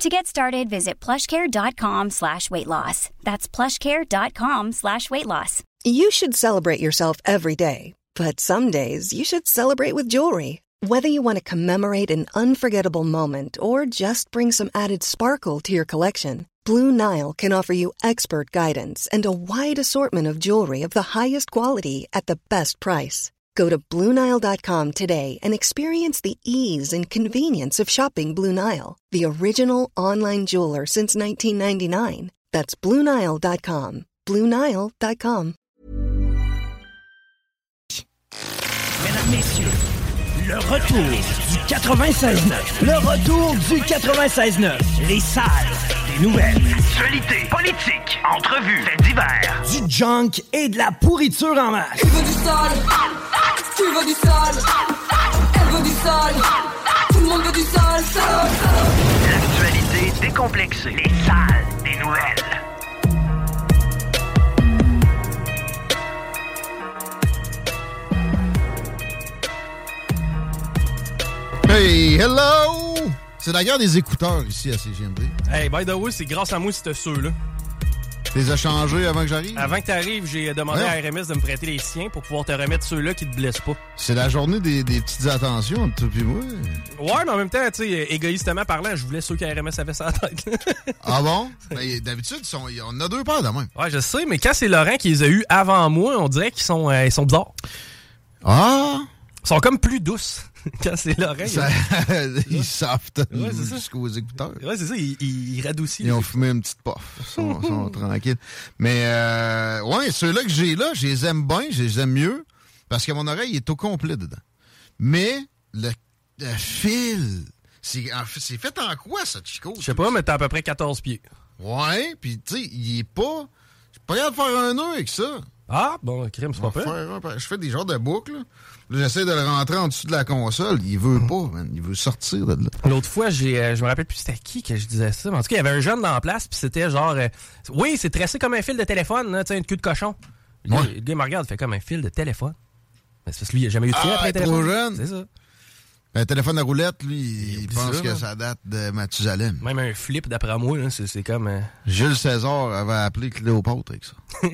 To get started, visit plushcare.com slash weight loss. That's plushcare.com slash weight loss. You should celebrate yourself every day, but some days you should celebrate with jewelry. Whether you want to commemorate an unforgettable moment or just bring some added sparkle to your collection, Blue Nile can offer you expert guidance and a wide assortment of jewelry of the highest quality at the best price. Go to BlueNile.com today and experience the ease and convenience of shopping Blue Nile, the original online jeweler since 1999. That's BlueNile.com. BlueNile.com. Mesdames, Messieurs, le retour du 96.9. Le retour du 96.9. Les salles nouvelles. Actualité, politique, entrevues, faits divers. Du junk et de la pourriture en masse. Tu veux du sale Tu veux du sale Elle veut du sale Tout le monde veut du sale, sale, sale. L'actualité décomplexée. Les salles des nouvelles. Hey, hello! C'est la guerre des écouteurs ici à CGMD. Hey, by the way, c'est grâce à moi si t'as ceux-là. Tu les as changés avant que j'arrive? Avant que t'arrives, j'ai demandé Ouais. à RMS de me prêter les siens pour pouvoir te remettre ceux-là qui te blessent pas. C'est la journée des, des petites attentions entre toi et moi. Ouais, mais en même temps, tu sais, égoïstement parlant, je voulais ceux que RMS avait la tête. Ah bon? Ben, D'habitude, on a deux paires de même. ouais, je sais, mais quand c'est Laurent qui les a eus avant moi, on dirait qu'ils sont, euh, ils sont bizarres. Ah! Ils sont comme plus douces quand c'est Laurent. Ça- ils savent Ouais, c'est ça. jusqu'aux écouteurs. Ouais, c'est ça, il, il, il radoucit. Ils ont fumé une petite puff. Ils sont, sont tranquilles. Mais, euh, ouais, ceux-là que j'ai là, je les aime bien, je les aime mieux, parce que mon oreille est au complet dedans. Mais, le, le fil, c'est en fait- c'est fait en quoi, ça, Chico? Je sais pas, mais t'as à peu près 14 pieds. Ouais, puis tu sais, il est pas. Je suis pas capable de faire un nœud avec ça. Ah, bon, crème, c'est Je pas un- je fais des genres de boucles. j'essaie de le rentrer en dessous de la console. Il veut pas, man. Il veut sortir de là. L'autre fois, j'ai, euh, je me rappelle plus c'était qui que je disais ça. Mais en tout cas, il y avait un jeune dans la place, puis c'était genre, euh, oui, c'est tressé comme un fil de téléphone, là, une queue de cochon. Le gars, Ouais. le me regarde, fait comme un fil de téléphone. Mais c'est parce que lui, il a jamais eu de fil Ah, après un trop téléphone. jeune. C'est ça. Un téléphone à roulette, lui, il, pense ça, que là. ça date de Mathusalem. Même un flip, d'après moi, là, c'est, c'est comme. euh, Jules César avait appelé Cléopâtre avec ça.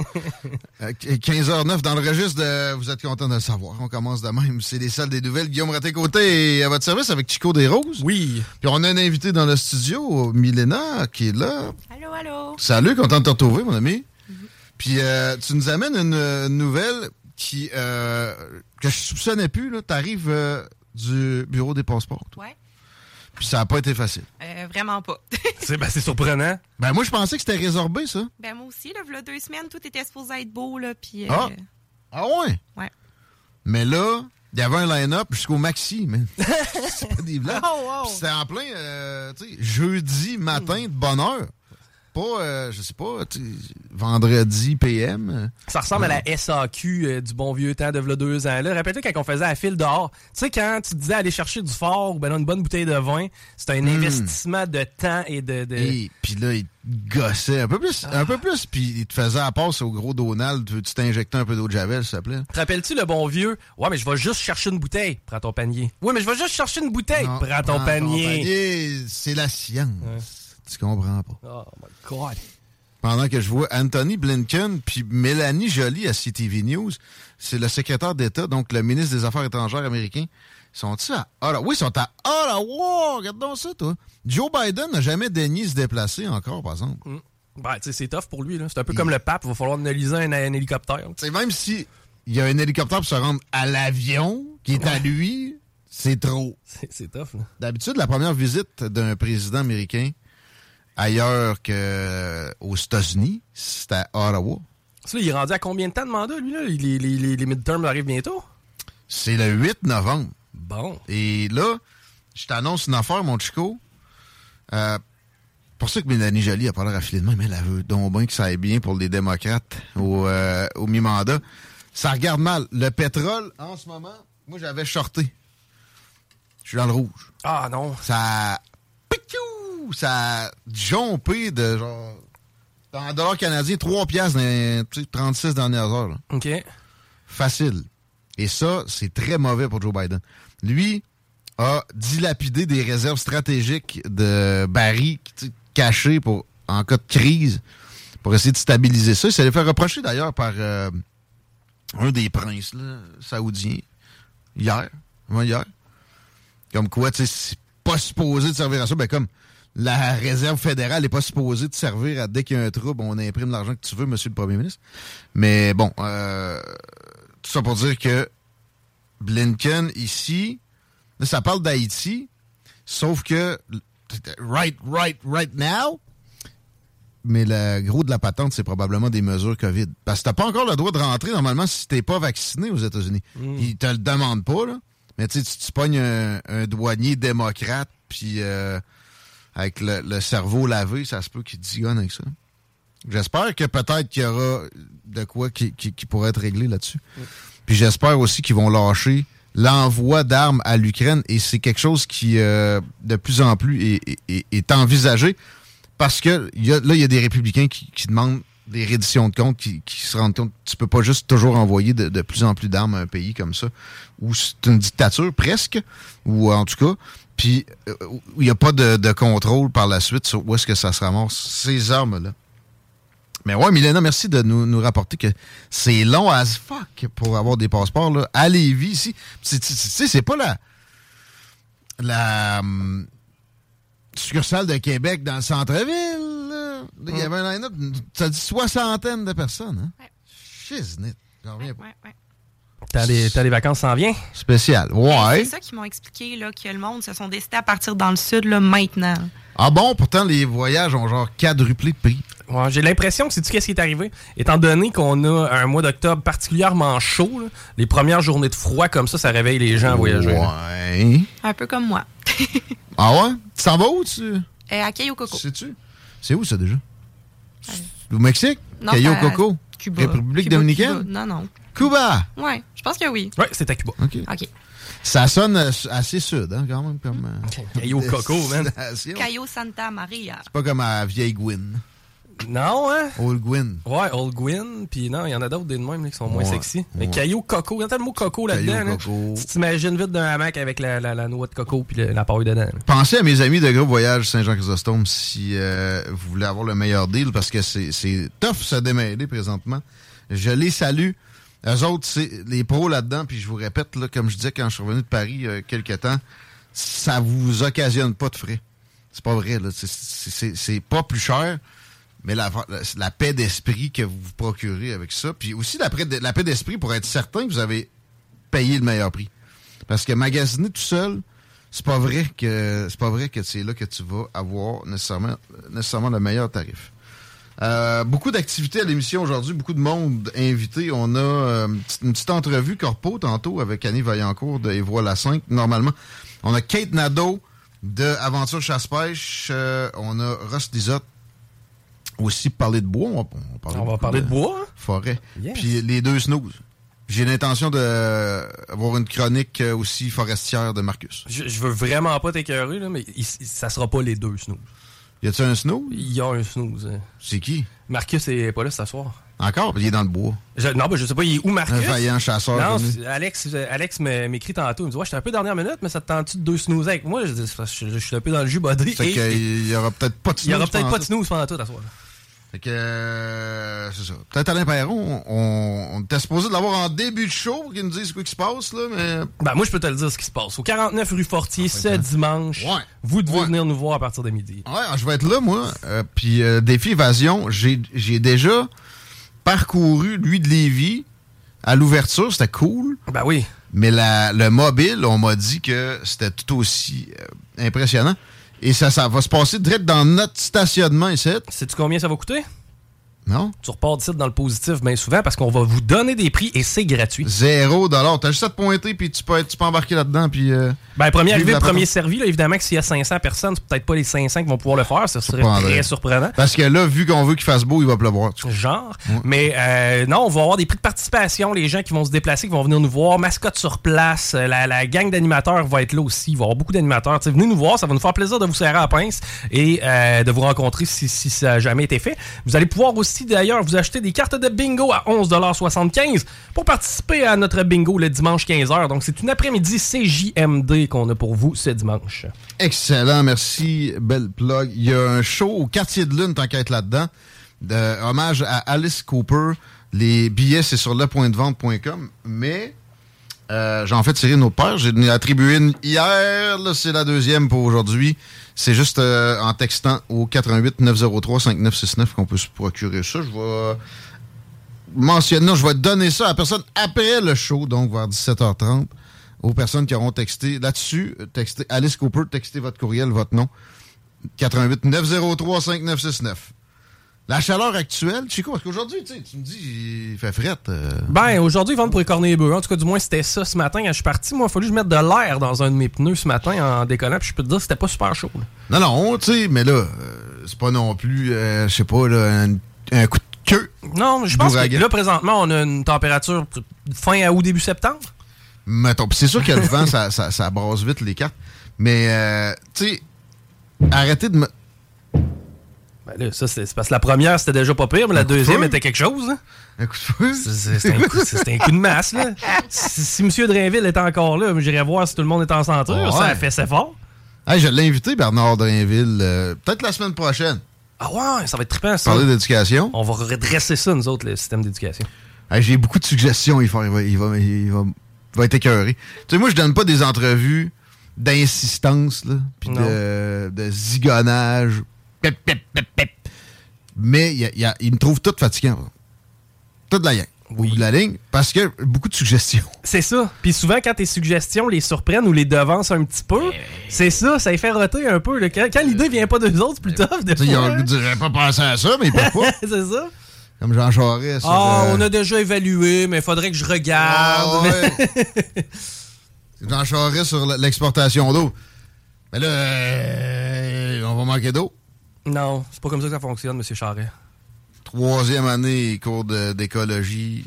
Euh, 15h09 dans le registre de Vous êtes content de le savoir. On commence de même. C'est les salles des nouvelles. Guillaume Raté-Côté est à votre service avec Chico des Roses. Oui. Puis on a un invité dans le studio, Milena, qui est là. Allô, allô. Salut, content de te retrouver, mon ami. Puis euh, tu nous amènes une, euh, nouvelle qui euh, que je soupçonnais plus. Tu arrives du bureau des passeports. toi. Ouais. Puis ça n'a pas été facile. Euh, vraiment pas. C'est, ben, c'est surprenant. Ben moi, je pensais que c'était résorbé, ça. ben moi aussi, là, v'là deux semaines, tout était supposé être beau, là, puis... euh, Ah. Ah ouais? Ouais. Mais là, il y avait un line-up jusqu'au maxi, mais c'est pas des blagues. Oh, C'était en plein, euh, tu sais, jeudi matin de bonne heure. Pas, euh, je sais pas, vendredi PM. Ça ressemble à la SAQ euh, du bon vieux temps de v'là deux ans. Là, rappelle-toi quand on faisait la file dehors. Tu sais, quand tu disais aller chercher du fort ou ben, une bonne bouteille de vin, c'était un investissement de temps et de. de... Et puis là, il te gossait un peu plus, un peu plus, puis il te faisait la passe au gros Donald. Tu t'injectais un peu d'eau de javel, s'il te plaît? Te rappelles-tu le bon vieux? Ouais, mais je vais juste chercher une bouteille. Prends ton panier. Ouais, mais je vais juste chercher une bouteille. Non, Prends ton panier. panier, C'est la science. Tu comprends pas. Oh my God. pendant que je vois Anthony Blinken puis Mélanie Joly à CTV News. C'est le secrétaire d'État, donc le ministre des Affaires étrangères américain. Sont-ils à Ottawa? Oui, ils sont à Ottawa! Regarde donc ça, toi. Joe Biden n'a jamais daigné se déplacer encore, par exemple. Ben, tu sais, c'est tough pour lui, là. C'est un peu comme le pape. Il va falloir analyser un, un hélicoptère. C'est même si il y a un hélicoptère pour se rendre à l'avion qui est à lui, c'est trop. C'est c'est tough, là. D'habitude, la première visite d'un président américain ailleurs qu'aux États-Unis, c'est à Ottawa. Ça, il est rendu à combien de temps de mandat, lui, là? Les, les, les, les midterms arrivent bientôt? C'est le 8 novembre. Bon. Et là, je t'annonce une affaire, mon Chico. Euh, pour ça que Mélanie Jolie a pas l'air affilée de même. Elle veut donc bien que ça aille bien pour les démocrates au, euh, au mi-mandat. Ça regarde mal. Le pétrole, en ce moment, moi, j'avais shorté. Je suis dans le rouge. Ah non. Ça... Pichou! Ça a jompé de genre... En dollars canadiens, 3 piastres dans les tu sais, 36 dernières heures. là. OK. Facile. Et ça, c'est très mauvais pour Joe Biden. Lui a dilapidé des réserves stratégiques de sais, cachés pour, en cas de crise pour essayer de stabiliser ça. Il s'est fait reprocher d'ailleurs par euh, un des princes là, saoudiens hier. Hier. Comme quoi, tu sais, c'est pas supposé de servir à ça. Ben, comme la réserve fédérale n'est pas supposée de servir à dès qu'il y a un trouble, on imprime l'argent que tu veux, monsieur le premier ministre. Mais bon, euh, tout ça pour dire que Blinken, ici, là, ça parle d'Haïti, sauf que right, right, right now, mais le gros de la patente, c'est probablement des mesures COVID. Parce que t'as pas encore le droit de rentrer, normalement, si t'es pas vacciné aux États-Unis. Ils te le demandent pas, là. Mais tu sais, tu tu pognes un, un douanier démocrate, puis euh, avec le, le cerveau lavé, ça se peut qu'il te zigonne avec ça. J'espère que peut-être qu'il y aura de quoi qui, qui- qui pourrait être réglé là-dessus. Puis j'espère aussi qu'ils vont lâcher l'envoi d'armes à l'Ukraine et c'est quelque chose qui, euh, de plus en plus, est, est- est- envisagé parce que y a- là, il y a des républicains qui, qui demandent des redditions de comptes, qui, qui se rendent compte que tu peux pas juste toujours envoyer de, de plus en plus d'armes à un pays comme ça, où c'est une dictature presque, ou en tout cas, puis euh, il n'y a pas de, de contrôle par la suite sur où est-ce que ça se ramasse, ces armes-là. Mais ouais, Milena, merci de nous, nous rapporter que c'est long as fuck pour avoir des passeports là, à Lévis ici. C'est- Tu sais, c'est pas la la hum, succursale de Québec dans le centre-ville. Il y avait un line-up, ça dit soixantaine de personnes. Hein? Ouais. Shiznit. J'en reviens pas. Ouais, ouais. T'as des vacances s'en vient? Spécial. C'est Ouais. ça qu'ils m'ont expliqué, là, que le monde se sont décidés à partir dans le sud, là, maintenant. Ah bon, pourtant, les voyages ont genre quadruplé de prix. Ouais, j'ai l'impression que c'est-tu qu'est-ce qui est arrivé? Étant donné qu'on a un mois d'octobre particulièrement chaud, là, les premières journées de froid comme ça, ça réveille les gens à voyager. là. Ouais. Un peu comme moi. Ah ouais? Tu s'en vas où, tu? Euh, à Cayo Coco. Sais-tu? C'est où, ça, déjà? Au Mexique? Non, Cayo c'est à Coco? Cuba. République Cuba, dominicaine? Cuba. Non, non. Cuba! Ouais, je pense que oui. Ouais, c'est à Cuba. OK. OK. Ça sonne assez sud, hein, quand même, comme... euh, Cayo Coco, man. Cayo Santa Maria. Pas comme à Vieille Gwyn. Non, hein? Old Gwyn. Ouais, Old Gwyn, puis non, il y en a d'autres des de même là, qui sont moins Ouais, sexy. Mais ouais. Caillou Coco, il y a tellement le mot coco là-dedans. Là. Coco. Tu t'imagines vite d'un hamac avec la, la, la noix de coco puis le- la paille dedans. là. Pensez à mes amis de Groupe Voyage Saint-Jean-Chrysostome si euh, vous voulez avoir le meilleur deal parce que c'est c'est tough se démêler présentement. Je les salue. Eux autres, c'est les pros là-dedans, puis je vous répète, là, comme je disais quand je suis revenu de Paris il y a quelques temps, ça vous occasionne pas de frais. C'est pas vrai, là. C'est- pas plus cher, mais la, paix d'esprit que vous vous procurez avec ça, puis aussi la, la paix d'esprit pour être certain que vous avez payé le meilleur prix. Parce que magasiner tout seul, c'est pas vrai que c'est pas vrai que c'est là que tu vas avoir nécessairement, nécessairement le meilleur tarif. Euh, beaucoup d'activités à l'émission aujourd'hui, beaucoup de monde invité. On a euh, une petite- entrevue corpo tantôt avec Annie Vaillancourt de Et voilà 5, normalement. On a Kate Nadeau de Aventure Chasse-Pêche. Euh, on a Ross Lisotte aussi parler de bois. On va, on va parler, On va beaucoup parler de bois. hein? forêt. Yes. Puis les deux snooze. J'ai l'intention d'avoir une chronique aussi forestière de Marcus. Je, je veux vraiment pas t'écœurer, là, mais il- ça sera pas les deux snooze. Y a-tu un snooze? Il y a un snooze. C'est qui? Marcus est pas là ce soir. Encore? Il est dans le bois. Je- non, ben, je sais pas, il est où Marcus? Un vaillant chasseur. Non, Alex, euh, Alex m'écrit tantôt. Il me dit Ouais, j'étais un peu dernière minute, mais ça te tente-tu de deux snooze avec moi? Je, dis, suis un peu dans le jus bodé. Fait qu'il y aura peut-être pas de snooze. il y aura peut-être pas de snooze pendant tout à soir. Fait que, euh, c'est ça. Peut-être Alain Perron, on, on était supposé de l'avoir en début de show pour qu'il nous dise quoi qui se passe, là, mais Ben, moi, je peux te le dire ce qui se passe. Au 49 rue Fortier, ce dimanche, Ouais. vous devez Ouais. venir nous voir à partir de midi. Ouais, je vais être là, moi. Euh, Puis euh, défi évasion, j'ai déjà parcouru lui de Lévis à l'ouverture, c'était cool. Ben oui. Mais la, le mobile, on m'a dit que c'était tout aussi impressionnant. Et ça, ça va se passer direct dans notre stationnement ici. Sais-tu combien ça va coûter? Non? Tu repars d'ici dans le positif bien souvent parce qu'on va vous donner des prix et c'est gratuit. Zéro dollar. T'as juste à te pointer, puis tu peux, être- tu peux embarquer là-dedans, puis... euh, Ben, premier arrivé, premier patente. servi. Là, évidemment que s'il y a 500 personnes, c'est peut-être pas les 500 qui vont pouvoir le faire. Ça serait très surprenant. Parce que là, vu qu'on veut qu'il fasse beau, il va pleuvoir. Genre. Mais euh, non, on va avoir des prix de participation, les gens qui vont se déplacer, qui vont venir nous voir, mascotte sur place, euh, la, la gang d'animateurs va être là aussi, il va y avoir beaucoup d'animateurs. Venez nous voir, ça va nous faire plaisir de vous serrer à la pince et euh, de vous rencontrer si, si ça n'a jamais été fait. Vous allez pouvoir aussi d'ailleurs vous acheter des cartes de bingo à 11,75$ pour participer à notre bingo le dimanche 15h. Donc c'est une après-midi CJMD qu'on a pour vous ce dimanche. Excellent, merci. Belle plug. Il y a un show au quartier de lune, être là-dedans. De, hommage à Alice Cooper. Les billets, c'est sur lepointdevente.com. Mais euh, j'en fais tirer autre paire. J'ai attribué une hier. Là, c'est la deuxième pour aujourd'hui. C'est juste euh, en textant au 88 903 5969 qu'on peut se procurer ça. Je vais mentionner, je vais donner ça à la personne après le show, donc vers 17h30 aux personnes qui auront texté là-dessus. Textez Alice Cooper, textez votre courriel, votre nom. 88 903 5969. La chaleur actuelle, Chico, parce qu'aujourd'hui, tu sais, tu me dis, il fait fret. euh. Ben, aujourd'hui, ils vendent pour les cornets bleus. En tout cas, du moins, c'était ça ce matin quand je suis parti. Moi, il a fallu que je mette de l'air dans un de mes pneus ce matin en décollant. Puis je peux te dire, c'était pas super chaud. là. Non, non, tu sais, mais là, euh, c'est pas non plus, euh, je sais pas, là, un, un coup de queue. Non, mais je pense que là, présentement, on a une température fin août, début septembre. Mettons. Puis c'est sûr que le vent, ça, ça, ça brasse vite les cartes. Mais, euh, tu sais, arrêtez de me. Ben là, ça, c'est parce que la première, c'était déjà pas pire, mais la deuxième était quelque chose. hein. Un coup de feu. C'était un, coup- c'était un coup de masse. Là. Si, si M. Drainville était encore là, j'irais voir si tout le monde est en santé. Ah Ça a ouais. fait c'est fort. Hey, je l'ai invité, Bernard Drainville, euh, peut-être la semaine prochaine. Ah ouais, ça va être trippant, ça. Parler d'éducation. On va redresser ça, nous autres, le système d'éducation. Hey, J'ai beaucoup de suggestions. Il va, il va, il va, il va, être écœuré. Tu sais, moi, je donne pas des entrevues d'insistance, puis de, de zigonnage. Pep, pep, pep, pep. Mais il, y a- me trouve tout fatigant. Toute la gang. Au bout de la ligne. Parce que beaucoup de suggestions. C'est ça. Puis souvent, quand tes suggestions les surprennent ou les devancent un petit peu, c'est ça, ça les fait roter un peu. là. Quand, quand l'idée vient pas d'eux autres, c'est plus tough. sais, ils ont fois, le goût de dire, j'avais pas pensé à ça, mais pourquoi? c'est ça. Comme Jean Charest. Ah, euh, on a déjà évalué, mais il faudrait que je regarde. Ah, ouais. Jean Charest sur l'exportation d'eau. Mais là, euh, on va manquer d'eau. Non, c'est pas comme ça que ça fonctionne, M. Charret. Troisième année, cours d'écologie,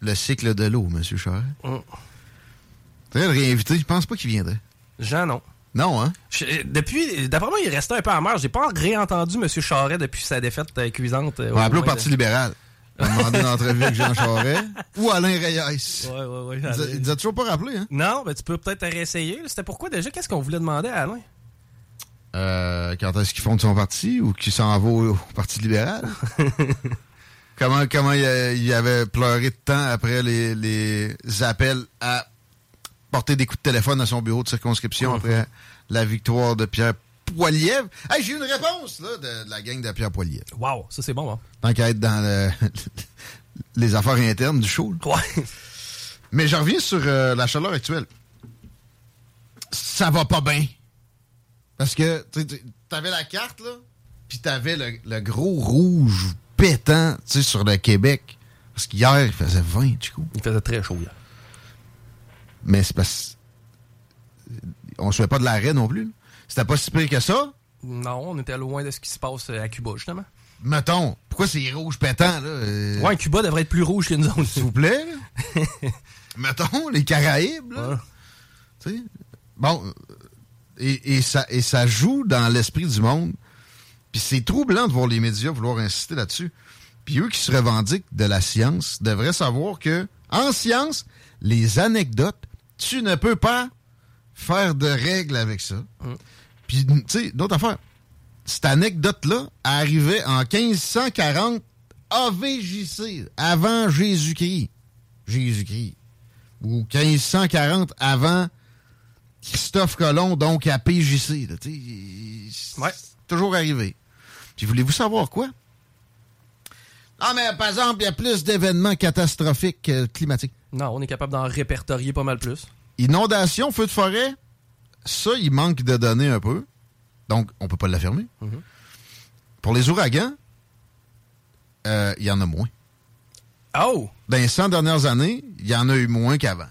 le cycle de l'eau, M. Charest. Mm. Faudrait le réinviter. Je pense pas qu'il viendrait. Jean, non. Non, hein? Je- depuis, d'après moi, il restait un peu amer. J'ai pas réentendu M. Charret depuis sa défaite euh, cuisante. euh, On va appeler au Parti de- libéral. On va demander une entrevue avec Jean Charest ou Alain Reyes. Ouais, ouais, ouais. Il nous a- a toujours pas rappelé, hein? Non, ben tu peux peut-être réessayer. C'était pourquoi déjà? Qu'est-ce qu'on voulait demander à Alain? Euh, quand est-ce qu'il fonde son parti ou qu'il s'en va au, au Parti libéral? comment comment il, avait pleuré de temps après les, les appels à porter des coups de téléphone à son bureau de circonscription après la victoire de Pierre Poilievre? Hey, j'ai eu une réponse là, de, de la gang de Pierre Poilievre. Wow, ça c'est bon, hein? Tant qu'à être dans le- les affaires internes du show. Ouais. Mais je reviens sur euh, la chaleur actuelle. Ça va pas bien. Parce que tu sais, tu- t'avais la carte, là, puis t'avais le, le gros rouge pétant tu sais, sur le Québec. Parce qu'hier, il faisait 20, Chico. Il faisait très chaud, là. Mais c'est parce on se fait pas de l'arrêt non plus. C'était pas si pire que ça. Non, on était loin de ce qui se passe euh, à Cuba, justement. Mettons, pourquoi c'est rouge pétant, là? euh, Ouais, Cuba devrait être plus rouge que nous autres. S'il vous plaît, là. Mettons, les Caraïbes, là. Tu sais, Bon, et, et ça, et ça joue dans l'esprit du monde. Puis c'est troublant de voir les médias vouloir insister là-dessus. Puis eux qui se revendiquent de la science devraient savoir que, en science, les anecdotes, tu ne peux pas faire de règles avec ça. Puis, tu sais, d'autres affaires. Cette anecdote-là arrivait en 1540 AVJC, avant Jésus-Christ. Jésus-Christ. Ou 1540 avant Christophe Colomb, donc à PJC. là, c'est Ouais. toujours arrivé. Puis voulez-vous savoir quoi? Ah, mais par exemple, il y a plus d'événements catastrophiques euh, climatiques. Non, on est capable d'en répertorier pas mal plus. Inondation, feu de forêt, ça, il manque de données un peu. Donc, on peut pas l'affirmer. Pour les ouragans, euh, il y en a moins. Oh! Dans les 100 dernières années, il y en a eu moins qu'avant.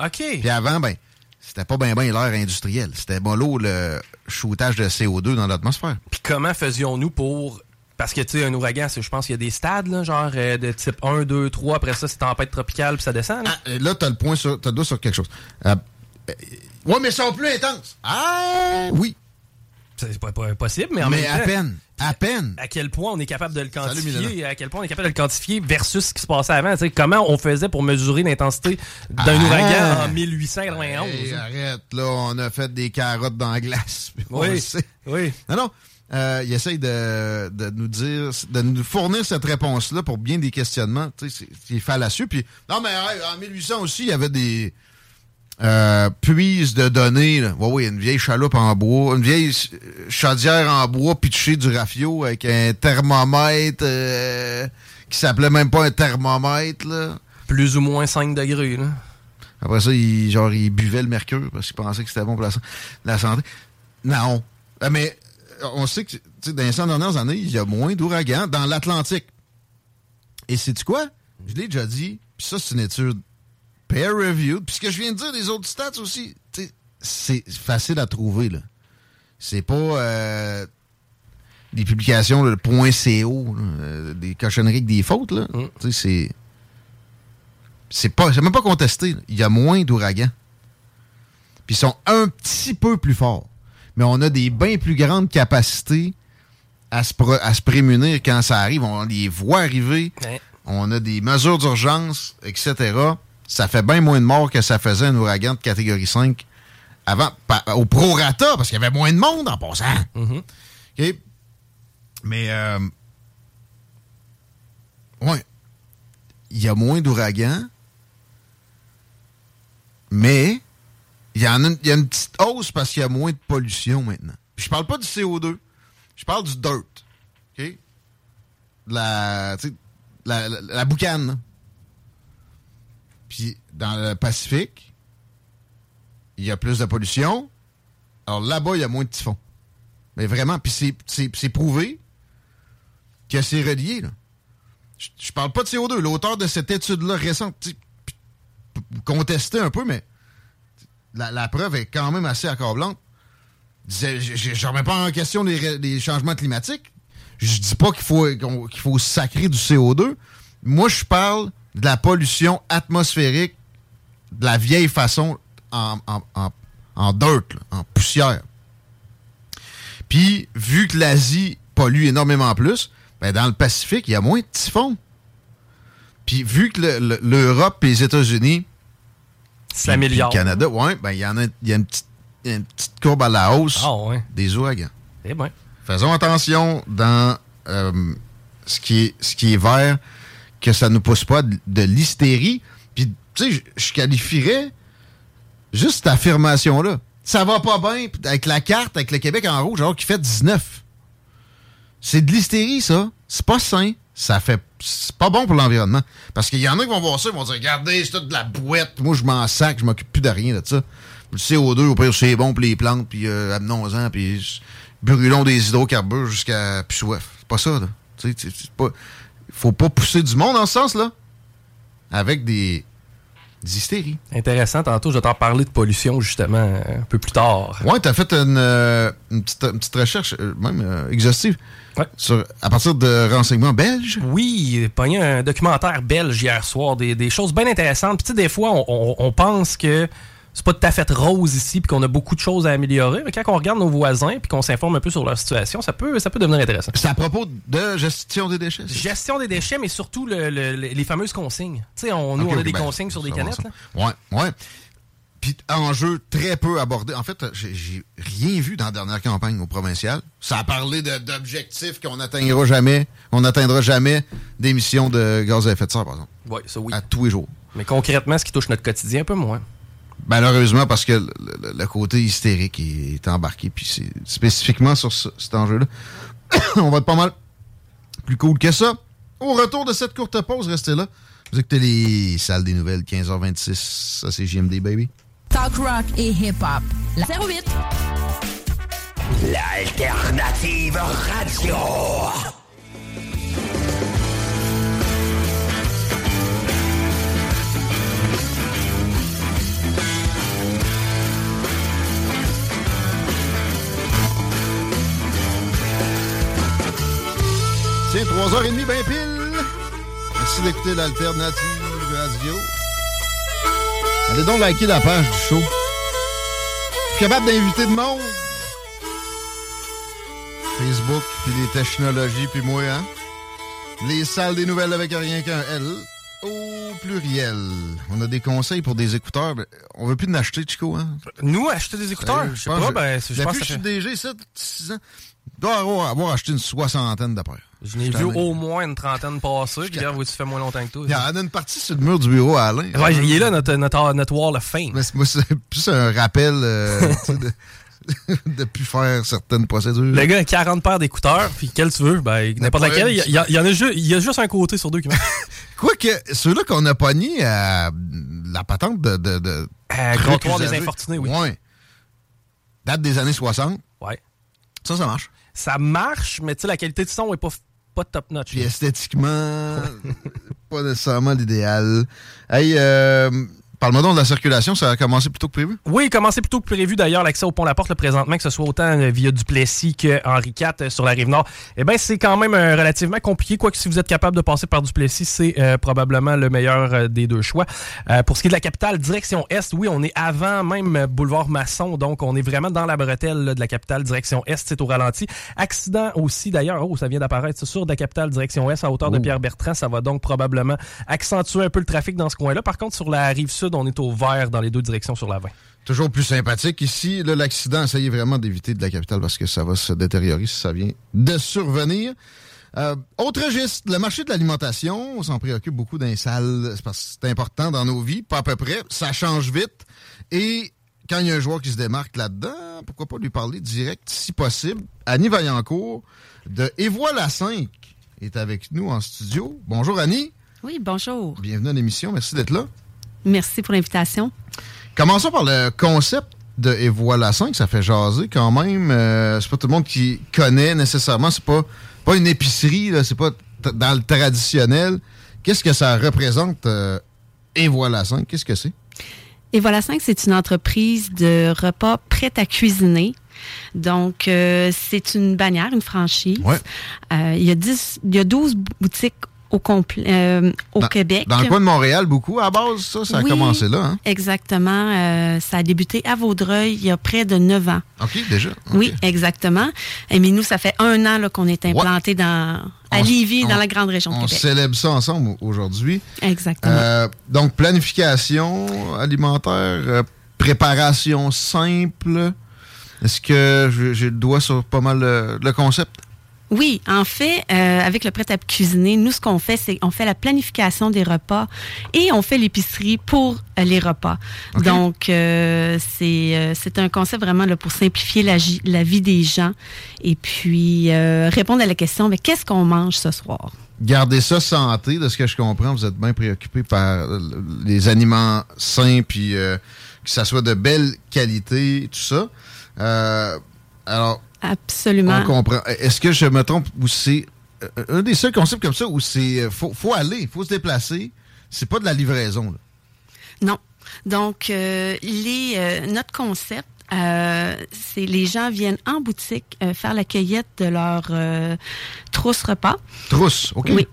OK. Puis avant, ben, c'était pas bien ben, l'air industriel. C'était mollo le shootage de CO2 dans l'atmosphère. Puis comment faisions-nous pour. Parce que, tu sais, un ouragan, c'est- je pense qu'il y a des stades, là, genre euh, de type 1, 2, 3. Après ça, c'est tempête tropicale, puis ça descend. Là. Ah, là, t'as le point sur, t'as le doigt sur quelque chose. Euh, euh, ouais, mais ils sont plus intenses. Ah, oui. C'est pas, pas possible, mais en mais même à temps. peine. À peine. À quel point on est capable de le quantifier, à quel point on est capable de le quantifier versus ce qui se passait avant. Comment on faisait pour mesurer l'intensité d'un Ah. ouragan en 1891. Hey, hein? arrête, là, on a fait des carottes dans la glace. on Oui. le sait. Oui. Non, non. Euh, il essaye de, de nous dire, de nous fournir cette réponse-là pour bien des questionnements. C'est- c'est fallacieux. Puis, non, mais hey, en 1800 aussi, il y avait des euh, puises de données. Là. Ouais, oui, une vieille chaloupe en bois, une vieille chaudière en bois pitchée du rafio avec un thermomètre euh, qui s'appelait même pas un thermomètre. Là. Plus ou moins 5 degrés. Là. Après ça, il, genre, il buvait le mercure parce qu'il pensait que c'était bon pour la, san- la santé. Non. Euh, Mais euh, on sait que tu sais, dans les 100 dernières années, il y a moins d'ouragans dans l'Atlantique. Et c'est quoi? Je l'ai déjà dit, puis ça, c'est une étude peer-reviewed. Puis ce que je viens de dire des autres stats aussi, c'est facile à trouver. là. C'est pas euh, des publications, le point .co, là, euh, des cochonneries avec des fautes. Là. Sais, c'est c'est pas c'est même pas contesté. là. Il y a moins d'ouragans. Puis ils sont un petit peu plus forts. Mais on a des bien plus grandes capacités à se, à se prémunir quand ça arrive. On les voit arriver. Ouais. On a des mesures d'urgence, etc. Ça fait bien moins de morts que ça faisait un ouragan de catégorie 5 avant, au prorata, parce qu'il y avait moins de monde en passant. OK? Mais, euh, ouais, il y a moins d'ouragans, mais il y en a, une- il y a une petite hausse parce qu'il y a moins de pollution maintenant. Puis je parle pas du CO2, je parle du dirt. OK? De la, tu sais, la, la, la boucane. Puis dans le Pacifique, il y a plus de pollution. Alors là-bas, il y a moins de typhons. Mais vraiment, puis c'est- prouvé que c'est relié. Je, je parle pas de CO2. L'auteur de cette étude-là récente, contestait un peu, mais la, preuve est quand même assez accablante. Je je remets pas en question les, changements climatiques. Je dis pas qu'il faut, qu'il faut sacrer du CO2. Moi, je parle de la pollution atmosphérique de la vieille façon en, en, en, en dirt, là, en poussière. Puis, vu que l'Asie pollue énormément plus, ben, dans le Pacifique, il y a moins de typhons. Puis, vu que le- le- l'Europe et les États-Unis améliore. le Canada, ouais, ben, il y en a, y a une, petite, une courbe à la hausse Ah ouais. des ouragans. Eh ben. Faisons attention dans euh, ce, qui est, ce qui est vert, que ça nous pousse pas de, l'hystérie. Puis, tu sais, je- qualifierais juste cette affirmation-là. Ça va pas bien avec la carte, avec le Québec en rouge, alors qu'il fait 19. C'est de l'hystérie, ça. C'est pas sain. Ça fait. C'est pas bon pour l'environnement. Parce qu'il y en a qui vont voir ça, ils vont dire Regardez, c'est de la bouette. Moi, je m'en sac, je m'occupe plus de rien de ça. Le CO2, au pire, c'est bon pour les plantes, puis euh, amenons-en, puis brûlons des hydrocarbures jusqu'à plus soif. C'est pas ça, là. Tu sais, c'est- c'est pas. Faut pas pousser du monde dans ce sens-là. Avec des, des hystéries. Intéressant. Tantôt, je vais t'en parler de pollution, justement, un peu plus tard. Ouais, t'as fait une, euh, une, petite, une petite recherche, euh, même euh, exhaustive, Ouais. sur, à partir de renseignements belges. Oui, pogné un documentaire belge hier soir, des, des choses bien intéressantes. Puis tu sais, des fois, on, on- on pense que c'est pas tout à fait rose ici, puis qu'on a beaucoup de choses à améliorer. Mais quand on regarde nos voisins, puis qu'on s'informe un peu sur leur situation, ça peut, ça peut devenir intéressant. C'est à propos de gestion des déchets. Gestion des déchets, mais surtout le- le- le- les fameuses consignes. Tu sais, on, nous, on a des ben, consignes sur des canettes. Ouais, ouais. Puis enjeu très peu abordé. En fait, j'ai rien vu dans la dernière campagne au provincial. Ça a parlé d'objectifs qu'on n'atteindra jamais, qu'on n'atteindra jamais d'émissions de gaz à effet de serre, par exemple, Oui, ça oui. à tous les jours. Mais concrètement, ce qui touche notre quotidien, un peu moins. Malheureusement, parce que le, côté hystérique est, est embarqué, puis c'est spécifiquement sur ce- cet enjeu-là. On va être pas mal plus cool que ça. Au retour de cette courte pause, restez là. Vous écoutez les salles des nouvelles, 15h26. Ça, c'est JMD, baby. Talk rock et hip-hop. La 08. L'alternative radio. 3h30, ben pile. Merci d'écouter l'Alternative Radio. Allez donc liker la page du show. Je suis capable d'inviter de monde. Facebook, puis les technologies, puis moi, hein? Les salles des nouvelles avec rien qu'un L au pluriel. On a des conseils pour des écouteurs. On veut plus en acheter, Chico, hein? Nous, acheter des écouteurs? Je sais pas, ben, je pense que que je ça suis fait... DG, 7, 6 ans, dois avoir, acheté une soixantaine de paires. Je n'ai vu au moins une trentaine passer, puis là, tu fais moins longtemps que toi. Il y en a une partie sur le mur du bureau à Alain. Ouais, il est là, notre, notre, notre wall of fame. Mais c'est- moi, c'est plus un rappel euh, de de plus faire certaines procédures. Le gars a 40 paires d'écouteurs, puis quel tu veux, ben, n'importe laquelle. Il y, a- il y en a juste, il y a juste un côté sur deux qui marche. Quoique, ceux-là qu'on a pognés à la patente de... de, de Euh, comptoir des infortunés, oui. Ouais. Date des années 60. Ouais. Ça, ça marche. Ça marche, mais tu sais, la qualité de son est pas, pas top notch. Puis esthétiquement, pas nécessairement l'idéal. Hey, euh, parle-moi donc de la circulation. Ça a commencé plus tôt que prévu? Oui, commencé plus tôt que prévu d'ailleurs l'accès au pont La Porte le présentement, que ce soit autant euh, via Duplessis que Henri IV euh, sur la rive nord. Eh bien, c'est quand même euh, relativement compliqué. Quoique si vous êtes capable de passer par Duplessis, c'est euh, probablement le meilleur euh, des deux choix. Pour ce qui est de la capitale, direction est, oui, on est avant même boulevard Masson, donc on est vraiment dans la bretelle là, de la capitale, direction est, c'est au ralenti. Accident aussi d'ailleurs, oh, ça vient d'apparaître c'est sur de la capitale, direction est, à hauteur de Oh. Pierre Bertrand. Ça va donc probablement accentuer un peu le trafic dans ce coin-là. Par contre, sur la rive sud, on est au vert dans les deux directions sur la 20. Toujours plus sympathique. Ici, là, l'accident, essayez vraiment d'éviter de la capitale parce que ça va se détériorer si ça vient de survenir. Euh, autre registre, le marché de l'alimentation, on s'en préoccupe beaucoup dans les salles, c'est parce que c'est important dans nos vies, pas à peu près, ça change vite. Et quand il y a un joueur qui se démarque là-dedans, pourquoi pas lui parler direct, si possible. Annie Vaillancourt de Et voilà 5 est avec nous en studio. Bonjour Annie, Oui, bonjour. bienvenue à l'émission, merci d'être là. Merci pour l'invitation. Commençons par le concept de Et voilà 5, ça fait jaser quand même. Euh, c'est pas tout le monde qui connaît nécessairement. C'est pas, pas une épicerie, là, c'est pas dans le traditionnel. Qu'est-ce que ça représente, euh, Et voilà 5? Qu'est-ce que c'est? Et voilà 5, c'est une entreprise de repas prêts à cuisiner. Donc, euh, c'est une bannière, une franchise. Ouais. Euh, il, y a 10, il y a 12 boutiques au, euh, au Dans- Québec. Dans le coin de Montréal, beaucoup. À base, ça, ça a Oui. commencé là. Hein? Exactement. Euh, ça a débuté à Vaudreuil il y a près de 9 ans. OK, déjà. Oui, exactement. Et mais nous, ça fait un an là, qu'on est implanté dans, à On dans on- la grande région de On Québec. célèbre ça ensemble aujourd'hui. Exactement. Euh, donc, planification alimentaire, préparation simple. Est-ce que j'ai le doigt sur pas mal le, le concept? Oui, en fait, euh, avec le prêt à cuisiner, nous, ce qu'on fait, c'est on fait la planification des repas et on fait l'épicerie pour euh, les repas. Donc, euh, c'est c'est un concept vraiment là, pour simplifier la, vie des gens et puis répondre à la question, mais qu'est-ce qu'on mange ce soir? Gardez ça santé, de ce que je comprends. Vous êtes bien préoccupé par les aliments sains, puis que ça soit de belle qualité, tout ça. Alors, Absolument. on comprend. Est-ce que je me trompe ou c'est euh, un des seuls concepts comme ça où c'est euh, faut, faut aller, faut se déplacer. C'est pas de la livraison. là. Non. Donc, euh, les, euh, notre concept, euh, c'est les gens viennent en boutique euh, faire la cueillette de leur euh, trousse repas. Trousse, OK. Oui.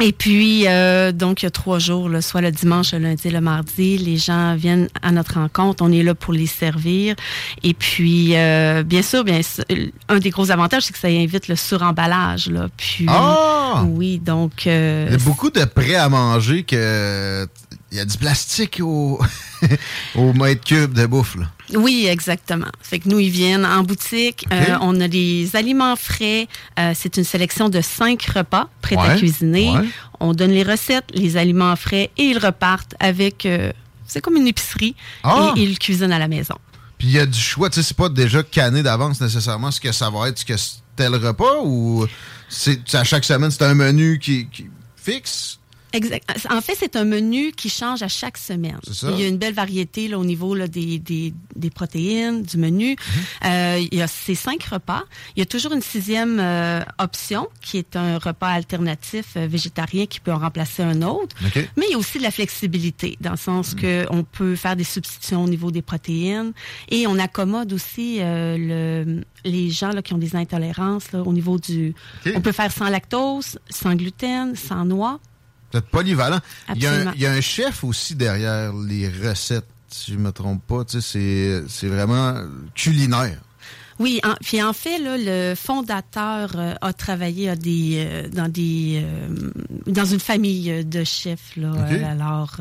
Et puis, euh, donc, il y a trois jours, là, soit le dimanche, le lundi, le mardi, les gens viennent à notre rencontre. On est là pour les servir. Et puis, euh, bien sûr, bien, sûr, un des gros avantages, c'est que ça invite le suremballage. Là. Puis, Ah! oui, donc... euh, Il y a beaucoup de prêts à manger que il y a du plastique au, au mètre cube de bouffe. Là. Oui, exactement. Fait que nous, ils viennent en boutique. Euh, on a des aliments frais. Euh, c'est une sélection de cinq repas prêts à cuisiner. ouais. On donne les recettes, les aliments frais et ils repartent avec... euh, c'est comme une épicerie Ah! et ils cuisinent à la maison. Puis il y a du choix, tu sais, c'est pas déjà canné d'avance nécessairement ce que ça va être, ce que tel repas ou c'est à chaque semaine c'est un menu qui, qui fixe? Exact. En fait, c'est un menu qui change à chaque semaine. Ça. Il y a une belle variété là, au niveau là, des, des, des protéines, du menu. Mhm. Euh, il y a ces cinq repas. Il y a toujours une sixième euh, option qui est un repas alternatif euh, végétarien qui peut en remplacer un autre. Mais il y a aussi de la flexibilité, dans le sens Mhm. que on peut faire des substitutions au niveau des protéines et on accommode aussi le, les gens là, qui ont des intolérances là, au niveau du... On peut faire sans lactose, sans gluten, sans noix. Polyvalent. Il y, a un, Absolument. il y a un chef aussi derrière les recettes, si je me trompe pas. Tu sais, c'est, vraiment culinaire. Oui, en, puis en fait, là, le fondateur euh, a travaillé à des, euh, dans des euh, dans une famille de chefs. Là, alors,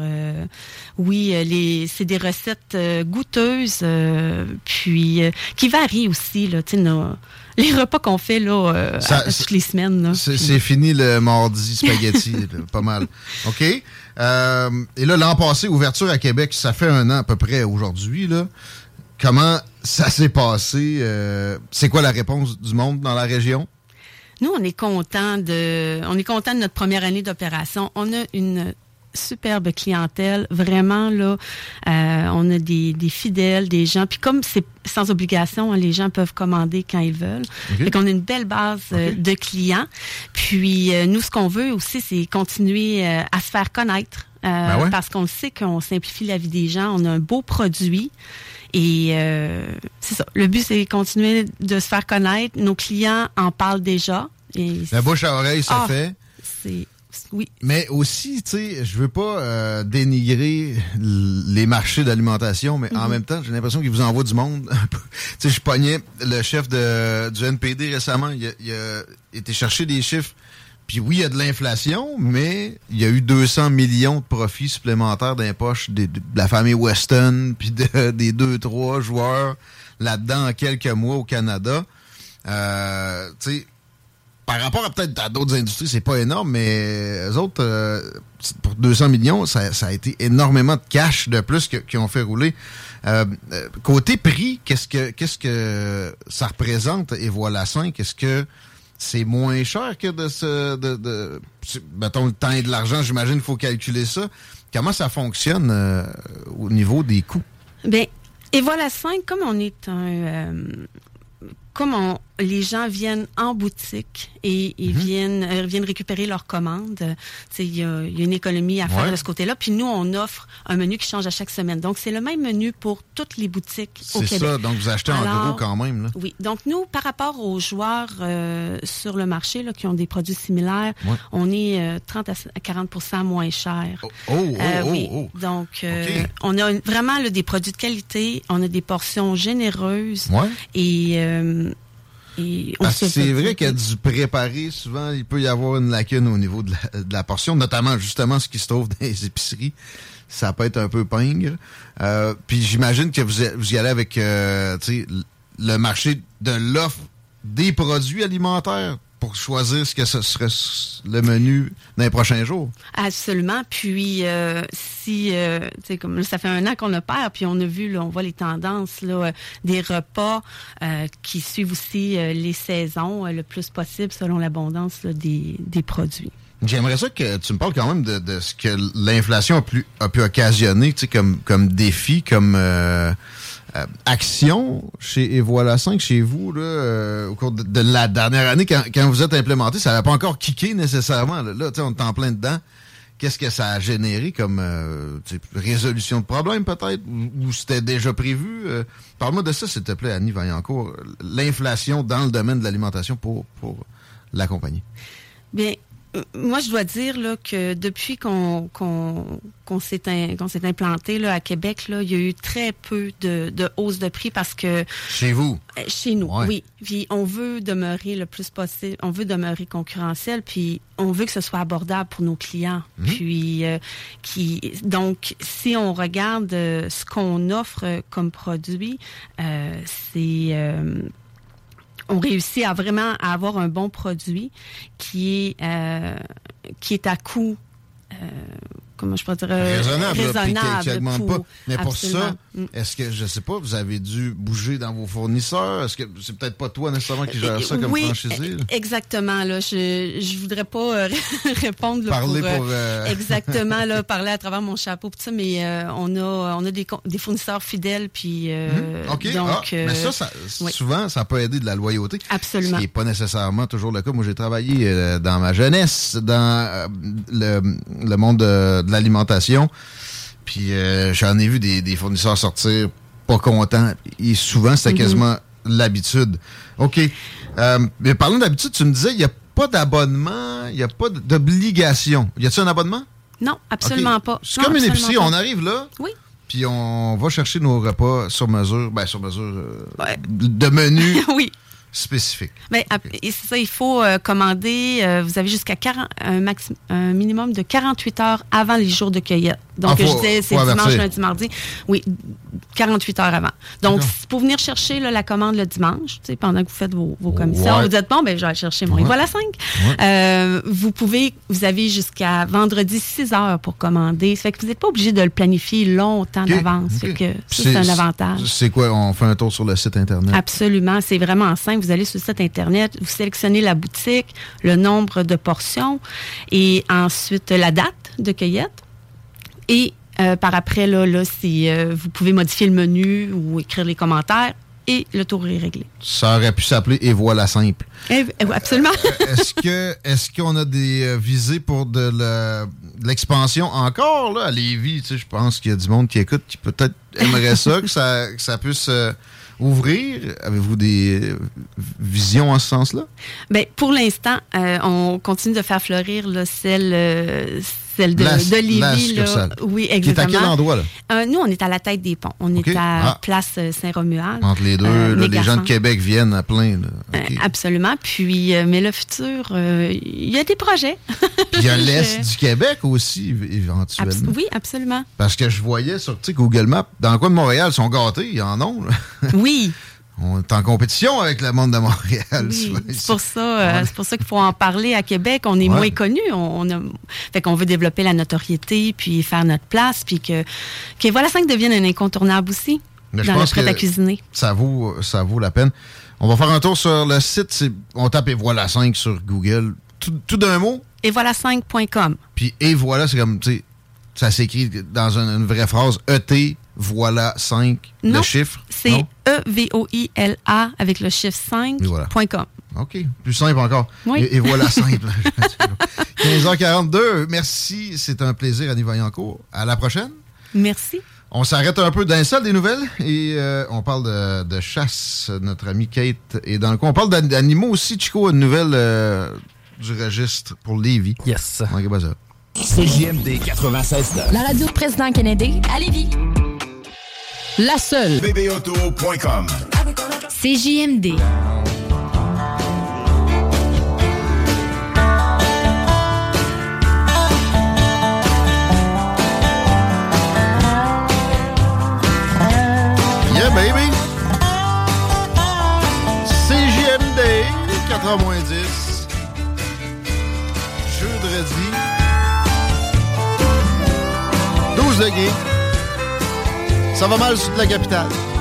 oui, les c'est des recettes goûteuses, puis qui varient aussi. Là, tu sais, nos- les repas qu'on fait là euh, Ça- à- à toutes les semaines. C'est, fini le mardi spaghetti, là, pas mal. OK? Euh, et là, l'an passé, ouverture à Québec, ça fait un an à peu près aujourd'hui. Là. Comment ça s'est passé? Euh, c'est quoi la réponse du monde dans la région? Nous, on est content de, on est content de notre première année d'opération. On a une superbe clientèle, vraiment là. euh, on a des, des fidèles, des gens. Puis comme c'est sans obligation, hein, les gens peuvent commander quand ils veulent. OK. Fait qu'on a une belle base euh, de clients. Puis euh, nous, ce qu'on veut aussi, c'est continuer euh, à se faire connaître. euh, Ben ouais. Parce qu'on sait qu'on simplifie la vie des gens. On a un beau produit. Et euh, c'est ça. Le but, c'est continuer de se faire connaître. Nos clients en parlent déjà. Et La bouche à oreille, ça Ah, fait. C'est oui. Mais aussi, tu sais, je veux pas euh, dénigrer les marchés d'alimentation, mais en Mhm. même temps, j'ai l'impression qu'ils vous envoient du monde. tu sais, je pognais le chef de, du NPD récemment, il a, il a été chercher des chiffres. Puis oui, il y a de l'inflation, mais il y a eu 200 millions de profits supplémentaires dans les poches de, la famille Weston, puis de- des deux, trois joueurs là-dedans en quelques mois au Canada. Euh, tu sais, par rapport à peut-être à d'autres industries, c'est pas énorme, mais eux autres, euh, pour 200 millions, ça, ça a été énormément de cash de plus que- qui ont fait rouler. Euh, euh, côté prix, qu'est-ce que qu'est-ce que ça représente? Et voilà 5 Est-ce que c'est moins cher que de se de, de mettons le temps et de l'argent, j'imagine qu'il faut calculer ça. Comment ça fonctionne euh, au niveau des coûts? Ben, et voilà 5, comme on est un... euh, comme on- les gens viennent en boutique et ils viennent, euh, viennent récupérer leurs commandes, euh, tu sais, il y, a il y a une économie à faire Ouais. de ce côté-là. Puis nous, on offre un menu qui change à chaque semaine. Donc, c'est le même menu pour toutes les boutiques au C'est ça, donc vous achetez en gros quand même. Là. Oui. Donc, nous, par rapport aux joueurs euh, sur le marché là, qui ont des produits similaires, Ouais. on est euh, 30 à 40% moins cher. Oh, oh, Euh, oh, oui. oh. Donc, euh, OK. on a une- vraiment là, des produits de qualité, on a des portions généreuses. Ouais. Et, euh, et on Parce que se c'est vrai qu'il y a du préparé, souvent, il peut y avoir une lacune au niveau de la, de la portion, notamment justement ce qui se trouve dans les épiceries. Ça peut être un peu pingre. Euh, puis j'imagine que vous, vous y allez avec euh, tu sais, l- le marché de l'offre des produits alimentaires pour choisir ce que ce serait le menu dans les prochains jours. Absolument. Puis euh, si, euh, tu sais, comme ça fait un an qu'on opère, puis on a vu, là, on voit les tendances là, euh, des repas euh, qui suivent aussi euh, les saisons le plus possible selon l'abondance des, des produits. J'aimerais ça que tu me parles quand même de, de ce que l'inflation a, pu- a pu occasionner tu sais, comme, comme défi, comme euh, action chez Et voilà 5 chez vous là, euh, au cours de, la dernière année, quand, quand vous êtes implémenté, ça n'avait pas encore kické nécessairement. Là, Là, on est en plein dedans. Qu'est-ce que ça a généré comme euh, résolution de problème peut-être? Ou, ou c'était déjà prévu? Euh, Parle-moi de ça, s'il te plaît, Annie Vaillancourt. L'inflation dans le domaine de l'alimentation pour, pour l'accompagner. Bien, euh, moi, je dois dire là, que depuis qu'on qu'on qu'on s'est in- qu'on s'est implanté là, à Québec, là, il y a eu très peu de, de hausse de prix parce que Chez vous? Euh, Chez nous, Ouais. oui. Puis on veut demeurer le plus possible, on veut demeurer concurrentiel, puis on veut que ce soit abordable pour nos clients. Mhm. Puis euh, qui donc si on regarde euh, ce qu'on offre euh, comme produit, euh, c'est euh, on réussit à vraiment à avoir un bon produit qui est euh, qui est à coût euh, comment je pourrais dire, raisonnable, là, raisonnable pour- pas. Mais pour ça, absolument. Mm. est-ce que, je sais pas, vous avez dû bouger dans vos fournisseurs? Est-ce que c'est peut-être pas toi nécessairement qui gère ça comme oui, franchisé? exactement. Là, je je voudrais pas euh, répondre là, Parler pour, euh, pour, euh, exactement là, parler à travers mon chapeau tout ça, mais euh, on a on a des, des fournisseurs fidèles puis euh. OK. donc ah, euh, mais ça, ça oui. souvent, ça peut aider de la loyauté. Absolument. Ce qui n'est pas nécessairement toujours le cas. Moi, j'ai travaillé euh, dans ma jeunesse dans euh, le, le monde de, de l'alimentation. Puis euh, j'en ai vu des, des fournisseurs sortir pas contents. Et souvent, c'était Mhm. quasiment l'habitude. OK. Euh, mais parlons d'habitude, tu me disais, il n'y a pas d'abonnement, il n'y a pas d'obligation. Y a-t-il un abonnement? non, absolument pas. C'est comme une épicerie. pas. On arrive là. Oui. Puis on va chercher nos repas sur mesure, ben sur mesure euh, de menu oui. spécifique. Ben, c'est ça, il faut euh, commander. euh, vous avez jusqu'à 40 un, un minimum de 48 heures avant les jours de cueillette. Donc, Ah, faut- je disais, c'est dimanche, lundi, mardi. Oui, 48 heures avant. Donc, pour venir chercher là, la commande le dimanche, pendant que vous faites vos, vos commissions, Ouais. vous dites, bon, ben, je vais aller chercher mon Ouais. Et voilà 5. Ouais. vous pouvez, vous avez jusqu'à vendredi 6 heures pour commander. Ça fait que vous n'êtes pas obligé de le planifier longtemps d'avance. OK. Fait que c'est un avantage. C'est quoi? On fait un tour sur le site Internet? Absolument, c'est vraiment simple. Vous allez sur le site Internet, vous sélectionnez la boutique, le nombre de portions et ensuite la date de cueillette. Et euh, par après, là, là si, euh, vous pouvez modifier le menu ou écrire les commentaires et le tour est réglé. Ça aurait pu s'appeler Et voilà simple. Absolument. est-ce que est-ce qu'on a des euh, visées pour de la- de l'expansion encore là, à Lévis? Tu sais, je pense qu'il y a du monde qui écoute qui peut-être aimerait ça, que ça, que ça puisse euh, ouvrir. Avez-vous des euh, visions en ce sens-là? Ben, pour l'instant, euh, on continue de faire fleurir là, celle, euh, celle de, La- de Lévis. la là. succursale. Oui, Qui est à exactement. quel endroit, là? Euh, nous, on est à la tête des ponts. On est à Ah. Place euh, Saint-Romuald. Entre les deux, Euh, là, les gens de. Québec viennent à plein. là. Absolument. Puis, mais le futur, il y a des projets. Puis il y a l'Est du Québec aussi, éventuellement. Oui, absolument. Parce que je voyais sur Google Maps, dans le coin de Montréal, ils sont gâtés, ils en ont. là. Oui. On est en compétition avec le monde de Montréal. Oui, c'est pour ça, euh, c'est pour ça qu'il faut en parler à Québec. On est Ouais. moins connu. On, a, fait qu'on veut développer la notoriété, puis faire notre place, puis que, que voilà 5 devienne un incontournable aussi Mais je dans le pense prêt que à cuisiner. Ça vaut, ça vaut la peine. On va faire un tour sur le site. On tape et voilà 5 sur Google. Tout, tout d'un mot. Et voilà 5.com. Puis et voilà, c'est comme, tu sais, ça s'écrit dans une, une vraie phrase. ET, voilà 5, le Non, chiffre. C'est? E-V-O-I-L-A avec le chiffre 5. Et voilà. point com. OK. Plus simple encore. Oui. Et, et voilà simple. 15h42. Merci. C'est un plaisir, Annie Vaillancourt. À la prochaine. Merci. On s'arrête un peu dans salle des nouvelles et euh, on parle de, de chasse. Notre amie Kate est dans le coin. On parle d'an- d'animaux aussi. Chico a une nouvelle euh, du registre pour Lévis. Yes. CJMD 96 La radio président Kennedy à Lévis. La seule. bbauto.com CJMD. Yeah, baby! CJMD, 4h moins 10. Jeudi. 12 degrés. Ça va mal sur la capitale.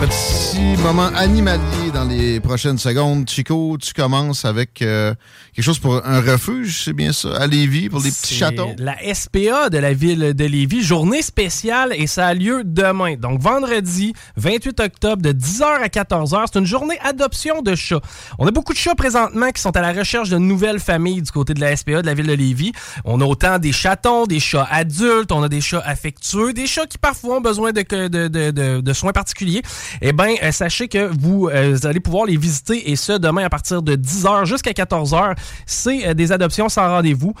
Petit moment animalier dans les prochaines secondes. Chico, tu commences avec euh, quelque chose pour un refuge, c'est bien ça, à Lévis, pour des petits châteaux? La SPA de la ville de Lévis, journée spéciale et ça a lieu demain. Donc vendredi 28 octobre de 10h à 14h. C'est une journée adoption de chats. On a beaucoup de chats présentement qui sont à la recherche de nouvelles familles du côté de la SPA de la ville de Lévis. On a autant des chatons, des chats adultes, on a des chats affectueux, des chats qui parfois ont besoin de, de- de- de soins particuliers. Eh bien, euh, sachez que vous, euh, allez pouvoir les visiter et ce demain à partir de 10h jusqu'à 14h. C'est euh, des adoptions sans rendez-vous.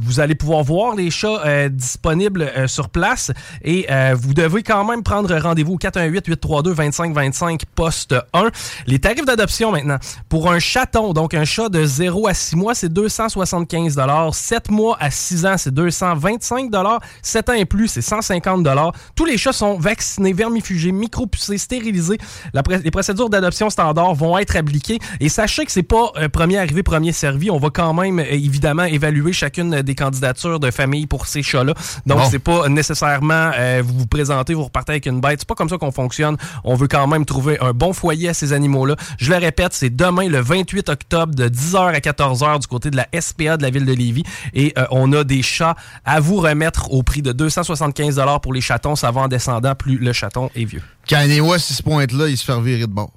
Vous allez pouvoir voir les chats disponibles sur place et vous devez quand même prendre rendez-vous au 418-832-2525 poste 1. Les tarifs d'adoption maintenant. Pour un chaton, donc un chat de 0 à 6 mois, c'est 275 7 mois à 6 ans, c'est 225 7 ans et plus, c'est 150 Tous les chats sont vaccinés, vermifugés, micropucés, stérilisés. La les procédures d'adoption standard vont être appliquées. Et sachez que c'est pas euh, premier arrivé, premier servi. On va quand même, euh, évidemment, évaluer chacune des candidatures de famille pour ces chats-là. Donc, Bon. c'est pas nécessairement euh, vous vous présentez, vous repartez avec une bête. C'est pas comme ça qu'on fonctionne. On veut quand même trouver un bon foyer à ces animaux-là. Je le répète, c'est demain, le 28 octobre, de 10h à 14h, du côté de la SPA de la ville de Lévis. Et euh, on a des chats à vous remettre au prix de 275 pour les chatons. Ça va en descendant, plus le chaton est vieux. Kanye West, il se pointe là, il se fait virer de bord.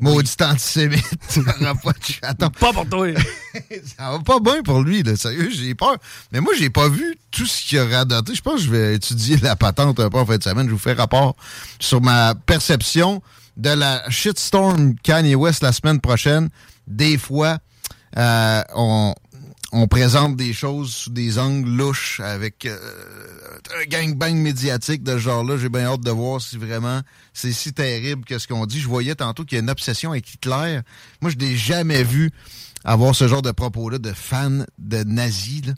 Maudit antisémite. Ça pas de chaton. Pas pour toi. ça va pas bien pour lui, là. Sérieux, j'ai peur. Mais moi, j'ai pas vu tout ce qu'il aurait doté. Je pense que je vais étudier la patente un peu en fin de semaine. Je vous fais rapport sur ma perception de la shitstorm Kanye West la semaine prochaine. Des fois, euh, on, on présente des choses sous des angles louches avec euh, un gangbang médiatique de ce genre-là. J'ai bien hâte de voir si vraiment c'est si terrible que ce qu'on dit. Je voyais tantôt qu'il y a une obsession avec Hitler. Moi, je n'ai jamais vu avoir ce genre de propos-là de fan de nazis. là.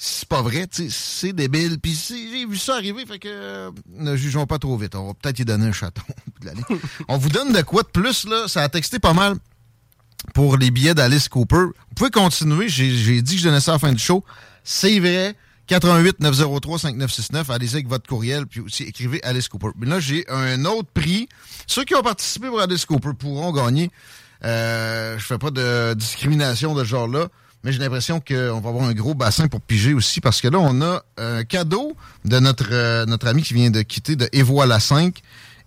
C'est pas vrai, c'est débile. Puis j'ai vu ça arriver, fait que euh, ne jugeons pas trop vite. On va peut-être y donner un chaton. On vous donne de quoi de plus, là? Ça a texté pas mal pour les billets d'Alice Cooper. Vous pouvez continuer. J'ai dit que je donnais ça à la fin du show. C'est vrai. 88 903 5969. Allez-y avec votre courriel, puis aussi écrivez Alice Cooper. Mais là, j'ai un autre prix. Ceux qui ont participé pour Alice Cooper pourront gagner. Euh, je fais pas de discrimination de ce genre-là, mais j'ai l'impression qu'on va avoir un gros bassin pour piger aussi, parce que là, on a un cadeau de notre, euh, notre ami qui vient de quitter de Et voilà 5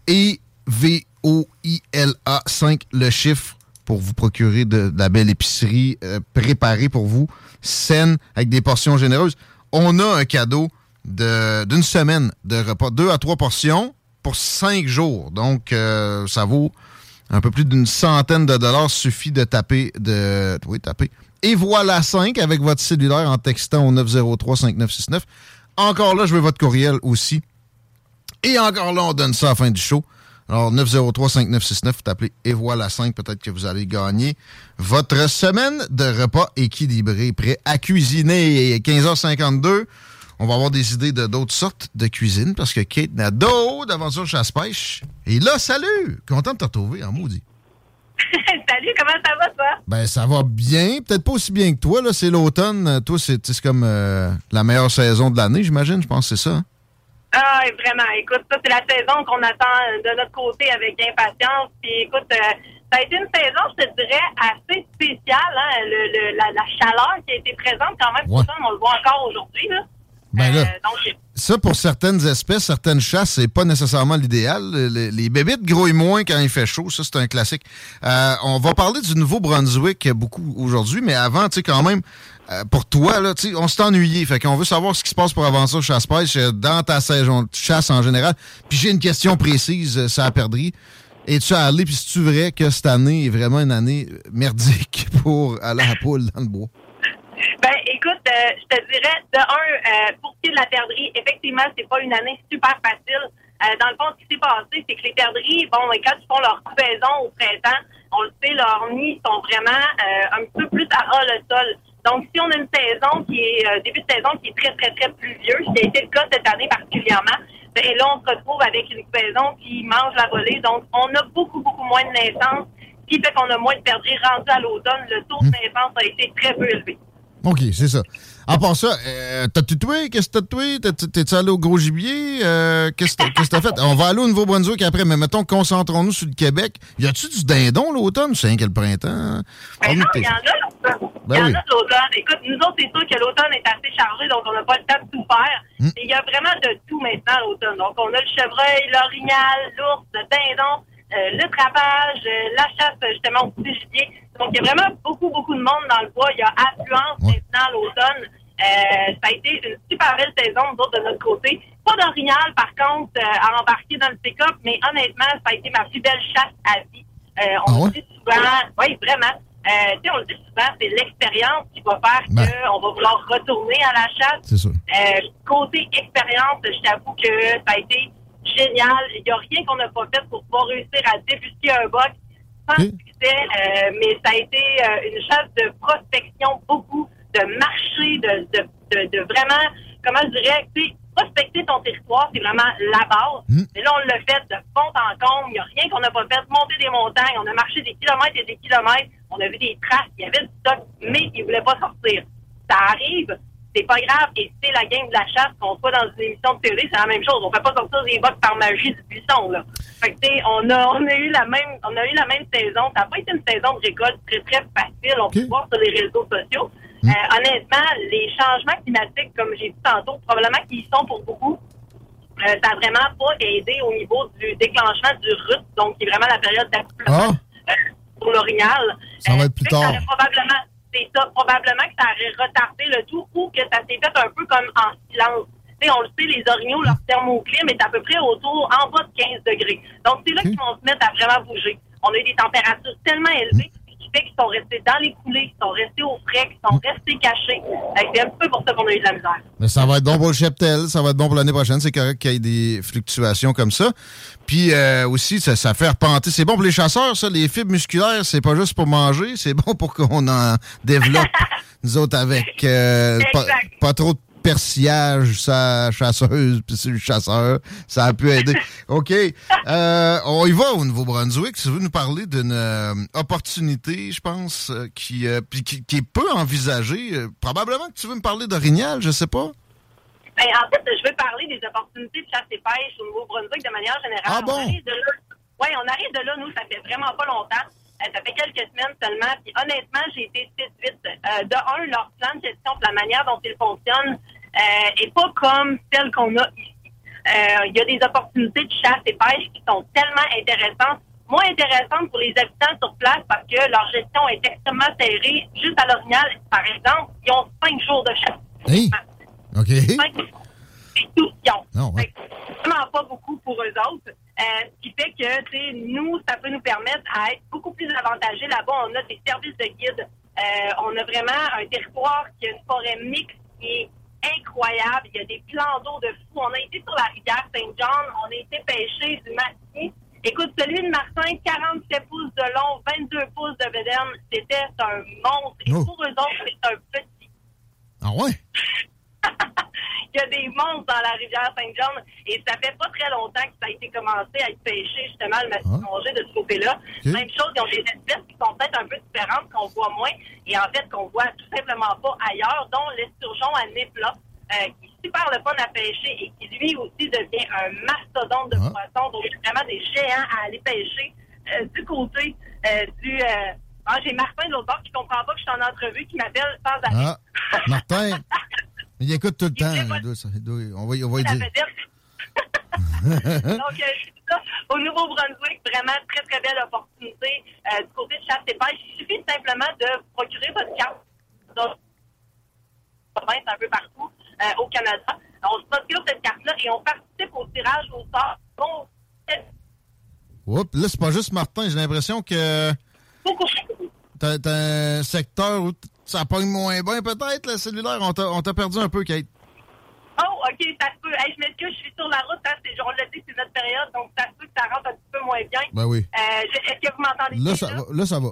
et V-O-I-L-A 5, le chiffre pour vous procurer de, la belle épicerie euh, préparée pour vous, saine, avec des portions généreuses. On a un cadeau de- d'une semaine de repas, deux à trois portions pour cinq jours. Donc, euh, ça vaut un peu plus d'une centaine de dollars. Suffit de taper, de, oui, taper. Et voilà 5 avec votre cellulaire en textant au 903-5969. Encore là, je veux votre courriel aussi. Et encore là, on donne ça à la fin du show. Alors, 903-5969, vous tapez et voilà 5, peut-être que vous allez gagner votre semaine de repas équilibré, prêt à cuisiner. 15h52, on va avoir des idées de d'autres sortes de cuisine parce que Kate Nadeau d'Aventure Chasse-Pêche est là. Salut! Content de te retrouver en maudit. Salut, comment ça va, toi? Ben, ça va bien. Peut-être pas aussi bien que toi, là. C'est l'automne. Toi, c'est c'est comme euh, la meilleure saison de l'année, j'imagine. Je pense que c'est ça. hein? Ah, vraiment, écoute, ça, c'est la saison qu'on attend de notre côté avec impatience. Puis, écoute, euh, ça a été une saison, je te dirais, assez spéciale. Hein? Le, le- la, la chaleur qui a été présente quand même, Ouais. pourtant, on le voit encore aujourd'hui. Là. Ben là, Euh, donc, ça, pour certaines espèces, certaines chasses, c'est pas nécessairement l'idéal. Les, les bébites grouillent moins quand il fait chaud. Ça, c'est un classique. Euh, on va parler du Nouveau-Brunswick beaucoup aujourd'hui, mais avant, tu sais, quand même, euh, pour toi, là, on s'est ennuyé. Fait qu'on veut savoir ce qui se passe pour avancer chasse-pêche euh, dans ta saison de chasse en général. Puis j'ai une question précise, euh, ça a perdri. Es-tu allé, puis c'est-tu vrai que cette année est vraiment une année merdique pour aller à la poule dans le bois? Ben, écoute, je te dirais, de un, euh, pour ce qui est de la perdrix, effectivement, c'est pas une année super facile. Dans le fond, ce qui s'est passé, c'est que les perdrix, bon, quand ils font leur saison au printemps, on le sait, leurs nids sont vraiment un peu plus à ras le sol. Donc, si on a une saison qui est, euh, début de saison qui est très, très, très pluvieux, ce qui a été le cas cette année particulièrement, ben, et là, on se retrouve avec une saison qui mange la volée. Donc, on a beaucoup, beaucoup moins de naissances, ce qui fait qu'on a moins de perdrix rendus à l'automne. Le taux de naissance a été très peu élevé. OK, c'est ça. À part ça, euh, t'as tué? Qu'est-ce que t'as tué? T'es- T'es-tu allé au gros gibier? Euh, Qu'est-ce que t'as fait? On va aller au Nouveau-Brunswick après, mais mettons, concentrons-nous sur le Québec. Y a-tu du dindon l'automne? C'est rien que le printemps. Ben Parle-nous non, il y en a l'automne. Ben il y en oui. a de l'automne. Écoute, nous autres, c'est sûr que l'automne est assez chargé, donc on n'a pas le temps de tout faire. Hmm. Et il y a vraiment de tout maintenant l'automne. Donc, on a le chevreuil, l'orignal, l'ours, le dindon, euh, le trapage, euh, la chasse, justement, au petit gibier. Donc, il y a vraiment beaucoup, beaucoup de monde dans le bois. Il y a affluence maintenant à l'automne. Euh, ça a été une super belle saison, nous autres, de notre côté. Pas d'orignal, par contre, euh, à embarquer dans le pick-up, mais honnêtement, ça a été ma plus belle chasse à vie. Euh, on Ah le dit souvent, oui, vraiment. Tu sais, on le dit souvent, c'est l'expérience qui va faire Ben. qu'on va vouloir retourner à la chasse. C'est sûr. Côté expérience, je t'avoue que ça a été génial. Il n'y a rien qu'on n'a pas fait pour pouvoir réussir à débusquer un bug sans succès, euh, mais ça a été une chasse de prospection, beaucoup de marché, de, de, de, de vraiment, comment je dirais, tu sais, prospecter ton territoire, c'est vraiment la base. Mm. Mais là, on l'a fait de fond en comble. Il n'y a rien qu'on n'a pas fait. Monter des montagnes. On a marché des kilomètres et des kilomètres. On a vu des traces. Il y avait du stock, mais ils ne voulaient pas sortir. Ça arrive. C'est pas grave. Et c'est la game de la chasse qu'on soit dans une émission de télé, c'est la même chose. On fait pas sortir des bottes par magie du buisson, là. Fait que, tu sais, on a, on a eu la même, on a eu la même saison. Ça n'a pas été une saison de récolte très, très facile. On peut voir sur les réseaux sociaux. Euh, honnêtement, les changements climatiques, comme j'ai dit tantôt, probablement qu'ils sont pour beaucoup. Euh, ça n'a vraiment pas aidé au niveau du déclenchement du RUT, donc qui est vraiment la période d'accouplement euh, pour l'orignal. Ah. Ça va être plus ça tard. probablement, c'est ça, probablement que ça aurait retardé le tout ou que ça s'est fait un peu comme en silence. On le sait, les orignaux, leur thermoclim est à peu près autour, en bas de 15 degrés. Donc, c'est là qu'ils vont se mettre à vraiment bouger. On a eu des températures tellement élevées fait qu'ils sont restés dans les coulées, qu'ils sont restés au frais, qu'ils sont restés cachés. C'est un peu pour ça qu'on a eu de la misère. Mais ça va être bon pour le cheptel, ça va être bon pour l'année prochaine. C'est correct qu'il y ait des fluctuations comme ça. Puis euh, aussi, ça, ça fait repenter. C'est bon pour les chasseurs, ça. Les fibres musculaires, c'est pas juste pour manger, c'est bon pour qu'on en développe, nous autres, avec euh, pas, pas trop de persillage, sa chasseuse, puis sur le chasseur. Ça a pu aider. OK. Euh, on y va au Nouveau-Brunswick. Si vous nous parler d'une euh, opportunité, je pense, euh, qui, euh, puis qui, qui est peu envisagée. Probablement que tu veux me parler d'orignal, je sais pas. Ben, en fait, je veux parler des opportunités de chasse et pêche au Nouveau-Brunswick de manière générale. Ah bon? On arrive de là. Oui, on arrive de là, nous, ça fait vraiment pas longtemps. Euh, ça fait quelques semaines seulement. Puis honnêtement, j'ai été séduite. Euh, de un, leur plan de gestion, la manière dont ils fonctionnent, euh, est pas comme celle qu'on a ici. Euh, Il y a des opportunités de chasse et pêche qui sont tellement intéressantes, moins intéressantes pour les habitants sur place parce que leur gestion est extrêmement serrée. Juste à l'orignal, par exemple, ils ont cinq jours de chasse. Hey. OK. Cinq c'est tout ce qu'ils ont. Non, ouais. Vraiment pas beaucoup pour eux autres. Euh, ce qui fait que, tu sais, nous, ça peut nous permettre à être beaucoup plus avantagés. Là-bas, on a des services de guide. Euh, on a vraiment un territoire qui a une forêt mixte qui est incroyable. Il y a des plans d'eau de fou. On a été sur la rivière Saint-John. On a été pêcher du matin. Écoute, celui de Martin, 47 pouces de long, 22 pouces de bédaine. C'était un monstre. Et Oh. pour eux autres, c'est un petit. Ah ouais? Il y a des monstres dans la rivière Saint-John et ça fait pas très longtemps que ça a été commencé à être pêché, justement, le massif de ce côté-là. Même chose, ils ont des espèces qui sont peut-être un peu différentes, qu'on voit moins et en fait qu'on voit tout simplement pas ailleurs, dont l'esturgeon à nez plat, euh, qui est super le fun à pêcher et qui lui aussi devient un mastodonte de poissons. Donc, il y a vraiment des géants à aller pêcher euh, du côté euh, du... ah, j'ai Martin de l'autre bord qui comprend pas que je suis en entrevue, qui m'appelle sans arrêt. Ah, Martin, il écoute tout le temps. doit- doit- on va, on va y dire. Donc, euh, ça. Au Nouveau-Brunswick, vraiment très, très belle opportunité euh, du côté de chasse et pêche. Il suffit simplement de procurer votre carte. Donc, province un peu partout euh, au Canada. On se procure cette carte-là et on participe au tirage au sort. Bon, Oups, là, c'est pas juste Martin. J'ai l'impression que beaucoup. t'as un secteur où ça pogne moins bien, peut-être, le cellulaire? On t'a- on t'a perdu un peu, Kate. Oh, OK, ça se peut. Hey, je m'excuse, je suis sur la route. Hein, c'est, on l'a dit, c'est notre période, donc ça se peut que ça rentre un petit peu moins bien. Ben oui. Euh, je- est-ce que vous m'entendez Là, bien, ça va. Là, ça va.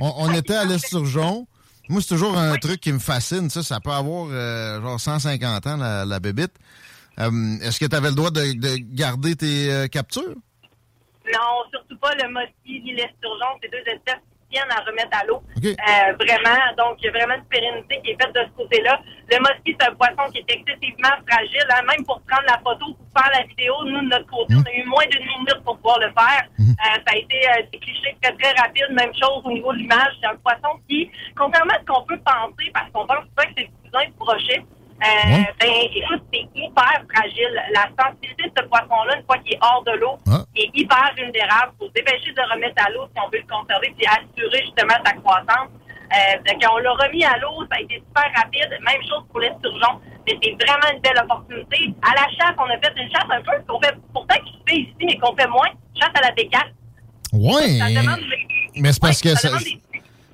On, on était à l'esturgeon. Moi, c'est toujours un truc qui me fascine. Ça, ça peut avoir euh, genre 150 ans, la, la bébite. Euh, Est-ce que tu avais le droit de, de garder tes captures? Non, surtout pas le mosquit ni l'esturgeon. C'est deux espèces qui tiennent à remettre à l'eau. Euh, vraiment, donc il y a vraiment une pérennité qui est faite de ce côté-là. Le mosquit, c'est un poisson qui est excessivement fragile. hein. Même pour prendre la photo, pour faire la vidéo, nous, de notre côté, on a eu moins d'une minute pour pouvoir le faire. Euh, ça a été euh, des clichés très, très rapides. Même chose au niveau de l'image. C'est un poisson qui, contrairement à ce qu'on peut penser, parce qu'on pense souvent que c'est le cousin du brochet, euh, ben, écoute, c'est hyper fragile. La sensibilité de ce poisson-là, une fois qu'il est hors de l'eau, est hyper vulnérable. Il faut se dépêcher de le remettre à l'eau si on veut le conserver puis assurer justement sa croissance. Euh, quand on l'a remis à l'eau, ça a été super rapide. Même chose pour l'esturgeon. Mais c'est vraiment une belle opportunité. À la chasse, on a fait une chasse un peu qu'on fait pourtant qui se fait ici, mais qu'on fait moins. Chasse à la bécasse. Ouais. Ça demande Mais c'est parce Ouais, que ça ça, demande des-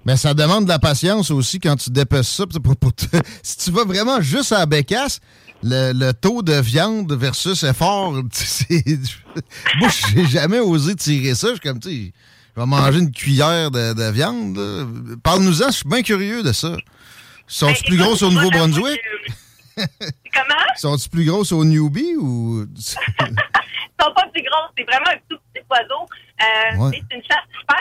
mais ça demande de la patience aussi quand tu dépêches ça. pour- pour te- si tu vas vraiment juste à la bécasse, le, le taux de viande versus effort, c'est- moi, j'ai jamais osé tirer ça. Je suis comme, tu sais, je vais manger une cuillère de, de viande. Parle-nous-en, je suis bien curieux de ça. Sont-ils plus grosses au Nouveau-Brunswick? Comment? Sont-ils plus grosses au newbie ou. Ils sont pas plus grosses, c'est vraiment un tout petit oiseau. Euh, Ouais. C'est une chasse super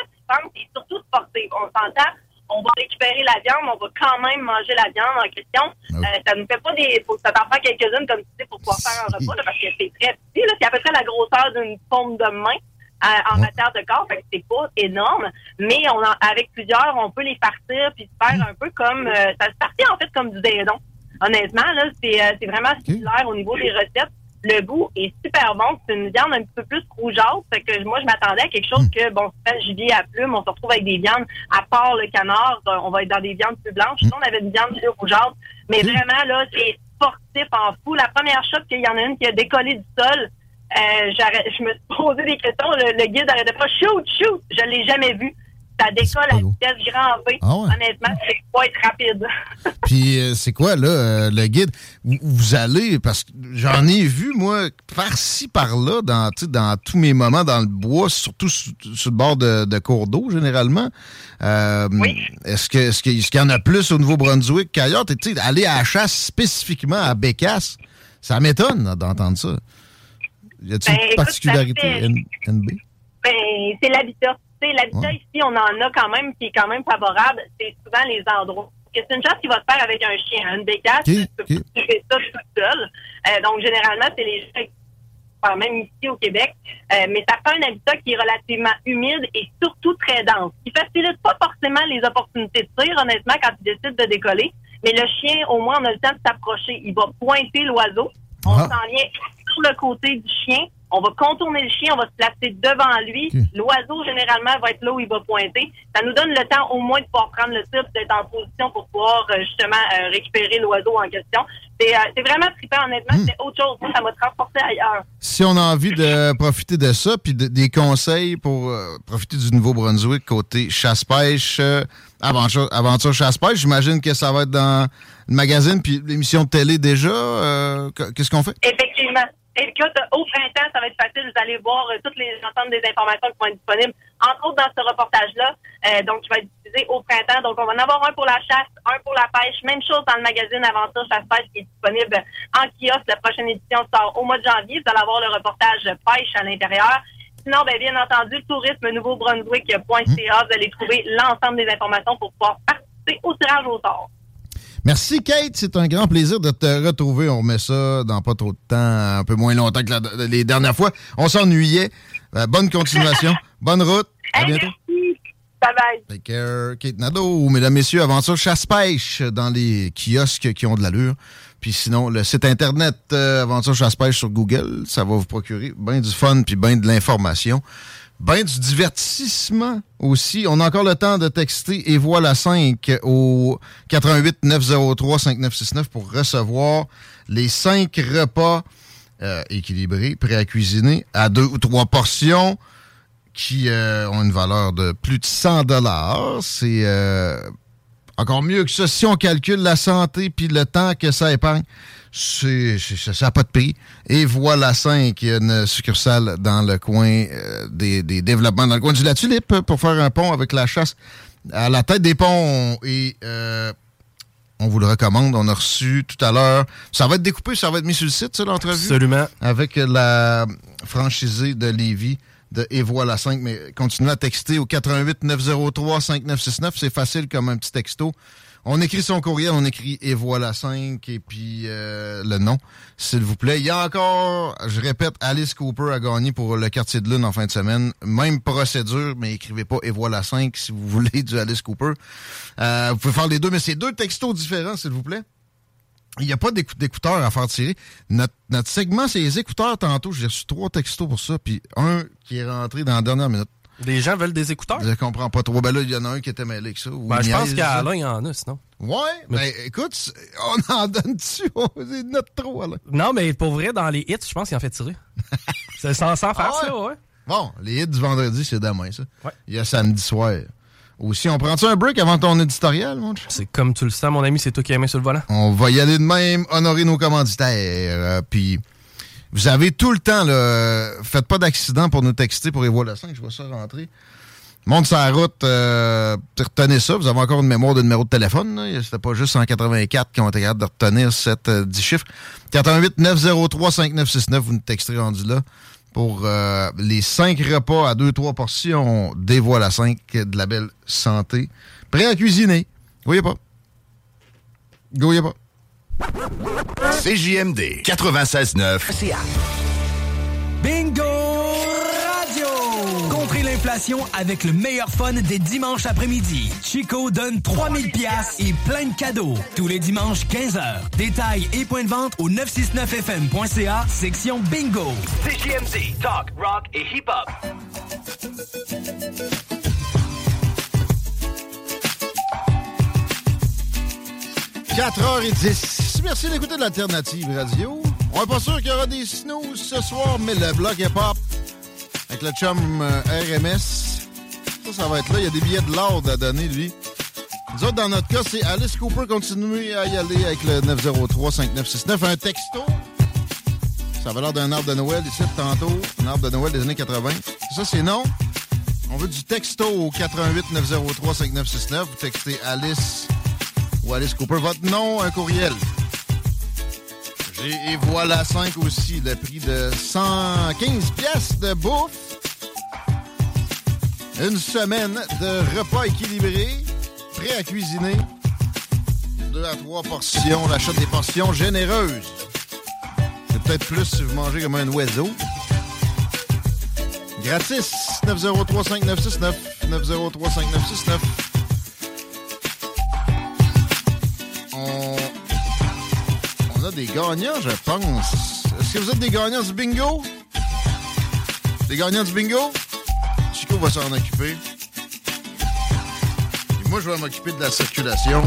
et surtout sportive. On s'entend, on va récupérer la viande, on va quand même manger la viande en question. Ah Euh, ça nous fait pas des. Faut que ça t'en prend quelques-unes, comme tu dis, pour pouvoir faire un repas, là, parce que c'est très petit. là. C'est à peu près la grosseur d'une paume de main. euh, en matière de corps, fait que c'est pas énorme, mais on en- avec plusieurs, on peut les farcir puis se faire un peu comme euh, ça se partit en fait comme du dindon. Honnêtement, là, c'est euh, vraiment similaire au niveau des recettes. Le goût est super bon. C'est une viande un petit peu plus rougeâtre. Fait que moi, je m'attendais à quelque chose que, bon, c'est un gibier à plumes. On se retrouve avec des viandes, à part le canard, euh, on va être dans des viandes plus blanches. Sinon, on avait une viande plus rougeâtre. Mais vraiment, là, c'est sportif en fou. La première shot, qu'il y en a une qui a décollé du sol. Euh, j'arrête- je me suis posé des questions. Le, le guide arrêtait pas. Shoot, shoot! Je l'ai jamais vu. Ça décolle à vitesse grand V. Ah ouais? Honnêtement, c'est pas être rapide. Puis euh, c'est quoi, là, euh, le guide? Vous, vous allez, parce que j'en ai vu, moi, par-ci, par-là, dans, dans tous mes moments dans le bois, surtout sur, sur le bord de, de cours d'eau, généralement. Euh, Est-ce que est-ce qu'il qu'il y en a plus au Nouveau-Brunswick qu'ailleurs? Tu sais, aller à la chasse spécifiquement à Bécasse, ça m'étonne d'entendre ça. Y a-t-il Ben, une écoute, particularité NB? Ben, c'est l'habitat. Tu sais, l'habitat ici, on en a quand même qui est quand même favorable. C'est souvent les endroits. C'est une chose qui va se faire avec un chien. Une bécasse, Ok, tu peux pas faire ça tout seul. Euh, donc, généralement, c'est les gens qui enfin, même ici au Québec. Euh, mais ça fait un habitat qui est relativement humide et surtout très dense. Qui facilite pas forcément les opportunités de tir, honnêtement, quand tu décides de décoller. Mais le chien, au moins, on a le temps de s'approcher. Il va pointer l'oiseau. On Ah. s'en vient sur le côté du chien. On va contourner le chien, on va se placer devant lui. L'oiseau, généralement, va être là où il va pointer. Ça nous donne le temps au moins de pouvoir prendre le tir, d'être en position pour pouvoir euh, justement euh, récupérer l'oiseau en question. C'est euh, vraiment trippant, honnêtement. C'est autre chose. Moi, ça m'a transporté ailleurs. Si on a envie de profiter de ça, puis de- des conseils pour profiter du Nouveau-Brunswick côté chasse-pêche, aventure, aventure chasse-pêche, j'imagine que ça va être dans le magazine puis l'émission de télé déjà. qu- Qu'est-ce qu'on fait? Effectivement. Écoute, au printemps, ça va être facile. Vous allez voir euh, toutes les ensembles des informations qui vont être disponibles, entre autres dans ce reportage-là. Euh, donc, qui va être diffusé au printemps. Donc, on va en avoir un pour la chasse, un pour la pêche. Même chose dans le magazine Aventure Chasse-Pêche qui est disponible en kiosque. La prochaine édition sort au mois de janvier. Vous allez avoir le reportage pêche à l'intérieur. Sinon, ben, bien entendu, tourisme nouveau-brunswick.ca. Vous allez trouver l'ensemble des informations pour pouvoir participer au tirage au sort. Merci, Kate. C'est un grand plaisir de te retrouver. On remet ça dans pas trop de temps, un peu moins longtemps que la- les dernières fois. On s'ennuyait. Euh, bonne continuation. bonne route. À bientôt. Bye bye. Take care. Kate Nadeau, mesdames, messieurs, aventure chasse-pêche dans les kiosques qui ont de l'allure. Puis sinon, le site internet euh, aventure chasse-pêche sur Google, ça va vous procurer bien du fun puis bien de l'information. Ben du divertissement aussi. On a encore le temps de texter et voilà 5 au 88 903 5969 pour recevoir les 5 repas euh, équilibrés, prêts à cuisiner à deux ou trois portions qui euh, ont une valeur de plus de 100 dollars. C'est euh, encore mieux que ça. Si on calcule la santé puis le temps que ça épargne, c'est, ça n'a pas de prix. Et voilà 5, il y a une succursale dans le coin euh, des, des développements, dans le coin du La Tulipe, pour faire un pont avec la chasse à la tête des ponts. Et euh, on vous le recommande. On a reçu tout à l'heure. Ça va être découpé, ça va être mis sur le site, ça, l'entrevue? Absolument. Avec la franchisée de Lévis de Et voilà 5. Mais continuez à texter au 88 903 5969. C'est facile comme un petit texto. On écrit son courriel, on écrit Et voilà 5 et puis euh, le nom, s'il vous plaît. Il y a encore, je répète, Alice Cooper a gagné pour le quartier de lune en fin de semaine. Même procédure, mais écrivez pas Et voilà 5 si vous voulez du Alice Cooper. Euh, vous pouvez faire les deux, mais c'est deux textos différents, s'il vous plaît. Il n'y a pas d'écou- d'écouteurs à faire tirer. Notre, notre segment, c'est les écouteurs tantôt. J'ai reçu trois textos pour ça, puis un qui est rentré dans la dernière minute. Les gens veulent des écouteurs? Je comprends pas trop. Ben là, il y en a un qui était mêlé avec ça. Ben, je pense niaise, qu'à ça. Alain, il y en a, sinon. Ouais, ben écoute, on en donne dessus. C'est notre trop, Alain. Non, mais pour vrai, dans les hits, je pense qu'il en fait tirer. C'est sans, sans faire Ah ouais? ça, ouais. Bon, les hits du vendredi, c'est demain, ça. Il y a samedi soir. Aussi, on prend-tu un break avant ton éditorial, mon? C'est comme tu le sens, mon ami, c'est toi qui as mis sur le volant. On va y aller de même, honorer nos commanditaires. euh, Puis, vous avez tout le temps, là, faites pas d'accident pour nous texter pour les voix le 5, je vois ça rentrer. Monte la route, euh, retenez ça. Vous avez encore une mémoire de numéro de téléphone. là. C'était pas juste 184 qui ont été capables de retenir cette euh, 10 chiffres. 88 903 5969, vous nous texterez rendu là pour euh, les 5 repas à 2-3 portions des voiles à 5 de la belle santé. Prêt à cuisiner. Gouillez pas. Gouillez pas. CJMD 96.9. Bingo Radio! Contrez l'inflation avec le meilleur fun des dimanches après-midi. Chico donne 3000 pièces et plein de cadeaux. Tous les dimanches 15h. Détails et points de vente au 969fm.ca, section Bingo. CJMD, talk, rock et hip-hop. 4h10. Merci d'écouter de l'Alternative Radio. On n'est pas sûr qu'il y aura des snooze ce soir, mais le bloc est pop avec le chum euh, RMS. Ça, ça va être là. Il y a des billets de l'ordre à donner, lui. Nous autres, dans notre cas, c'est Alice Cooper. Continuez à y aller avec le 903-5969. Un texto. Ça va l'air d'un arbre de Noël ici, tantôt. Un arbre de Noël des années 80. Ça, c'est non. On veut du texto au 88 903 5969. Vous textez Alice ou Alice Cooper, votre nom, un courriel. Et, voilà 5 aussi, le prix de 115 pièces de bouffe. Une semaine de repas équilibré, prêt à cuisiner. Deux à trois portions, l'achat des portions généreuses. C'est peut-être plus si vous mangez comme un oiseau. Gratis, 903 5969 903 5969 des gagnants, je pense. Est-ce que vous êtes des gagnants du bingo? Des gagnants du bingo? Chico va s'en occuper. Et moi, je vais m'occuper de la circulation.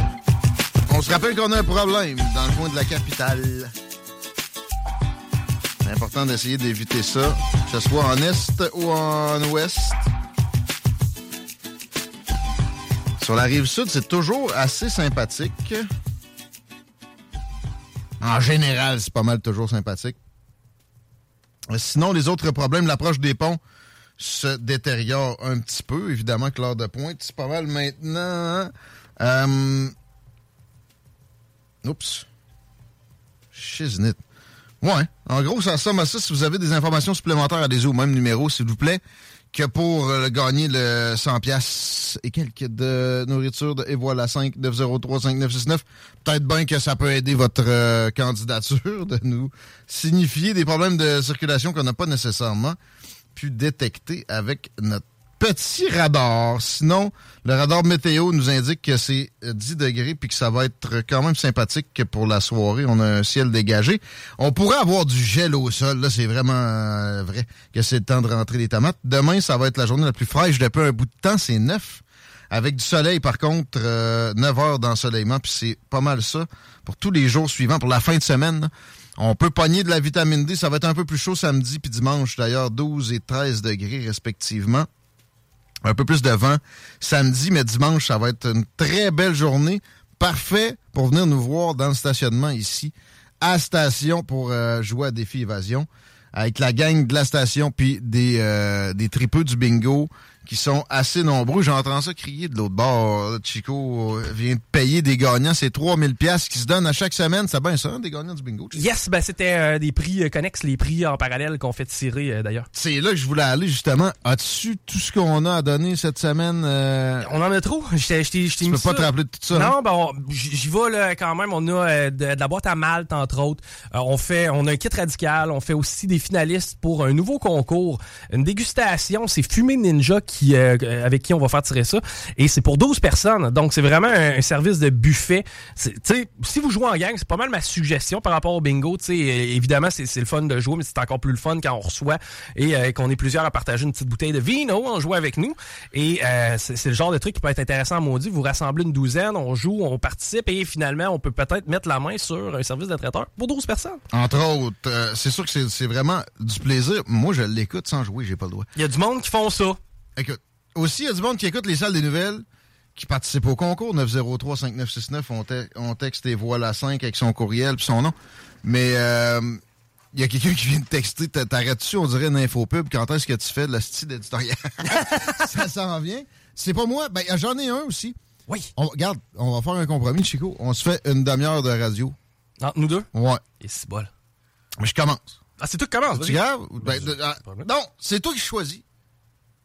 On se rappelle qu'on a un problème dans le coin de la capitale. C'est important d'essayer d'éviter ça, que ce soit en est ou en ouest. Sur la rive sud, c'est toujours assez sympathique. En général, c'est pas mal toujours sympathique. Sinon, les autres problèmes, l'approche des ponts se détériore un petit peu. Évidemment que l'heure de pointe, c'est pas mal maintenant. hein. Euh... Oups. Shiznit. Ouais. En gros, ça ressemble à ça. Si vous avez des informations supplémentaires, allez-y au même numéro, s'il vous plaît, que pour euh, gagner le 100 pièces et quelques de nourriture de Et voilà 5 903 5969. Peut-être bien que ça peut aider votre euh, candidature de nous signifier des problèmes de circulation qu'on n'a pas nécessairement pu détecter avec notre petit radar. Sinon, le radar météo nous indique que c'est euh, 10 degrés puis que ça va être quand même sympathique que pour la soirée. On a un ciel dégagé. On pourrait avoir du gel au sol. Là, c'est vraiment euh, vrai que c'est le temps de rentrer les tomates. Demain, ça va être la journée la plus fraîche depuis un bout de temps. C'est neuf. Avec du soleil, par contre, euh, 9 heures d'ensoleillement, puis c'est pas mal ça pour tous les jours suivants, pour la fin de semaine. On peut pogner de la vitamine D. Ça va être un peu plus chaud samedi puis dimanche, d'ailleurs, 12 et 13 degrés respectivement. Un peu plus de vent samedi, mais dimanche, ça va être une très belle journée. Parfait pour venir nous voir dans le stationnement ici, à station, pour euh, jouer à Défi Évasion, avec la gang de la station, puis des, euh, des tripeux du bingo qui sont assez nombreux. J'entends ça crier de l'autre bord. Chico vient de payer des gagnants. C'est 3000 pièces qui se donnent à chaque semaine. C'est bien ça, hein, des gagnants du bingo? Chico? Yes, ben c'était euh, des prix euh, connexes, les prix en parallèle qu'on fait tirer euh, d'ailleurs. C'est là que je voulais aller, justement. As-tu tout ce qu'on a à donner cette semaine? On en a trop. Je t'ai- je t'ai je t'ai Tu peux pas ça. te rappeler de tout ça, Non, hein? ben on- j'y vais là, quand même. On a de, de la boîte à malte, entre autres. On fait, on a un kit radical. On fait aussi des finalistes pour un nouveau concours, une dégustation. C'est Fumée Ninja qui, euh, avec qui on va faire tirer ça. Et c'est pour 12 personnes. Donc, c'est vraiment un, un service de buffet. Si vous jouez en gang, c'est pas mal ma suggestion par rapport au bingo. Tu sais, euh, évidemment, c'est le fun de jouer, mais c'est encore plus le fun quand on reçoit et euh, qu'on est plusieurs à partager une petite bouteille de vino en jouant avec nous. Et euh, c'est le genre de truc qui peut être intéressant à maudit. Vous rassemblez une douzaine, on joue, on participe et finalement, on peut peut-être mettre la main sur un service de traiteur pour 12 personnes. Entre autres, euh, c'est sûr que c'est- c'est vraiment du plaisir. Moi, je l'écoute sans jouer, j'ai pas le droit. Il y a du monde qui font ça. Écoute, aussi, il y a du monde qui écoute les salles des nouvelles, qui participe au concours 903-5969. On, te- on texte et voilà 5 avec son courriel puis son nom. Mais euh, Il y a quelqu'un qui vient de texter, t'a- t'arrêtes-tu, on dirait une infopub, quand est-ce que tu fais de la style éditoriale? ça s'en vient. C'est pas moi, ben j'en ai un aussi. Oui. On, regarde, on va faire un compromis, Chico. On se fait une demi-heure de radio. Entre nous deux? Ouais. Et c'est bol. Mais je commence. Ah, c'est toi qui commence, Tu grave? Ben, ah, non, c'est toi qui choisis.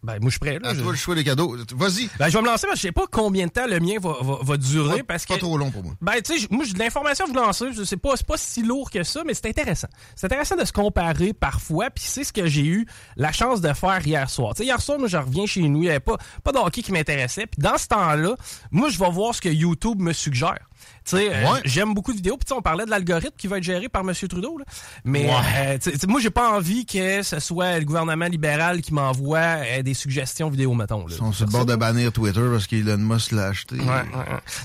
Ben, moi, je suis prêt, là. Je... toi le choix des cadeaux. Vas-y. Ben, je vais me lancer, parce que je sais pas combien de temps le mien va, va, va durer, parce que... Pas trop long pour moi. Ben, tu sais, moi, j'ai de l'information à vous lancer. Je sais pas, c'est pas si lourd que ça, mais c'est intéressant. C'est intéressant de se comparer parfois, puis c'est ce que j'ai eu la chance de faire hier soir. Tu sais, hier soir, moi, je reviens chez nous, il y avait pas, pas de hockey qui m'intéressait, puis dans ce temps-là, moi, je vais voir ce que YouTube me suggère. Tu sais, euh, j'aime beaucoup de vidéos, puis on parlait de l'algorithme qui va être géré par M. Trudeau, là. Mais, Ouais. euh, moi, j'ai pas envie que ce soit le gouvernement libéral qui m'envoie euh, des suggestions vidéo, mettons. Là. Ils sont sur le bord de bannir Twitter parce qu'Elon Musk l'a acheté.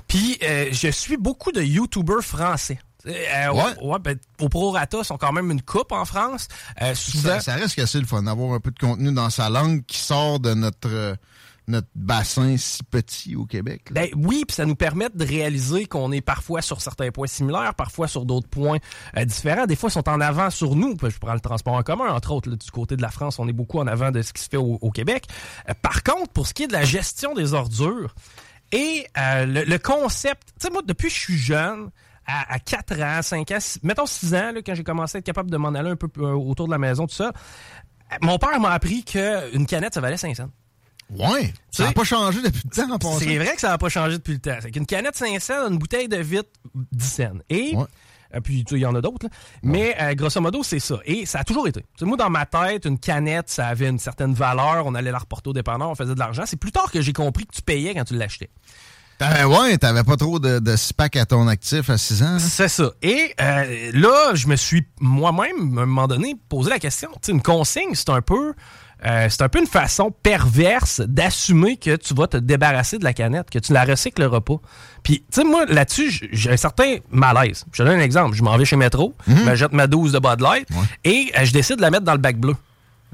Puis je suis beaucoup de YouTubers français. Euh, Ouais. ouais, ben, au prorata, sont quand même une coupe en France. Euh, souvent, Ça, ça reste assez le fun d'avoir un peu de contenu dans sa langue qui sort de notre, notre bassin si petit au Québec. Ben oui, puis ça nous permet de réaliser qu'on est parfois sur certains points similaires, parfois sur d'autres points euh, différents. Des fois, ils sont en avant sur nous. Je prends le transport en commun, entre autres. du côté de la France, on est beaucoup en avant de ce qui se fait au, Québec. Euh, par contre, pour ce qui est de la gestion des ordures et euh, le, concept, tu sais, moi, depuis que je suis jeune, à, à 4 ans, 5 ans, mettons 6 ans, quand j'ai commencé à être capable de m'en aller un peu autour de la maison, tout ça, mon père m'a appris qu'une canette, ça valait 5 cents. Ouais. Ça n'a pas changé depuis le temps en passant. C'est vrai que ça n'a pas changé depuis le temps. C'est qu'une canette 500, une bouteille de vitre 10 cents. Et, Ouais. euh, puis il y en a d'autres, mais euh, grosso modo, c'est ça. Et ça a toujours été. Moi, dans ma tête, une canette, ça avait une certaine valeur. On allait la reporter au dépanneur, on faisait de l'argent. C'est plus tard que j'ai compris que tu payais quand tu l'achetais. Ben ouais, t'avais pas trop de, de SPAC à ton actif à 6 ans. C'est ça. Et euh, là, je me suis moi-même, à un moment donné, posé la question. Tu sais, une consigne, c'est un peu... euh, c'est un peu une façon perverse d'assumer que tu vas te débarrasser de la canette, que tu la recycleras pas. Puis, tu sais, moi, là-dessus, j'ai un certain malaise. Je te donne un exemple. Je m'en vais chez Metro, je me jette ma dose de Bud Light et euh, je décide de la mettre dans le bac bleu.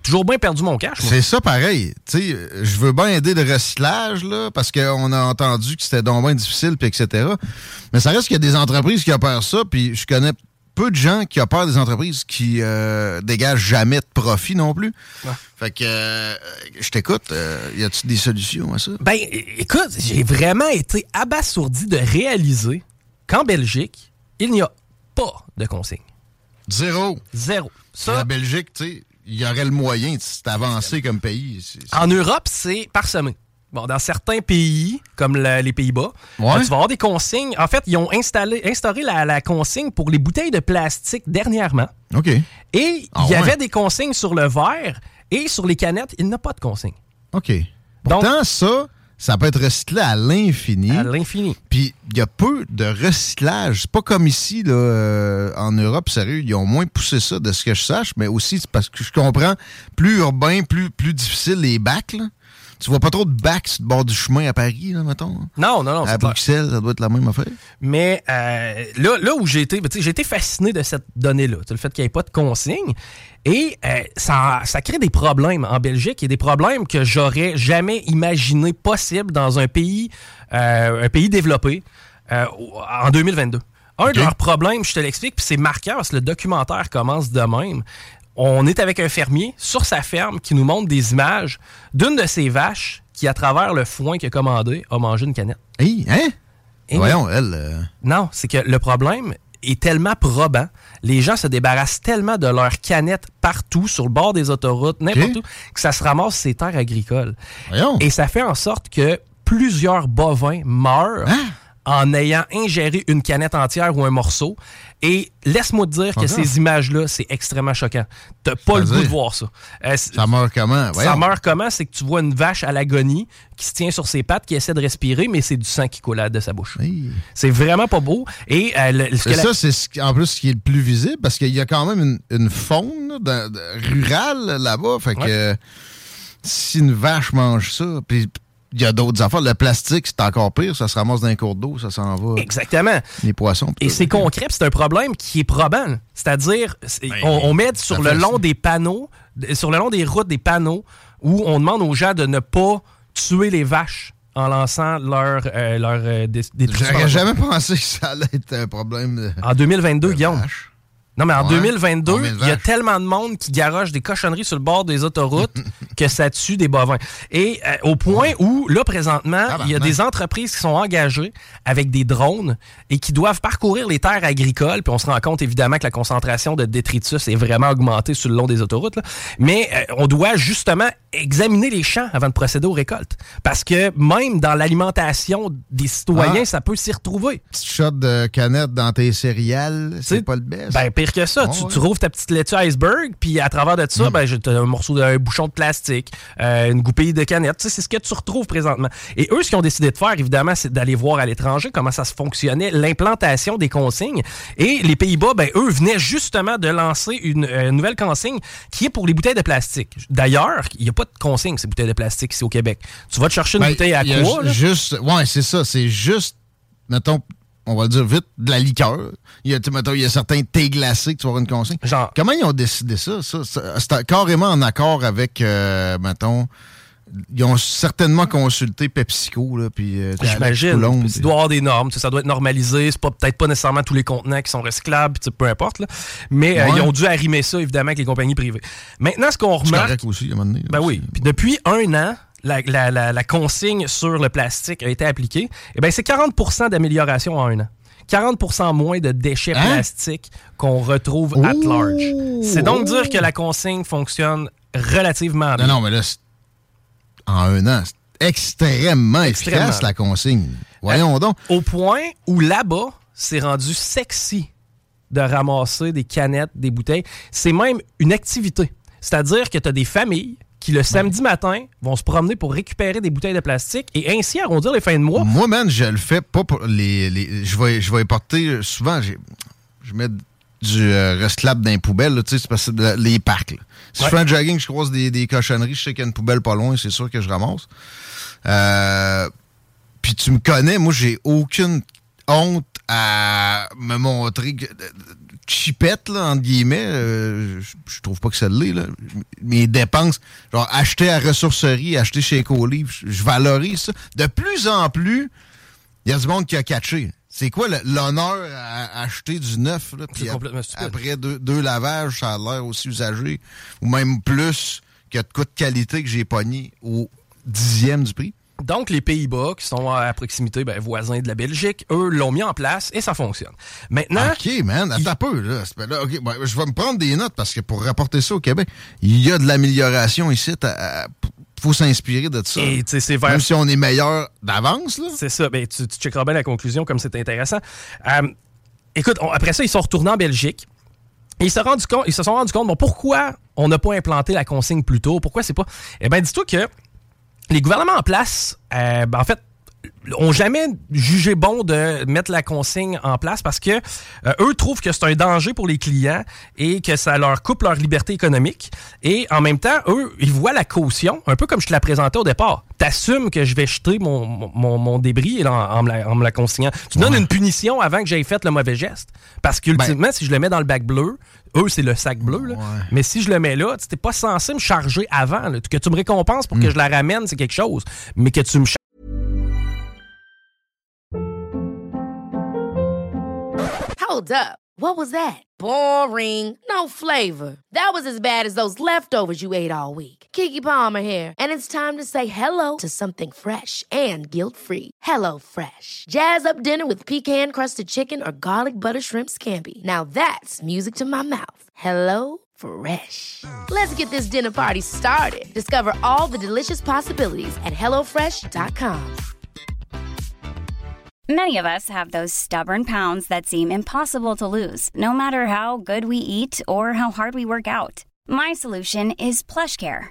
Toujours bien perdu mon cash. C'est ça pareil. Tu sais, euh, je veux bien aider le recyclage, là, parce qu'on a entendu que c'était donc bien difficile, puis etc. Mais ça reste qu'il y a des entreprises qui opèrent ça, puis je connais peu de gens qui opèrent des entreprises qui euh, dégagent jamais de profit non plus. Fait que, euh, je t'écoute, euh, y a-tu des solutions à ça? Ben, écoute, j'ai vraiment été abasourdi de réaliser qu'en Belgique, il n'y a pas de consigne. Zéro. Zéro. Ça, La Belgique, tu sais, il y aurait le moyen, c'est avancé comme pays. En Europe, c'est parsemé. Bon, dans certains pays, comme le- les Pays-Bas, Ouais. euh, tu vas avoir des consignes. En fait, ils ont installé, instauré la, la consigne pour les bouteilles de plastique dernièrement. OK. Et Ah il y ouais. avait des consignes sur le verre et sur les canettes, il n'y a pas de consigne. OK. Pourtant, ça, ça peut être recyclé à l'infini. À l'infini. Puis il y a peu de recyclage. C'est pas comme ici, là, euh, en Europe, sérieux, ils ont moins poussé ça de ce que je sache, mais aussi c'est parce que je comprends, plus urbain, plus, plus difficile les bacs, là. Tu vois pas trop de bacs sur le bord du chemin à Paris, là, mettons. hein? Non, non, non. À. Bruxelles, ça doit être la même affaire. Mais euh, là, là où j'ai été, ben, j'ai été fasciné de cette donnée-là, le fait qu'il n'y ait pas de consigne. Et euh, ça, ça crée des problèmes en Belgique et des problèmes que j'aurais jamais imaginé possible dans un pays, euh, un pays développé en 2022. Un de leurs problèmes, je te l'explique, puis c'est marquant parce que le documentaire commence de même. On est avec un fermier sur sa ferme qui nous montre des images d'une de ses vaches qui, à travers le foin qu'il a commandé, a mangé une canette. Hey, hein? Et Voyons, elle. euh, non, c'est que le problème est tellement probant. Les gens se débarrassent tellement de leurs canettes partout, sur le bord des autoroutes, n'importe où, que ça se ramasse ces terres agricoles. Voyons. Et ça fait en sorte que plusieurs bovins meurent Hein? en ayant ingéré une canette entière ou un morceau. Et laisse-moi te dire que ces images-là, c'est extrêmement choquant. T'as pas le goût de voir ça. Euh, Ça meurt comment? ça meurt comment? C'est que tu vois une vache à l'agonie qui se tient sur ses pattes, qui essaie de respirer, mais c'est du sang qui coule de sa bouche. C'est vraiment pas beau. Et euh, le- ce que Mais la- ça, c'est ce en plus ce qui est le plus visible parce qu'il y a quand même une, une faune là, de- de- rurale là-bas. Fait que Ouais. si une vache mange ça, puis il y a d'autres affaires, le plastique, c'est encore pire. Ça se ramasse dans un cours d'eau, ça s'en va. Exactement. Les poissons. Et c'est concret, puis c'est un problème qui est probant. C'est-à-dire, c'est- Ben, on, on met sur le long ça. des panneaux, sur le long des routes des panneaux, où on demande aux gens de ne pas tuer les vaches en lançant leur, euh, leur euh, J'aurais jamais pensé que ça allait être un problème de. En 2022, de Guillaume. Non, mais en Ouais. 2022, Combien de il y a tellement de monde qui garoche des cochonneries sur le bord des autoroutes que ça tue des bovins. Et euh, au point où, là, présentement, il y a des entreprises qui sont engagées avec des drones et qui doivent parcourir les terres agricoles. Puis on se rend compte, évidemment, que la concentration de détritus est vraiment augmentée sur le long des autoroutes. là. Mais euh, on doit justement examiner les champs avant de procéder aux récoltes. Parce que même dans l'alimentation des citoyens, Ah. ça peut s'y retrouver. Petite shot de canette dans tes céréales, c'est C'est- pas le best. Ben, pire que ça. Ah tu, ouais. tu rouvres ta petite laitue iceberg, puis à travers de ça, ben, j'ai un morceau d'un bouchon de plastique, euh, une goupille de canette. Tu sais, c'est ce que tu retrouves présentement. Et eux, ce qu'ils ont décidé de faire, évidemment, c'est d'aller voir à l'étranger comment ça se fonctionnait, l'implantation des consignes. Et les Pays-Bas, ben, eux, venaient justement de lancer une euh, nouvelle consigne qui est pour les bouteilles de plastique. D'ailleurs, il n'y a pas de consigne, ces bouteilles de plastique ici au Québec. Tu vas te chercher une Ben, bouteille à quoi? ju- Juste, ouais, c'est ça. C'est juste, mettons, on va le dire vite, de la liqueur. Il y a, tu sais, mettons, il y a certains thés glacés que tu vas avoir une consigne. Comment ils ont décidé ça? ça, carrément en accord avec, euh, mettons, ils ont certainement consulté PepsiCo, là, puis euh, J'imagine. Il doit y avoir des normes. Ça doit être normalisé. C'est pas peut-être pas nécessairement tous les contenants qui sont recyclables, peu importe. là. Mais euh, ils ont dû arrimer ça, évidemment, avec les compagnies privées. Maintenant, ce qu'on C'est remarque. correct aussi, à un moment donné. Ben oui. Puis depuis un an, la, la- la- la consigne sur le plastique a été appliquée. Et ben c'est 40% d'amélioration en un an. 40% moins de déchets Hein? plastiques qu'on retrouve at large. C'est donc dire que la consigne fonctionne relativement bien. Non, non, mais là, en un an, c'est extrêmement, Extrêmement. efficace, la consigne. Voyons donc. Au point où là-bas, c'est rendu sexy de ramasser des canettes, des bouteilles. C'est même une activité. C'est-à-dire que tu as des familles qui, le samedi matin, vont se promener pour récupérer des bouteilles de plastique et ainsi arrondir les fins de mois. Moi, man, je le fais pas pour les. les- je, vais, je vais porter souvent. Je mets du euh, recyclable dans les poubelles, là, tu sais, c'est parce que de- les parcs. là. Si Ouais. je fais un jogging, je croise des, des cochonneries, je sais qu'il y a une poubelle pas loin, c'est sûr que je ramasse. Euh, Puis tu me connais, moi, j'ai aucune honte à me montrer que. Chipette, là, entre guillemets, euh, je, trouve pas que ça l'est, là. Mes dépenses, genre acheter à ressourcerie, acheter chez Ecolivre, je, valorise ça. De plus en plus, il y a du monde qui a catché. C'est quoi l'honneur à acheter du neuf, là, puis complètement stupide. après deux, deux lavages, ça a l'air aussi usagé, ou même plus que de quoi de qualité que j'ai pogné au dixième du prix. Donc, les Pays-Bas, qui sont à proximité, ben, voisins de la Belgique, eux l'ont mis en place et ça fonctionne. Maintenant. OK, man, attends un peu. Là. Ben, je vais me prendre des notes parce que pour rapporter ça au Québec, il y a de l'amélioration ici. Il faut s'inspirer de ça. Et, vers- Même si on est meilleur d'avance. là. C'est ça. Ben, tu, tu checkeras bien la conclusion comme c'est intéressant. Euh, écoute, on- après ça, ils sont retournés en Belgique. Et ils se, rendus compte, ils se sont rendus compte, bon, pourquoi on n'a pas implanté la consigne plus tôt? Pourquoi c'est pas? Eh bien, dis-toi que les gouvernements en place, euh, ben, en fait, ont jamais jugé bon de mettre la consigne en place parce que euh, eux trouvent que c'est un danger pour les clients et que ça leur coupe leur liberté économique. Et en même temps, eux, ils voient la caution, un peu comme je te la présentais au départ. T'assumes que je vais jeter mon, mon, mon débris en, en me la, en me la consignant. Tu donnes une punition avant que j'aie fait le mauvais geste. Parce qu'ultimement, si je le mets dans le bac bleu, eux, c'est le sac bleu. là. Mais si je le mets là, tu n'es pas censé me charger avant. là. Que tu me récompenses pour que je la ramène, c'est quelque chose. Mais que tu me Hold up. What was that? Boring. No flavor. That was as bad as those leftovers you ate all week. Kiki Palmer here, and it's time to say hello to something fresh and guilt-free. Hello Fresh. Jazz up dinner with pecan-crusted chicken or garlic butter shrimp scampi. Now that's music to my mouth. Hello Fresh. Let's get this dinner party started. Discover all the delicious possibilities at hellofresh.com. Many of us have those stubborn pounds that seem impossible to lose, no matter how good we eat or how hard we work out. My solution is PlushCare.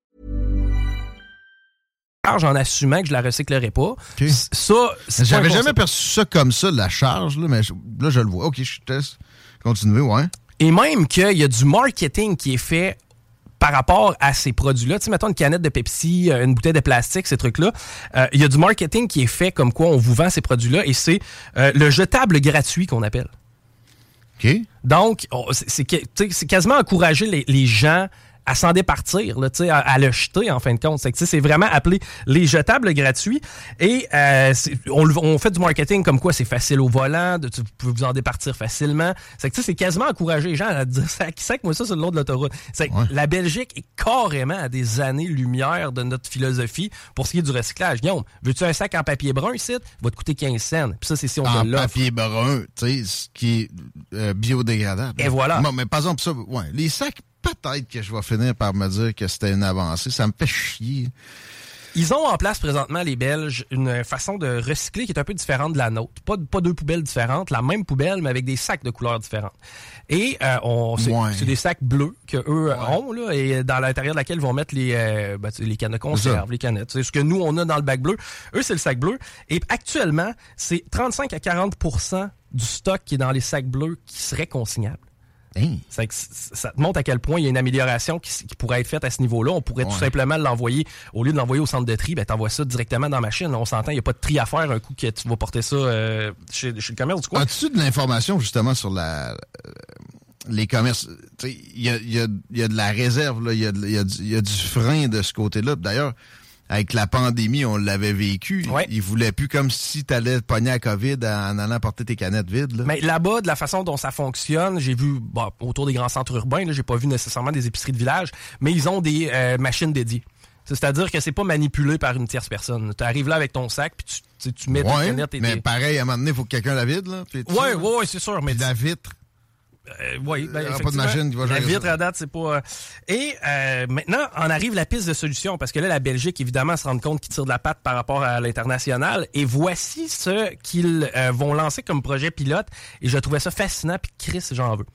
Charge en assumant que je la recyclerai pas. Ça, J'avais jamais perçu ça comme ça, la charge, là, mais je- là, je le vois. OK, je teste. Continuez, ouais. Et même qu'il y a du marketing qui est fait par rapport à ces produits-là. Tu sais, mettons une canette de Pepsi, euh, une bouteille de plastique, ces trucs-là. euh, Il y a du marketing qui est fait comme quoi on vous vend ces produits-là et c'est euh, le jetable gratuit qu'on appelle. OK. Donc, on- c'est- quasiment encourager les, les gens à s'en départir, là, tu sais, à, à le jeter en fin de compte. C'est que, tu sais, c'est vraiment appelé les jetables gratuits. Et euh, c'est- on, on fait du marketing comme quoi c'est facile au volant, de, tu, pouvez vous en départir facilement. C'est que tu sais, c'est quasiment encourager les gens à dire sac, sac moi ça sur le long de l'autoroute. C'est que La Belgique est carrément à des années-lumière de notre philosophie pour ce qui est du recyclage. Guillaume, veux-tu un sac en papier brun ici? Va te coûter 15 cents. Puis ça, c'est si on en te papier brun, tu sais, ce qui est euh, biodégradable. Et voilà. Bon, mais par exemple, ça, ouais, les sacs, peut-être que je vais finir par me dire que c'était une avancée. Ça me fait chier. Ils ont en place présentement, les Belges, une façon de recycler qui est un peu différente de la nôtre. Pas, pas deux poubelles différentes, la même poubelle, mais avec des sacs de couleurs différentes. Et euh, on, c'est, Ouais. des sacs bleus qu'eux ont, là, et dans l'intérieur de laquelle ils vont mettre les, euh, ben, les cannes de conserve, les canettes. C'est ce que nous, on a dans le bac bleu. Eux, c'est le sac bleu. Et actuellement, c'est 35 à 40% du stock qui est dans les sacs bleus qui serait consignable. C'est que c- ça te montre à quel point il y a une amélioration qui, pourrait être faite à ce niveau-là. On pourrait tout simplement l'envoyer, au lieu de l'envoyer au centre de tri, ben, t'envoies ça directement dans la machine. On s'entend, il n'y a pas de tri à faire un coup que tu vas porter ça euh, chez, chez le commerce du coin. As-tu de l'information justement sur la euh, les commerces? Tu sais, Il y a, y a- y a de la réserve, il y, a y a du frein de ce côté-là. D'ailleurs, avec la pandémie, on l'avait vécu. Ils voulaient plus comme si tu allais pogner la COVID en allant porter tes canettes vides. Là. Mais là-bas, de la façon dont ça fonctionne, j'ai vu bon, autour des grands centres urbains, là, j'ai pas vu nécessairement des épiceries de village, mais ils ont des euh, machines dédiées. C'est-à-dire que c'est pas manipulé par une tierce personne. Tu arrives là avec ton sac, puis tu, tu, tu mets tes Ouais, canettes et mais tes- pareil, à un moment donné, il faut que quelqu'un la vide. Là, puis Ouais, ouais, ouais, c'est sûr. Mais la vitre. Euh, oui, ben, Il y aura pas de machine qui va La vitre ça. à date, c'est pas. euh, Et euh, maintenant, en arrive la piste de solution parce que là, la Belgique, évidemment, se rend compte qu'ils tirent de la patte par rapport à l'international. Et voici ce qu'ils euh, vont lancer comme projet pilote. Et je trouvais ça fascinant. Puis Chris, j'en veux.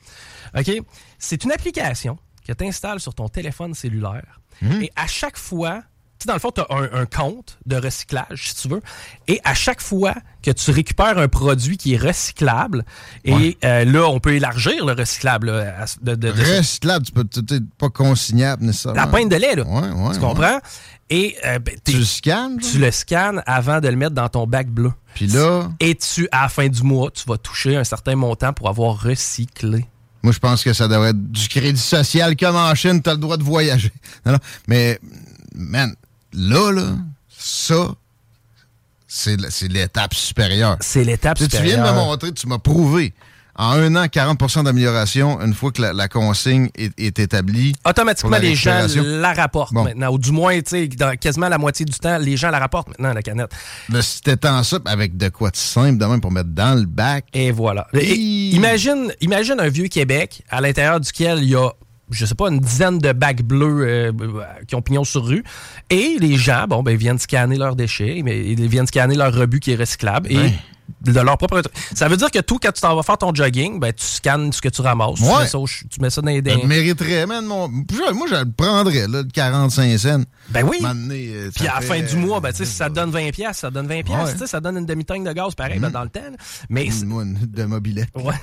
Ok, c'est une application que tu installes sur ton téléphone cellulaire. Et à chaque fois, dans le fond, tu as un, un compte de recyclage, si tu veux. Et à chaque fois que tu récupères un produit qui est recyclable, et euh, là, on peut élargir le recyclable. là, à- de, de- de- Recyclable, tu peux tu sais, pas consignable nécessairement. la pinte de lait, là. Ouais, ouais, tu comprends? Et euh, ben, Tu le scannes? Tu le scannes avant de le mettre dans ton bac bleu. Puis là. Et tu, à la fin du mois, tu vas toucher un certain montant pour avoir recyclé. Moi, je pense que ça devrait être du crédit social comme en Chine, t'as le droit de voyager. Non, non, mais, man, là, là, ça, c'est l'étape supérieure. C'est l'étape sais, Tu viens de me supérieure. montrer, tu m'as prouvé. En un an, 40% d'amélioration une fois que la, la consigne est, est établie. Automatiquement, les gens la rapportent Bon. maintenant. Ou du moins, tu sais, dans quasiment la moitié du temps, les gens la rapportent maintenant, la canette. Là, si t'étends ça avec de quoi de simple, de même pour mettre dans le bac. Et voilà. Et imagine, imagine un vieux Québec à l'intérieur duquel il y a, je sais pas, une dizaine de bacs bleus euh, qui ont pignon sur rue. Et les gens, bon, ben, ils viennent scanner leurs déchets, mais ils viennent scanner leur rebut qui est recyclable. De leur propre. Ça veut dire que tout, quand tu t'en vas faire ton jogging, ben, tu scannes ce que tu ramasses. Tu, mets ça, au- tu mets ça dans les. Man. Mon... je- Moi, je le prendrais, là, le 45 cents. Ben oui. Euh, Puis à la fin du mois, ben, tu sais, si ça te donne 20$, piastres, ça te donne 20$, piastres, Ouais. ça donne une demi-tank de gaz pareil ben, Mhm. dans le temps. là. Mais Une, moi, une- de mobilette. Ouais.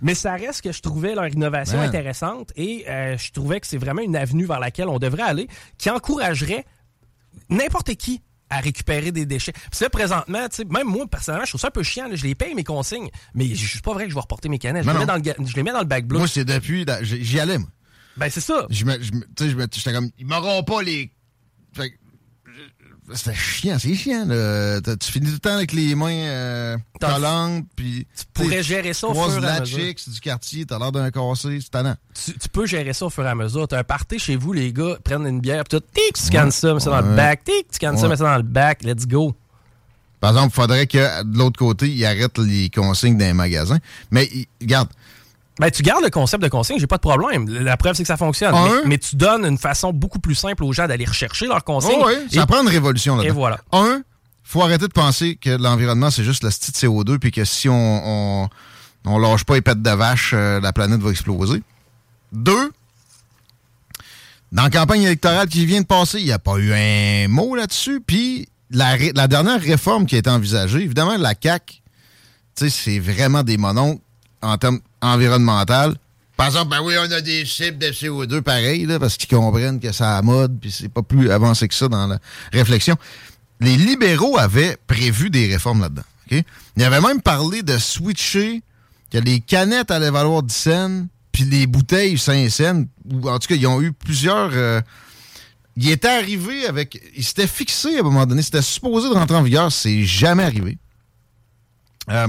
Mais ça reste que je trouvais leur innovation Man. intéressante et euh, je trouvais que c'est vraiment une avenue vers laquelle on devrait aller qui encouragerait n'importe qui à récupérer des déchets. Puis ça, présentement, tu sais, même moi, personnellement, je trouve ça un peu chiant. là. je les paye mes consignes, mais je suis pas vrai que je vais reporter mes canettes. Je, les mets, dans le, je les mets dans le bac bleu. Moi, c'est depuis. J'y allais, moi. Ben, c'est ça. J'étais comme, ils m'auront pas les. Fait C'était chiant, c'est chiant, là. Tu finis tout le temps avec les mains euh, collantes, puis. Tu pourrais gérer ça au fur et à la mesure. chick, du quartier, t'as l'air d'un cassé, c'est tannant. Tu, tu peux gérer ça au fur et à mesure. T'as un party chez vous, les gars, prennent une bière, puis tic, tu scannes Ouais. ça, mets ça dans le Ouais. bac, tic, tu scannes ça, mets ça dans le bac, let's go. Par exemple, il faudrait que de l'autre côté, ils arrêtent les consignes dans les magasins. Mais regarde, Ben, tu gardes le concept de consigne, j'ai pas de problème. La preuve, c'est que ça fonctionne. Mais, mais tu donnes une façon beaucoup plus simple aux gens d'aller rechercher leurs consignes. Oh oui, ça prend une révolution là Et voilà. Un, faut arrêter de penser que l'environnement, c'est juste le style CO2, puis que si on, on, on lâche pas les pètes de vache, euh, la planète va exploser. Deux, dans la campagne électorale qui vient de passer, il n'y a pas eu un mot là-dessus. Puis la, la dernière réforme qui a été envisagée, évidemment, la CAQ, tu sais, c'est vraiment des mononcles en termes environnementaux. Par exemple, ben oui, on a des cibles de CO2 pareil, là, parce qu'ils comprennent que c'est à mode, puis c'est pas plus avancé que ça dans la réflexion. Les libéraux avaient prévu des réformes là-dedans. Ils avaient même parlé de switcher, que les canettes allaient valoir 10 cents, puis les bouteilles 5 cents. Ou en tout cas, ils ont eu plusieurs. euh, ils étaient arrivés avec. Ils s'étaient fixés à un moment donné. C'était supposé de rentrer en vigueur. C'est jamais arrivé. Euh,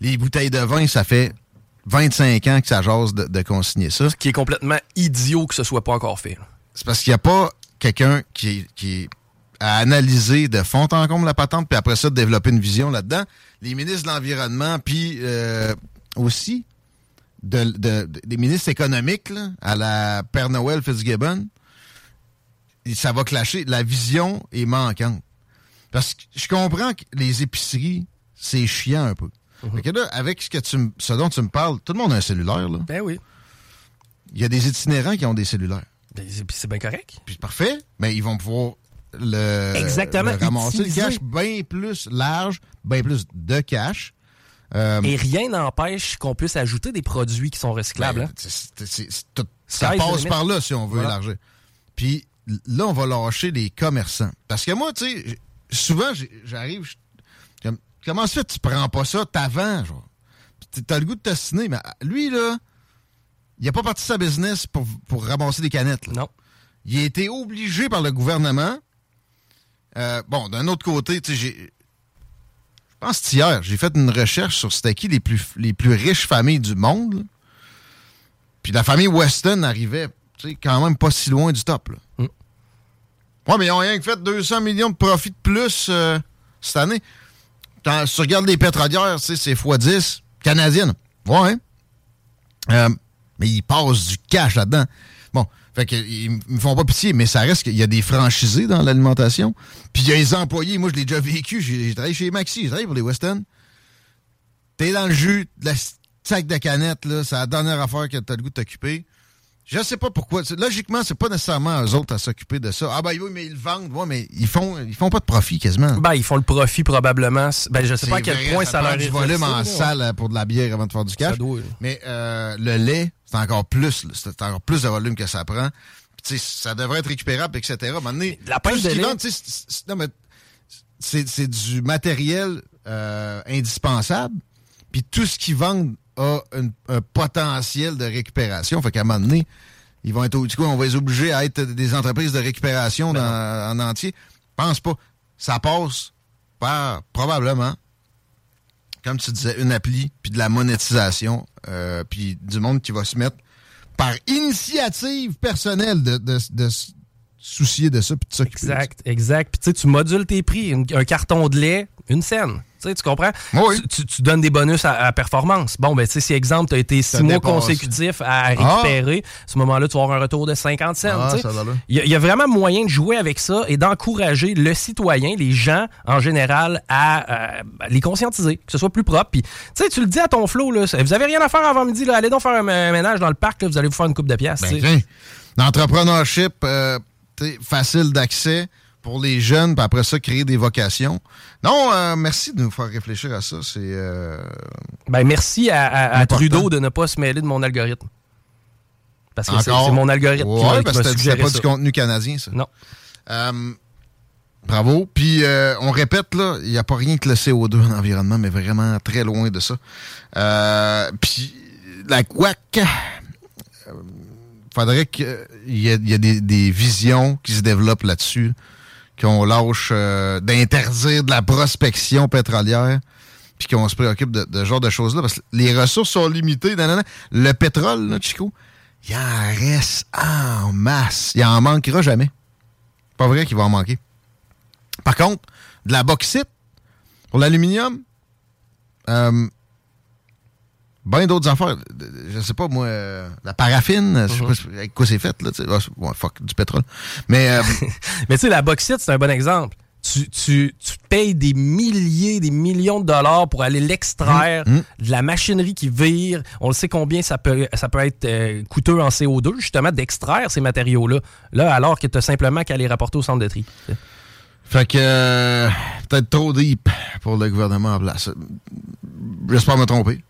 les bouteilles de vin, ça fait 25 ans que ça jase de, de consigner ça. Ce qui est complètement idiot que ce soit pas encore fait. C'est parce qu'il n'y a pas quelqu'un qui, qui a analysé de fond en comble la patente, puis après ça, de développer une vision là-dedans. Les ministres de l'Environnement, puis euh, aussi de, de- de- des ministres économiques, là, à la Père Noël Fitzgibbon, ça va clasher. La vision est manquante. Parce que je comprends que les épiceries, c'est chiant un peu. Fait que là, avec ce, que tu, me- ce dont tu me parles, tout le monde a un cellulaire. Là. Ben oui. Il y a des itinérants qui ont des cellulaires. Ben, c'est- puis c'est bien correct. Puis parfait, mais ils vont pouvoir le, Exactement, le ramasser utiliser. le cash bien plus large, bien plus de cash. Euh, Et rien n'empêche qu'on puisse ajouter des produits qui sont recyclables. ben, hein. c'est- c'est- c'est- tout- ça passe par là si on veut Voilà. élargir. Puis là, on va lâcher les commerçants. Parce que moi, tu sais, souvent, j'arrive, comment ça fait que tu prends pas ça t'avant, genre? T'as le goût de t'assiner, mais lui, là, il a pas parti de sa business pour, pour ramasser des canettes. là. Non. Il a été obligé par le gouvernement. Euh, bon, d'un autre côté, tu sais, j'ai. Je pense hier, j'ai fait une recherche sur c'était qui les plus, les plus riches familles du monde. là. Puis la famille Weston arrivait, tu sais, quand même pas si loin du top. Là. Mm. Ouais, mais ils ont rien que fait 200 millions de profits de plus euh, cette année. Tu regardes les pétrolières, c'est x10 canadiennes. Ouais. Euh, mais ils passent du cash là-dedans. Bon, fait que, ils me font pas pitié, mais ça reste qu'il y a des franchisés dans l'alimentation. Puis il y a les employés. Moi, je l'ai déjà vécu. J'ai travaillé chez Maxi, j'ai travaillé pour les Weston. T'es dans le jus de la sac de canettes, là. C'est la dernière affaire que t'as le goût de t'occuper. Je sais pas pourquoi. Logiquement, c'est pas nécessairement eux autres à s'occuper de ça. Ah ben oui, mais ils vendent. Ouais, mais ils font, ils font pas de profit quasiment. Ben, ils font le profit probablement. Ben, je sais pas à quel vrai, point ça ça, leur du volume en salle euh, pour de la bière avant de faire du cash. Doit. Mais euh, le lait, c'est encore plus. C'est encore plus de volume que ça prend. Puis, ça devrait être récupérable, etc. Donné, La pêche de qu'ils lait- vendent, non, mais c'est c'est du matériel euh, indispensable. Puis tout ce qu'ils vendent a une- un potentiel de récupération. Fait qu'à un moment donné, ils vont être du coup, on va les obliger à être des entreprises de récupération Ben dans- en entier. Pense pas. Ça passe par probablement comme tu disais, une appli, puis de la monétisation, euh, puis du monde qui va se mettre par initiative personnelle de, de- soucier de ça, puis de s'occuper. Exact, exact. Puis tu sais, tu modules tes prix. Un carton de lait, une scène. Tu comprends? Oui. Tu, tu- tu donnes des bonus à, à performance. Bon, ben, tu sais, si exemple, tu as été six mois consécutifs à récupérer, à ce moment-là, tu vas avoir un retour de 50 cents. Ah. Il y, a- il y a vraiment moyen de jouer avec ça et d'encourager le citoyen, les gens en général, à euh, les conscientiser, que ce soit plus propre. Puis, tu sais, tu le dis à ton flow, là, vous avez rien à faire avant midi, là, allez donc faire un, un ménage dans le parc, là, vous allez vous faire une coupe de pièces. Ben, l'entrepreneurship euh, facile d'accès pour les jeunes, puis après ça, créer des vocations. Non, euh, merci de nous faire réfléchir à ça. C'est euh, Ben, merci à, à- à Important. Trudeau de ne pas se mêler de mon algorithme. Parce que c'est c'est mon algorithme qui Ouais, qui parce que c'était pas ça. du contenu canadien, ça. Non. Euh, bravo. Puis, on répète, là, il n'y a pas rien que le CO2 en environnement, mais vraiment très loin de ça. Puis, la euh, faudrait qu'il y ait, y des visions qui se développent là-dessus, qu'on lâche euh, d'interdire de la prospection pétrolière, puis qu'on se préoccupe de, ce genre de choses-là, parce que les ressources sont limitées. nanana. Le pétrole, là, Chico, il en reste en masse. Il en manquera jamais. Pas vrai qu'il va en manquer. Par contre, de la bauxite pour l'aluminium, euh, ben d'autres affaires. Je sais pas, moi, euh, la paraffine, je sais pas si- avec quoi c'est fait, là, ouais, fuck, du pétrole. Mais, euh, Mais tu sais, la bauxite, c'est un bon exemple. Tu, tu, tu payes des milliers, des millions de dollars pour aller l'extraire, Hum, de la machinerie qui vire. On le sait combien ça peut, ça peut être euh, coûteux en CO2, justement, d'extraire ces matériaux-là. Là, alors que tu as simplement qu'à les rapporter au centre de tri. fait que, euh, peut-être trop deep pour le gouvernement en place. J'espère me tromper.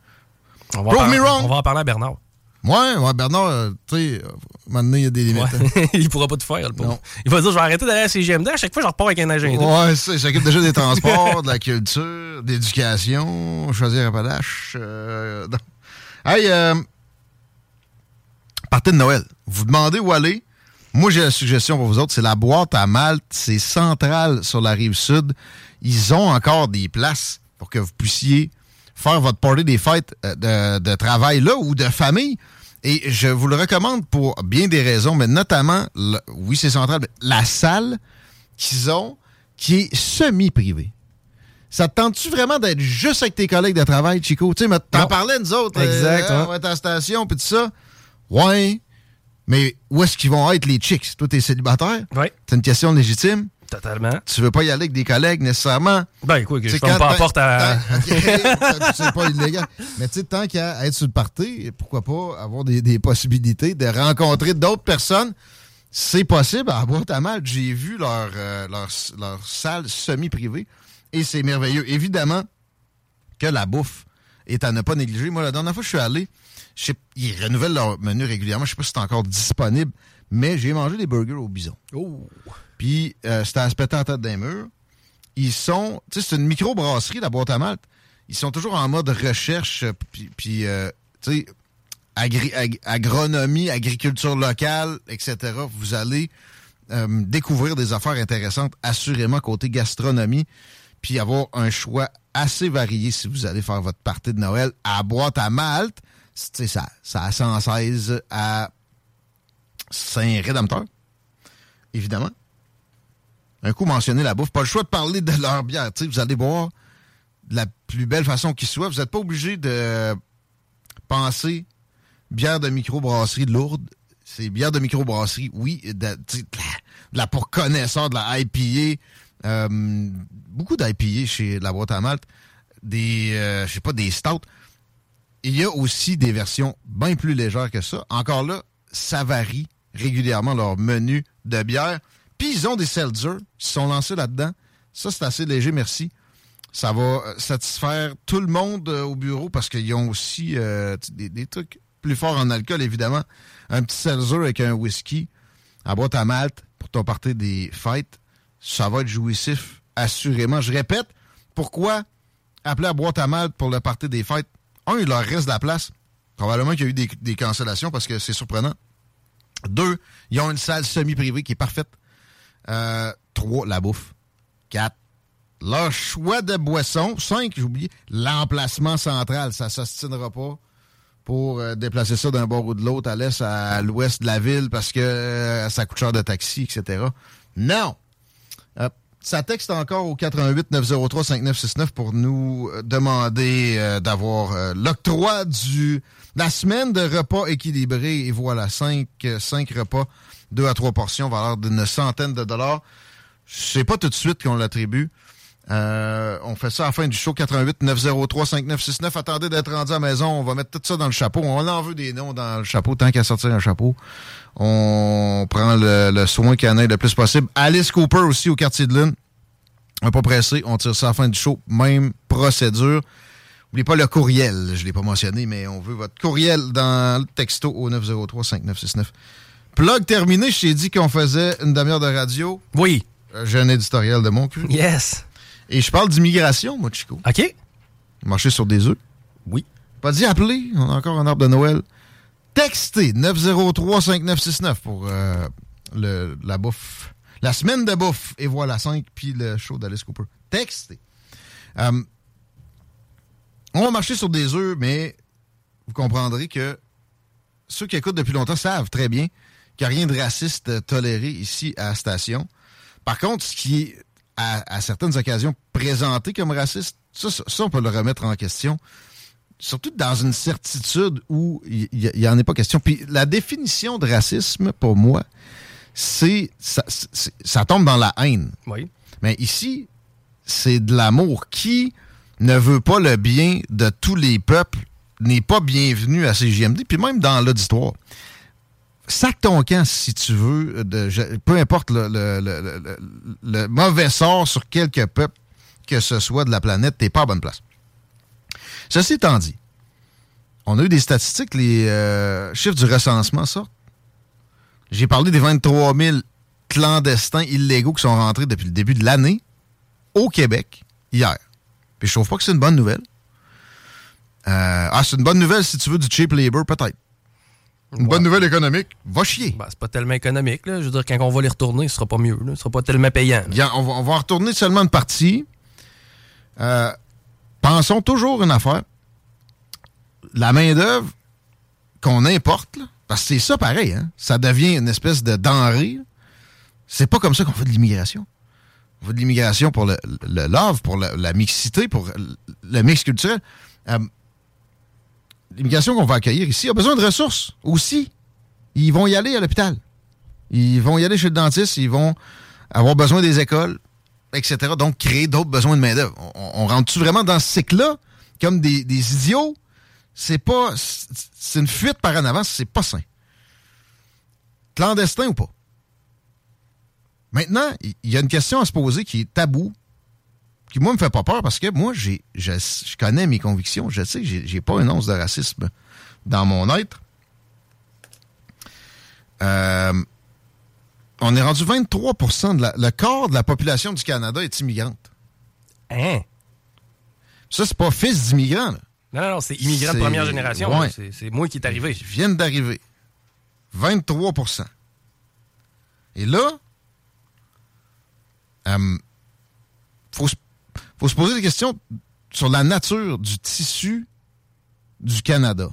On va, en parler, me wrong. on va en parler à Bernard. Ouais, ouais, Bernard, euh, tu sais, euh, maintenant, il y a des limites. hein. il pourra pas tout faire, le pauvre. Il va dire je vais arrêter d'aller à CGMD. À chaque fois, je repars avec un agenda. Ouais, ça, il s'occupe déjà des transports, de la culture, de l'éducation, choisir Appalache. Euh, non. hey, euh, partez de Noël. Vous demandez où aller. Moi, j'ai la suggestion pour vous autres. C'est la boîte à Malte. C'est central sur la rive sud. Ils ont encore des places pour que vous puissiez faire votre party des fêtes euh, de, de travail là ou de famille. Et je vous le recommande pour bien des raisons, mais notamment, le- oui, c'est central, mais la salle qu'ils ont qui est semi-privée. Ça te tente-tu vraiment d'être juste avec tes collègues de travail, Chico? Tu sais, t'en parlais, nous autres. Exact, euh, hein. on va être à la station, puis tout ça. Ouais. Mais où est-ce qu'ils vont être, les chicks? Toi, t'es célibataire? Oui. C'est une question légitime? Totalement. Tu veux pas y aller avec des collègues, nécessairement. Ben, écoute, je C'est ferme pas la porte à. c'est pas illégal. Mais tu sais, tant qu'à être sur le party, pourquoi pas avoir des, des possibilités de rencontrer d'autres personnes? C'est possible. À boîte à mal, j'ai vu leur, euh, leur, leur salle semi-privée et c'est merveilleux. Évidemment que la bouffe est à ne pas négliger. Moi, la dernière fois que je suis allé, je sais- ils renouvellent leur menu régulièrement. Je sais pas si c'est encore disponible, mais j'ai mangé des burgers au bison. Oh. Puis euh, c'était à se péter en tête d'un mur. Ils sont, tu sais, c'est une micro-brasserie, la boîte à malte. Ils sont toujours en mode recherche, euh, puis, puis, euh, tu sais, agri- ag- agronomie, agriculture locale, etc. Vous allez euh, découvrir des affaires intéressantes, assurément, côté gastronomie, puis avoir un choix assez varié si vous allez faire votre partie de Noël à boîte à malte. C'est ça, ça à 116 à Saint-Rédempteur, évidemment un coup mentionner la bouffe. Pas le choix de parler de leur bière. Tu sais, vous allez boire de la plus belle façon qui soit. Vous n'êtes pas obligé de penser bière de microbrasserie lourde. C'est bière de microbrasserie, oui. De, de la pour connaisseurs, de la IPA. euh, beaucoup d'IPA chez la boîte à malte. Des, euh, je sais pas, des stouts. Il y a aussi des versions bien plus légères que ça. Encore là, ça varie régulièrement leur menu de bière. Ils ont des seltzers qui sont lancés là-dedans. Ça, c'est assez léger, merci. Ça va euh, satisfaire tout le monde euh, au bureau parce qu'ils ont aussi euh, des trucs plus forts en alcool, évidemment. Un petit seltzer avec un whisky à boîte à malte pour ton party des fêtes. Ça va être jouissif, assurément. Je répète, pourquoi appeler à boîte à malte pour le party des fêtes? Un, il leur reste de la place. Probablement qu'il y a eu des, des cancellations parce que c'est surprenant. Deux, ils ont une salle semi-privée qui est parfaite. Euh, trois, la bouffe. Quatre, leur choix de boisson. Cinq, j'ai oublié, l'emplacement central. Ça s'ostinera pas pour euh, déplacer ça d'un bord ou de l'autre, à l'est, à l'ouest de la ville, parce que euh, ça coûte cher de taxi, etc. Non! Euh, ça texte encore au 88 903 5969 pour nous demander d'avoir l'octroi du la semaine de repas équilibré. Et voilà, cinq, cinq repas, deux à trois portions, valeur d'une centaine de dollars. C'est pas tout de suite qu'on l'attribue. Euh, on fait ça à la fin du show 88 903 5969. Attendez d'être rendu à la maison. On va mettre tout ça dans le chapeau. On en veut des noms dans le chapeau tant qu'à sortir un chapeau. On prend le, le soin qu'il en ait le plus possible. Alice Cooper aussi au quartier de lune. On n'est pas pressé. On tire ça à la fin du show. Même procédure. N'oubliez pas le courriel. Je ne l'ai pas mentionné, mais on veut votre courriel dans le texto au 903-5969. Plug terminé. Je t'ai dit qu'on faisait une demi-heure de radio. Oui. J'ai un éditorial de mon cul. Yes. Et je parle d'immigration, moi, Chico. OK. Marcher sur des œufs. Oui. Pas dit appeler. On a encore un arbre de Noël. Textez 903-5969 pour euh, le, la bouffe. La semaine de bouffe. Et voilà, 5 puis le show d'Alice Cooper. Textez. Euh, on va marcher sur des œufs, mais vous comprendrez que ceux qui écoutent depuis longtemps savent très bien qu'il n'y a rien de raciste euh, toléré ici à la station. Par contre, ce qui est à, à certaines occasions présenté comme raciste, ça, ça, ça, on peut le remettre en question. Surtout dans une certitude où il n'y en est pas question. Puis la définition de racisme, pour moi, c'est ça, c'est- ça tombe dans la haine. Oui. Mais ici, c'est de l'amour. Qui ne veut pas le bien de tous les peuples n'est pas bienvenu à CGMD, puis même dans l'auditoire. Sac ton camp si tu veux, de, peu importe le- le mauvais sort sur quelque peuple que ce soit de la planète, t'es pas à bonne place. Ceci étant dit, on a eu des statistiques, les euh, chiffres du recensement sortent. J'ai parlé des 23 000 clandestins illégaux qui sont rentrés depuis le début de l'année au Québec hier. Puis je trouve pas que c'est une bonne nouvelle. Euh, ah, c'est une bonne nouvelle si tu veux du cheap labor, peut-être. Une bonne nouvelle économique, va chier. Ben, c'est pas tellement économique. Là. Je veux dire, quand on va les retourner, ce sera pas mieux. Là. Ce sera pas tellement payant. Bien, on, va, on va en retourner seulement une partie. Euh, pensons toujours une affaire. La main-d'œuvre qu'on importe, là, parce que c'est ça pareil, hein, ça devient une espèce de denrée. C'est pas comme ça qu'on fait de l'immigration. On fait de l'immigration pour le, le love, pour la, la mixité, pour le, le mix culturel. Euh, l'immigration qu'on va accueillir ici a besoin de ressources aussi. Ils vont y aller à l'hôpital. Ils vont y aller chez le dentiste. Ils vont avoir besoin des écoles, etc. Donc, créer d'autres besoins de main-d'œuvre. On, rentre-tu vraiment dans ce cycle-là comme des, des idiots? C'est pas. C'est une fuite par en avant, c'est pas sain. Clandestin ou pas? Maintenant, il y a une question à se poser qui est tabou, qui moi me fait pas peur parce que moi, j'ai, je, je connais mes convictions. Je sais que j'ai, j'ai pas une once de racisme dans mon être. Euh, on est rendu 23 de la, le quart de la population du Canada est immigrante. Hein? Ça, c'est pas fils d'immigrants, là. Non, non, non, c'est immigrant de première génération. ouais. C'est moi qui est arrivé. Ils viennent d'arriver. 23% Et là, euh, faut, se- faut se poser des questions sur la nature du tissu du Canada.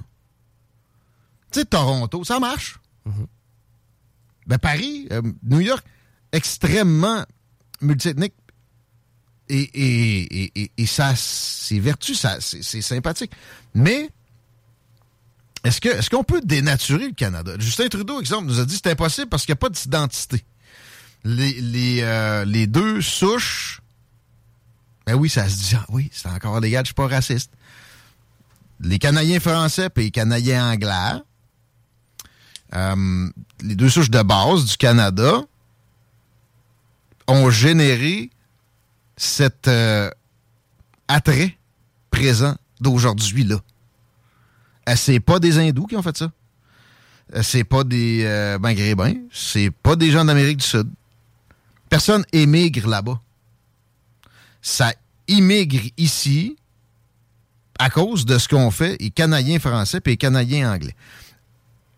Tu sais, Toronto, ça marche. Ben, Paris, euh, New York, extrêmement multiethnique. Et, et, et, et, ça, c'est vertu, ça, c'est sympathique. Mais est-ce que est-ce qu'on peut dénaturer le Canada? Justin Trudeau, exemple, nous a dit que c'est impossible parce qu'il n'y a pas d'identité. Les, les, euh, les deux souches, ben oui, ça se dit, ah oui, c'est encore légal, je suis pas raciste. Les Canadiens français et les Canadiens anglais, euh, les deux souches de base du Canada, ont généré cet euh, attrait présent d'aujourd'hui-là. Euh, c'est pas des hindous qui ont fait ça. C'est pas des euh, maghrébins. C'est pas des gens d'Amérique du Sud. Personne émigre là-bas. Ça immigre ici à cause de ce qu'on fait, les Canadiens français et les Canadiens anglais.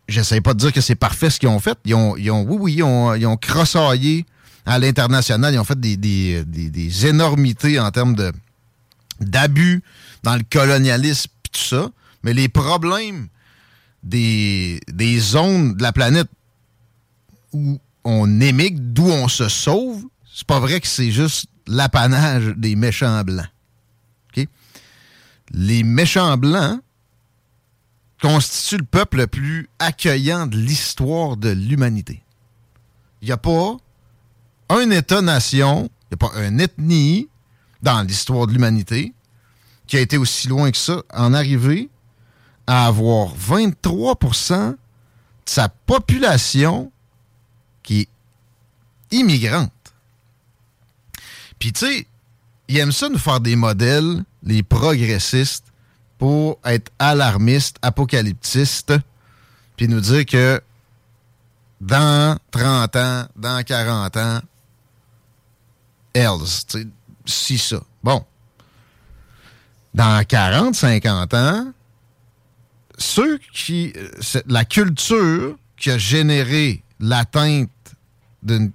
J'essaie pas de dire que c'est parfait ce qu'ils ont fait. Ils ont, oui, oui, ils ont, ils crossaillé à l'international. Ils ont fait des, énormités en termes d'abus dans le colonialisme et tout ça. Mais les problèmes des, des zones de la planète où on émigre, d'où on se sauve, c'est pas vrai que c'est juste l'apanage des méchants blancs. Les méchants blancs constituent le peuple le plus accueillant de l'histoire de l'humanité. Il n'y a pas un État-nation, il n'y a pas une ethnie dans l'histoire de l'humanité qui a été aussi loin que ça en arriver à avoir 23% de sa population qui est immigrante. Puis tu sais, ils aiment ça nous faire des modèles, les progressistes, pour être alarmistes, apocalyptistes, puis nous dire que dans 30 ans, dans 40 ans, else, si ça. Bon. Dans 40, 50 ans, ceux qui. euh, La culture qui a généré l'atteinte d'une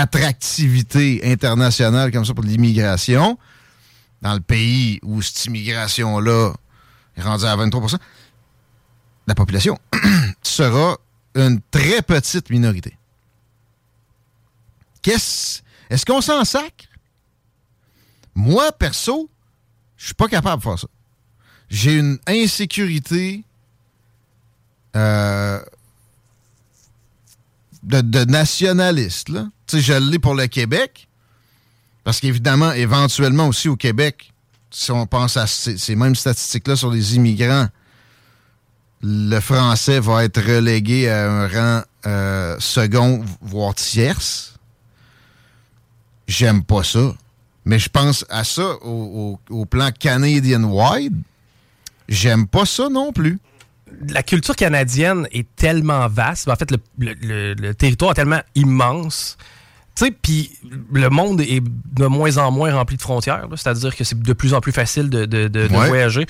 attractivité internationale comme ça pour l'immigration, dans le pays où cette immigration-là est rendue à 23% la population sera une très petite minorité. Qu'est-ce. Est-ce qu'on s'en sacre? Moi, perso, je suis pas capable de faire ça. J'ai une insécurité euh, de, de nationaliste. Là. Tu sais, je l'ai pour le Québec, parce qu'évidemment, éventuellement aussi au Québec, si on pense à ces, mêmes statistiques-là sur les immigrants, le français va être relégué à un rang euh, second, voire tierce. J'aime pas ça. Mais je pense à ça au, plan Canadian-wide. j'aime pas ça non plus. La culture canadienne est tellement vaste. En fait, le territoire est tellement immense. Tu sais, puis le monde est de moins en moins rempli de frontières. C'est-à-dire que c'est de plus en plus facile de, de- de- voyager.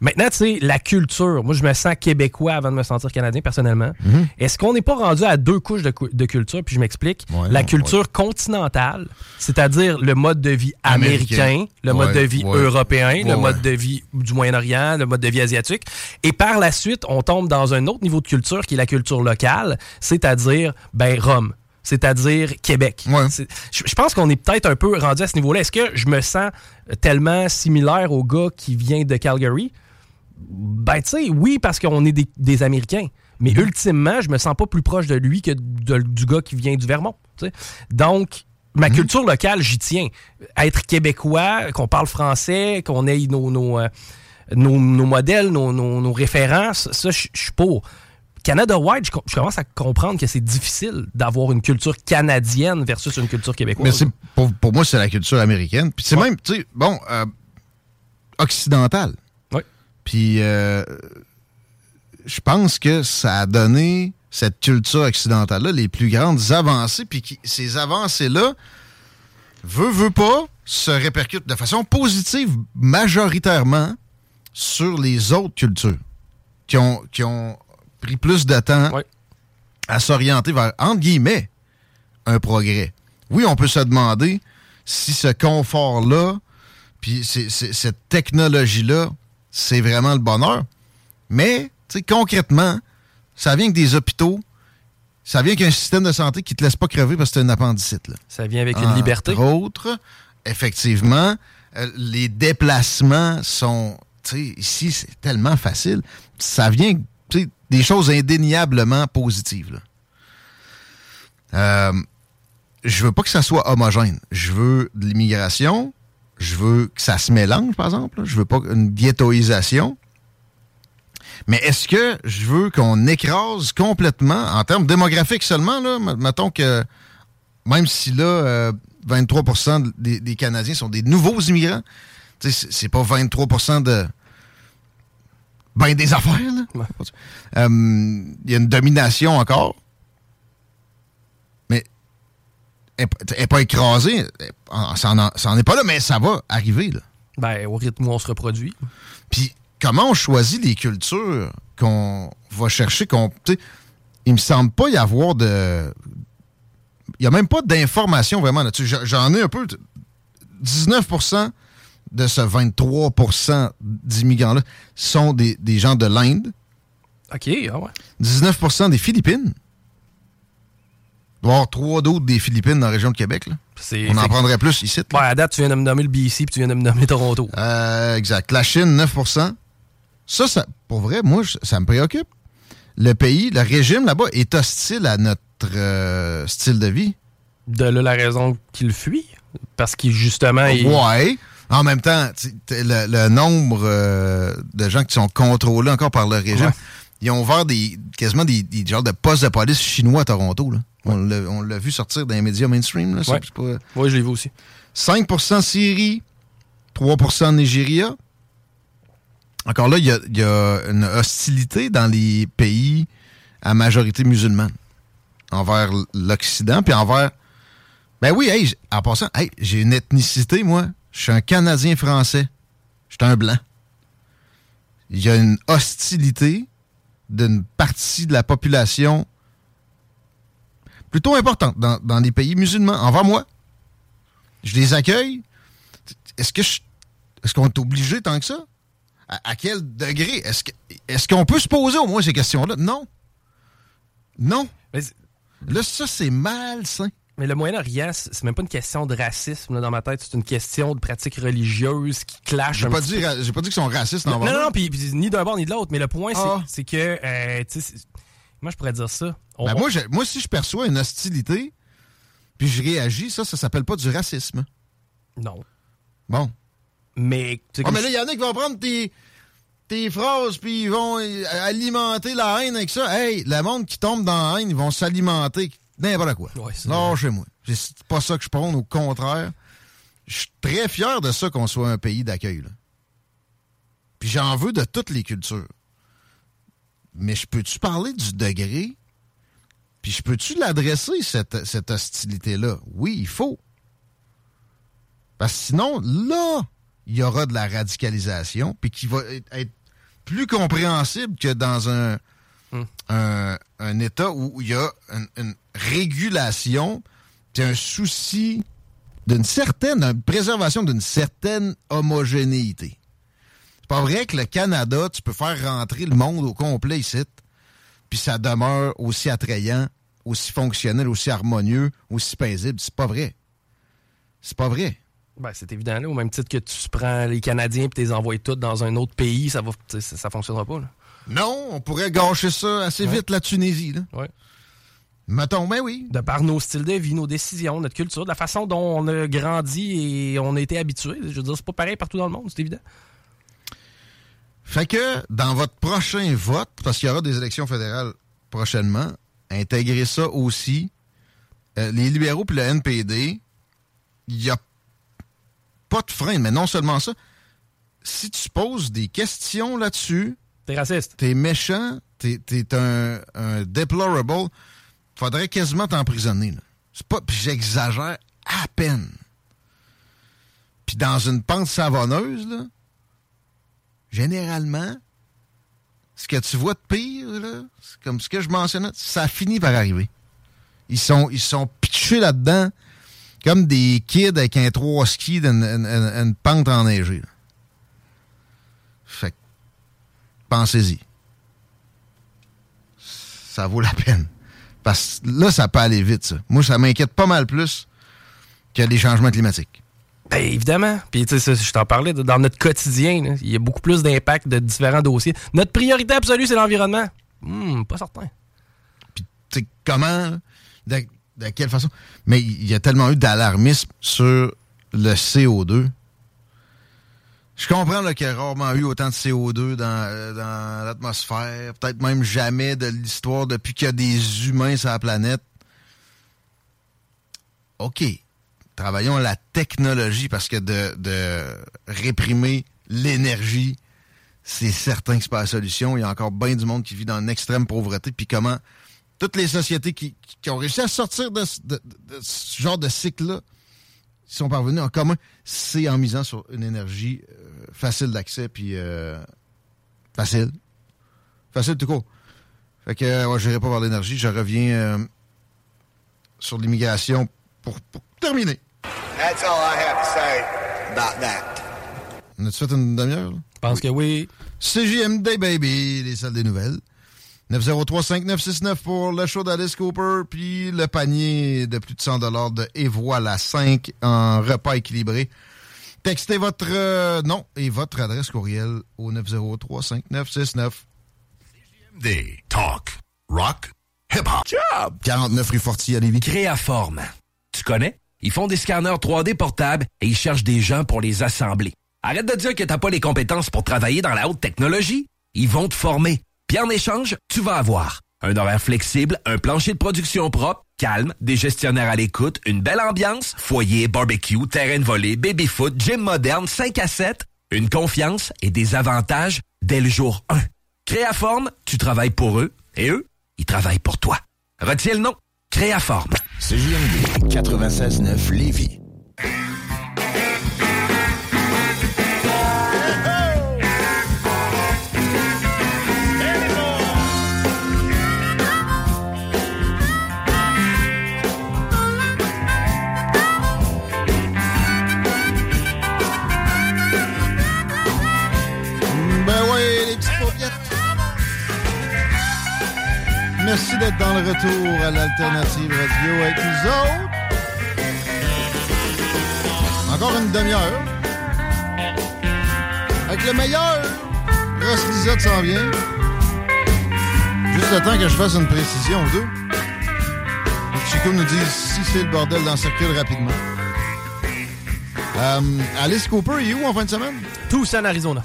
Maintenant, tu sais, la culture. Moi, je me sens québécois avant de me sentir canadien, personnellement. Mhm. Est-ce qu'on n'est pas rendu à deux couches de, de culture? Puis je m'explique. la culture continentale, c'est-à-dire le mode de vie américain, Américain. le mode de vie européen, le mode de vie du Moyen-Orient, le mode de vie asiatique. Et par la suite, on tombe dans un autre niveau de culture qui est la culture locale, c'est-à-dire ben Rome, c'est-à-dire Québec. Je, je pense qu'on est peut-être un peu rendu à ce niveau-là. Est-ce que je me sens tellement similaire au gars qui vient de Calgary? Ben, tu sais, oui, parce qu'on est des, des Américains. Mais Mm-hmm. ultimement, je me sens pas plus proche de lui que de- du gars qui vient du Vermont. Donc, Mm-hmm. ma culture locale, j'y tiens. Être québécois, qu'on parle français, qu'on ait nos, nos, euh, nos, nos modèles, nos, références, ça, je suis pour. Canada White, je, com- je commence à comprendre que c'est difficile d'avoir une culture canadienne versus une culture québécoise. Mais c'est pour, pour moi, c'est la culture américaine. Puis c'est même, tu sais, bon, euh, occidentale. Oui. Puis euh, je pense que ça a donné cette culture occidentale-là les plus grandes avancées. Puis qui- ces avancées-là, veut, veut pas, se répercutent de façon positive majoritairement sur les autres cultures qui ont, qui ont pris plus de temps à s'orienter vers, entre guillemets, un progrès. Oui, on peut se demander si ce confort-là, puis cette technologie-là, c'est vraiment le bonheur. Mais, tu sais, concrètement, ça vient avec des hôpitaux, ça vient avec un système de santé qui te laisse pas crever parce que c'est une appendicite. Là. Ça vient avec une Entre liberté. autres, effectivement, euh, les déplacements sont, tu sais, ici, c'est tellement facile. Ça vient, des choses indéniablement positives. là. Euh, je veux pas que ça soit homogène. Je veux de l'immigration. Je veux que ça se mélange, par exemple. Je veux pas une ghettoisation. Mais est-ce que je veux qu'on écrase complètement, en termes démographiques seulement, là, mettons que même si là, euh, 23 des, des Canadiens sont des nouveaux immigrants, c'est pas 23% de. Ben des affaires, là. Euh, Il y a une domination encore. Mais elle n'est pas écrasée. Ça n'en est pas là, mais ça va arriver, là. Ben, au rythme où on se reproduit. Puis comment on choisit les cultures qu'on va chercher qu'on il me semble pas y avoir de il y a même pas d'informations vraiment là-dessus. J'en ai un peu 19% de ce 23% d'immigrants là sont des, des gens de l'Inde. OK, ah ouais. 19% des Philippines. Il doit y avoir trois d'autres des Philippines dans la région de Québec. là. On en prendrait plus ici. Ouais, à date, tu viens de me nommer le BC puis tu viens de me nommer Toronto. Euh, exact. La Chine, 9% ça, ça, pour vrai, moi, ça me préoccupe. Le pays, le régime là-bas est hostile à notre euh, style de vie. De là la raison qu'il fuit. Parce qu'il, justement, il... En même temps, le, le nombre euh, de gens qui sont contrôlés encore par le régime, Ouais. ils ont ouvert des, quasiment des, des genres de postes de police chinois à Toronto. Là. On l'a- On l'a vu sortir dans les médias mainstream. Là, ça, Ouais. c'est pas- Oui, je l'ai vu aussi. 5% Syrie, 3% Nigeria. Encore là, il y y a une hostilité dans les pays à majorité musulmane envers l'Occident, puis envers... Ben oui, hey, en passant, hey, j'ai une ethnicité, moi. Je suis un Canadien français. Je suis un blanc. Il y a une hostilité d'une partie de la population plutôt importante dans, dans les pays musulmans envers moi. Je les accueille. Est-ce que je- est-ce qu'on est obligé tant que ça? À, à quel degré? Est-ce que- est-ce qu'on peut se poser au moins ces questions-là? Non. Non. Là, ça, c'est malsain. Mais le Moyen-Orient, c'est même pas une question de racisme là, dans ma tête, c'est une question de pratiques religieuses qui clashent J'ai pas, dit, peu. ra- j'ai pas dit qu'ils sont racistes. Non, non, bas. non, puis, puis ni d'un bord ni de l'autre. Mais le point, c'est- Ah. c'est que, euh, tu sais, c'est- moi, je pourrais dire ça. On- Ben, on- moi, je- moi, si je perçois une hostilité, puis je réagis, ça, ça s'appelle pas du racisme. Non. Bon. Mais, Ah, comme mais là, il y en a qui vont prendre tes, tes phrases, puis ils vont euh, alimenter la haine avec ça. Hey, le monde qui tombe dans la haine, ils vont s'alimenter n'importe quoi. non, chez moi. C'est pas ça que je prône, au contraire. Je suis très fier de ça qu'on soit un pays d'accueil. Puis j'en veux de toutes les cultures. Mais je peux-tu parler du degré? Puis je peux-tu l'adresser, cette, cette hostilité-là? Oui, il faut. Parce que sinon, là, il y aura de la radicalisation, puis qui va être plus compréhensible que dans un, un, un État où il y a une, une régulation, puis un souci d'une certaine, une préservation d'une certaine homogénéité. C'est pas vrai que le Canada, tu peux faire rentrer le monde au complet ici, puis ça demeure aussi attrayant, aussi fonctionnel, aussi harmonieux, aussi paisible. C'est pas vrai. C'est pas vrai. Ben, c'est évident, là. Au même titre que tu prends les Canadiens et tu les envoies tous dans un autre pays, ça va ça, ça fonctionnera pas. Là. Non, on pourrait gâcher ça assez Ouais. vite, la Tunisie. Là. Ouais. Mettons, ben oui. De par nos styles de vie, nos décisions, notre culture, de la façon dont on a grandi et on a été habitué. Je veux dire, c'est pas pareil partout dans le monde, c'est évident. Fait que dans votre prochain vote, parce qu'il y aura des élections fédérales prochainement, intégrez ça aussi. Euh, les libéraux puis le NPD, il n'y a pas de frein. Mais non seulement ça, si tu poses des questions là-dessus, t'es raciste, t'es méchant, t'es es un, un deplorable, faudrait quasiment t'emprisonner. C'est pas, puis j'exagère à peine. Puis dans une pente savonneuse, là, généralement, ce que tu vois de pire, là, comme ce que je mentionnais, ça finit par arriver. Ils sont, ils sont pitchés là-dedans comme des kids avec un trois skis d'une une- pente enneigée. là. Fait pensez-y. Ça vaut la peine. Parce que là, ça peut aller vite, ça. Moi, ça m'inquiète pas mal plus que les changements climatiques. Ben, évidemment. Puis, tu sais, je t'en parlais, dans notre quotidien, là, il y a beaucoup plus d'impact de différents dossiers. Notre priorité absolue, c'est l'environnement. Hmm, pas certain. tu sais, comment, de, de quelle façon? Mais il y a tellement eu d'alarmisme sur le CO2. Je comprends qu'il y a rarement eu autant de CO2 dans, euh, dans l'atmosphère, peut-être même jamais de l'histoire depuis qu'il y a des humains sur la planète. OK. Travaillons la technologie parce que de, de réprimer l'énergie, c'est certain que c'est pas la solution. Il y a encore bien du monde qui vit dans une extrême pauvreté. Puis comment toutes les sociétés qui, qui- ont réussi à sortir de, ce- de- de- de ce genre de cycle-là sont parvenus en commun, c'est en misant sur une énergie euh, facile d'accès, puis euh, facile. Facile tout court. Fait que euh, ouais, je n'irai pas voir l'énergie. Je reviens euh, sur l'immigration pour, pour terminer. That's all I have to say about that. On a-tu fait une demi-heure? Je pense que oui. CJMD, baby, les salles des nouvelles. 903-5969 pour le show d'Alice Cooper, puis le panier de plus de 100 de Et voilà 5 en repas équilibré. Textez votre euh, nom et votre adresse courriel au 903-5969. Des talk, rock, hip-hop. Job! 49 rue Forti à Lévis. Créaforme. Tu connais? Ils font des scanners 3D portables et ils cherchent des gens pour les assembler. Arrête de dire que t'as pas les compétences pour travailler dans la haute technologie. Ils vont te former. Puis en échange, tu vas avoir un horaire flexible, un plancher de production propre, calme, des gestionnaires à l'écoute, une belle ambiance, foyer, barbecue, terrain de volée, baby-foot, gym moderne, 5 à 7, une confiance et des avantages dès le jour 1. Créaforme, tu travailles pour eux et eux, ils travaillent pour toi. Retiens le nom. Créaforme. CJMD 96.9 Lévis. Merci d'être dans le retour à l'Alternative Radio avec nous autres. Encore une demi-heure. Avec le meilleur. Ross Lisotte s'en vient. Juste le temps que je fasse une précision deux. Chico nous dit si c'est le bordel dans le circuit rapidement. Euh, Alice Cooper, il est où en fin de semaine? Tucson, Arizona.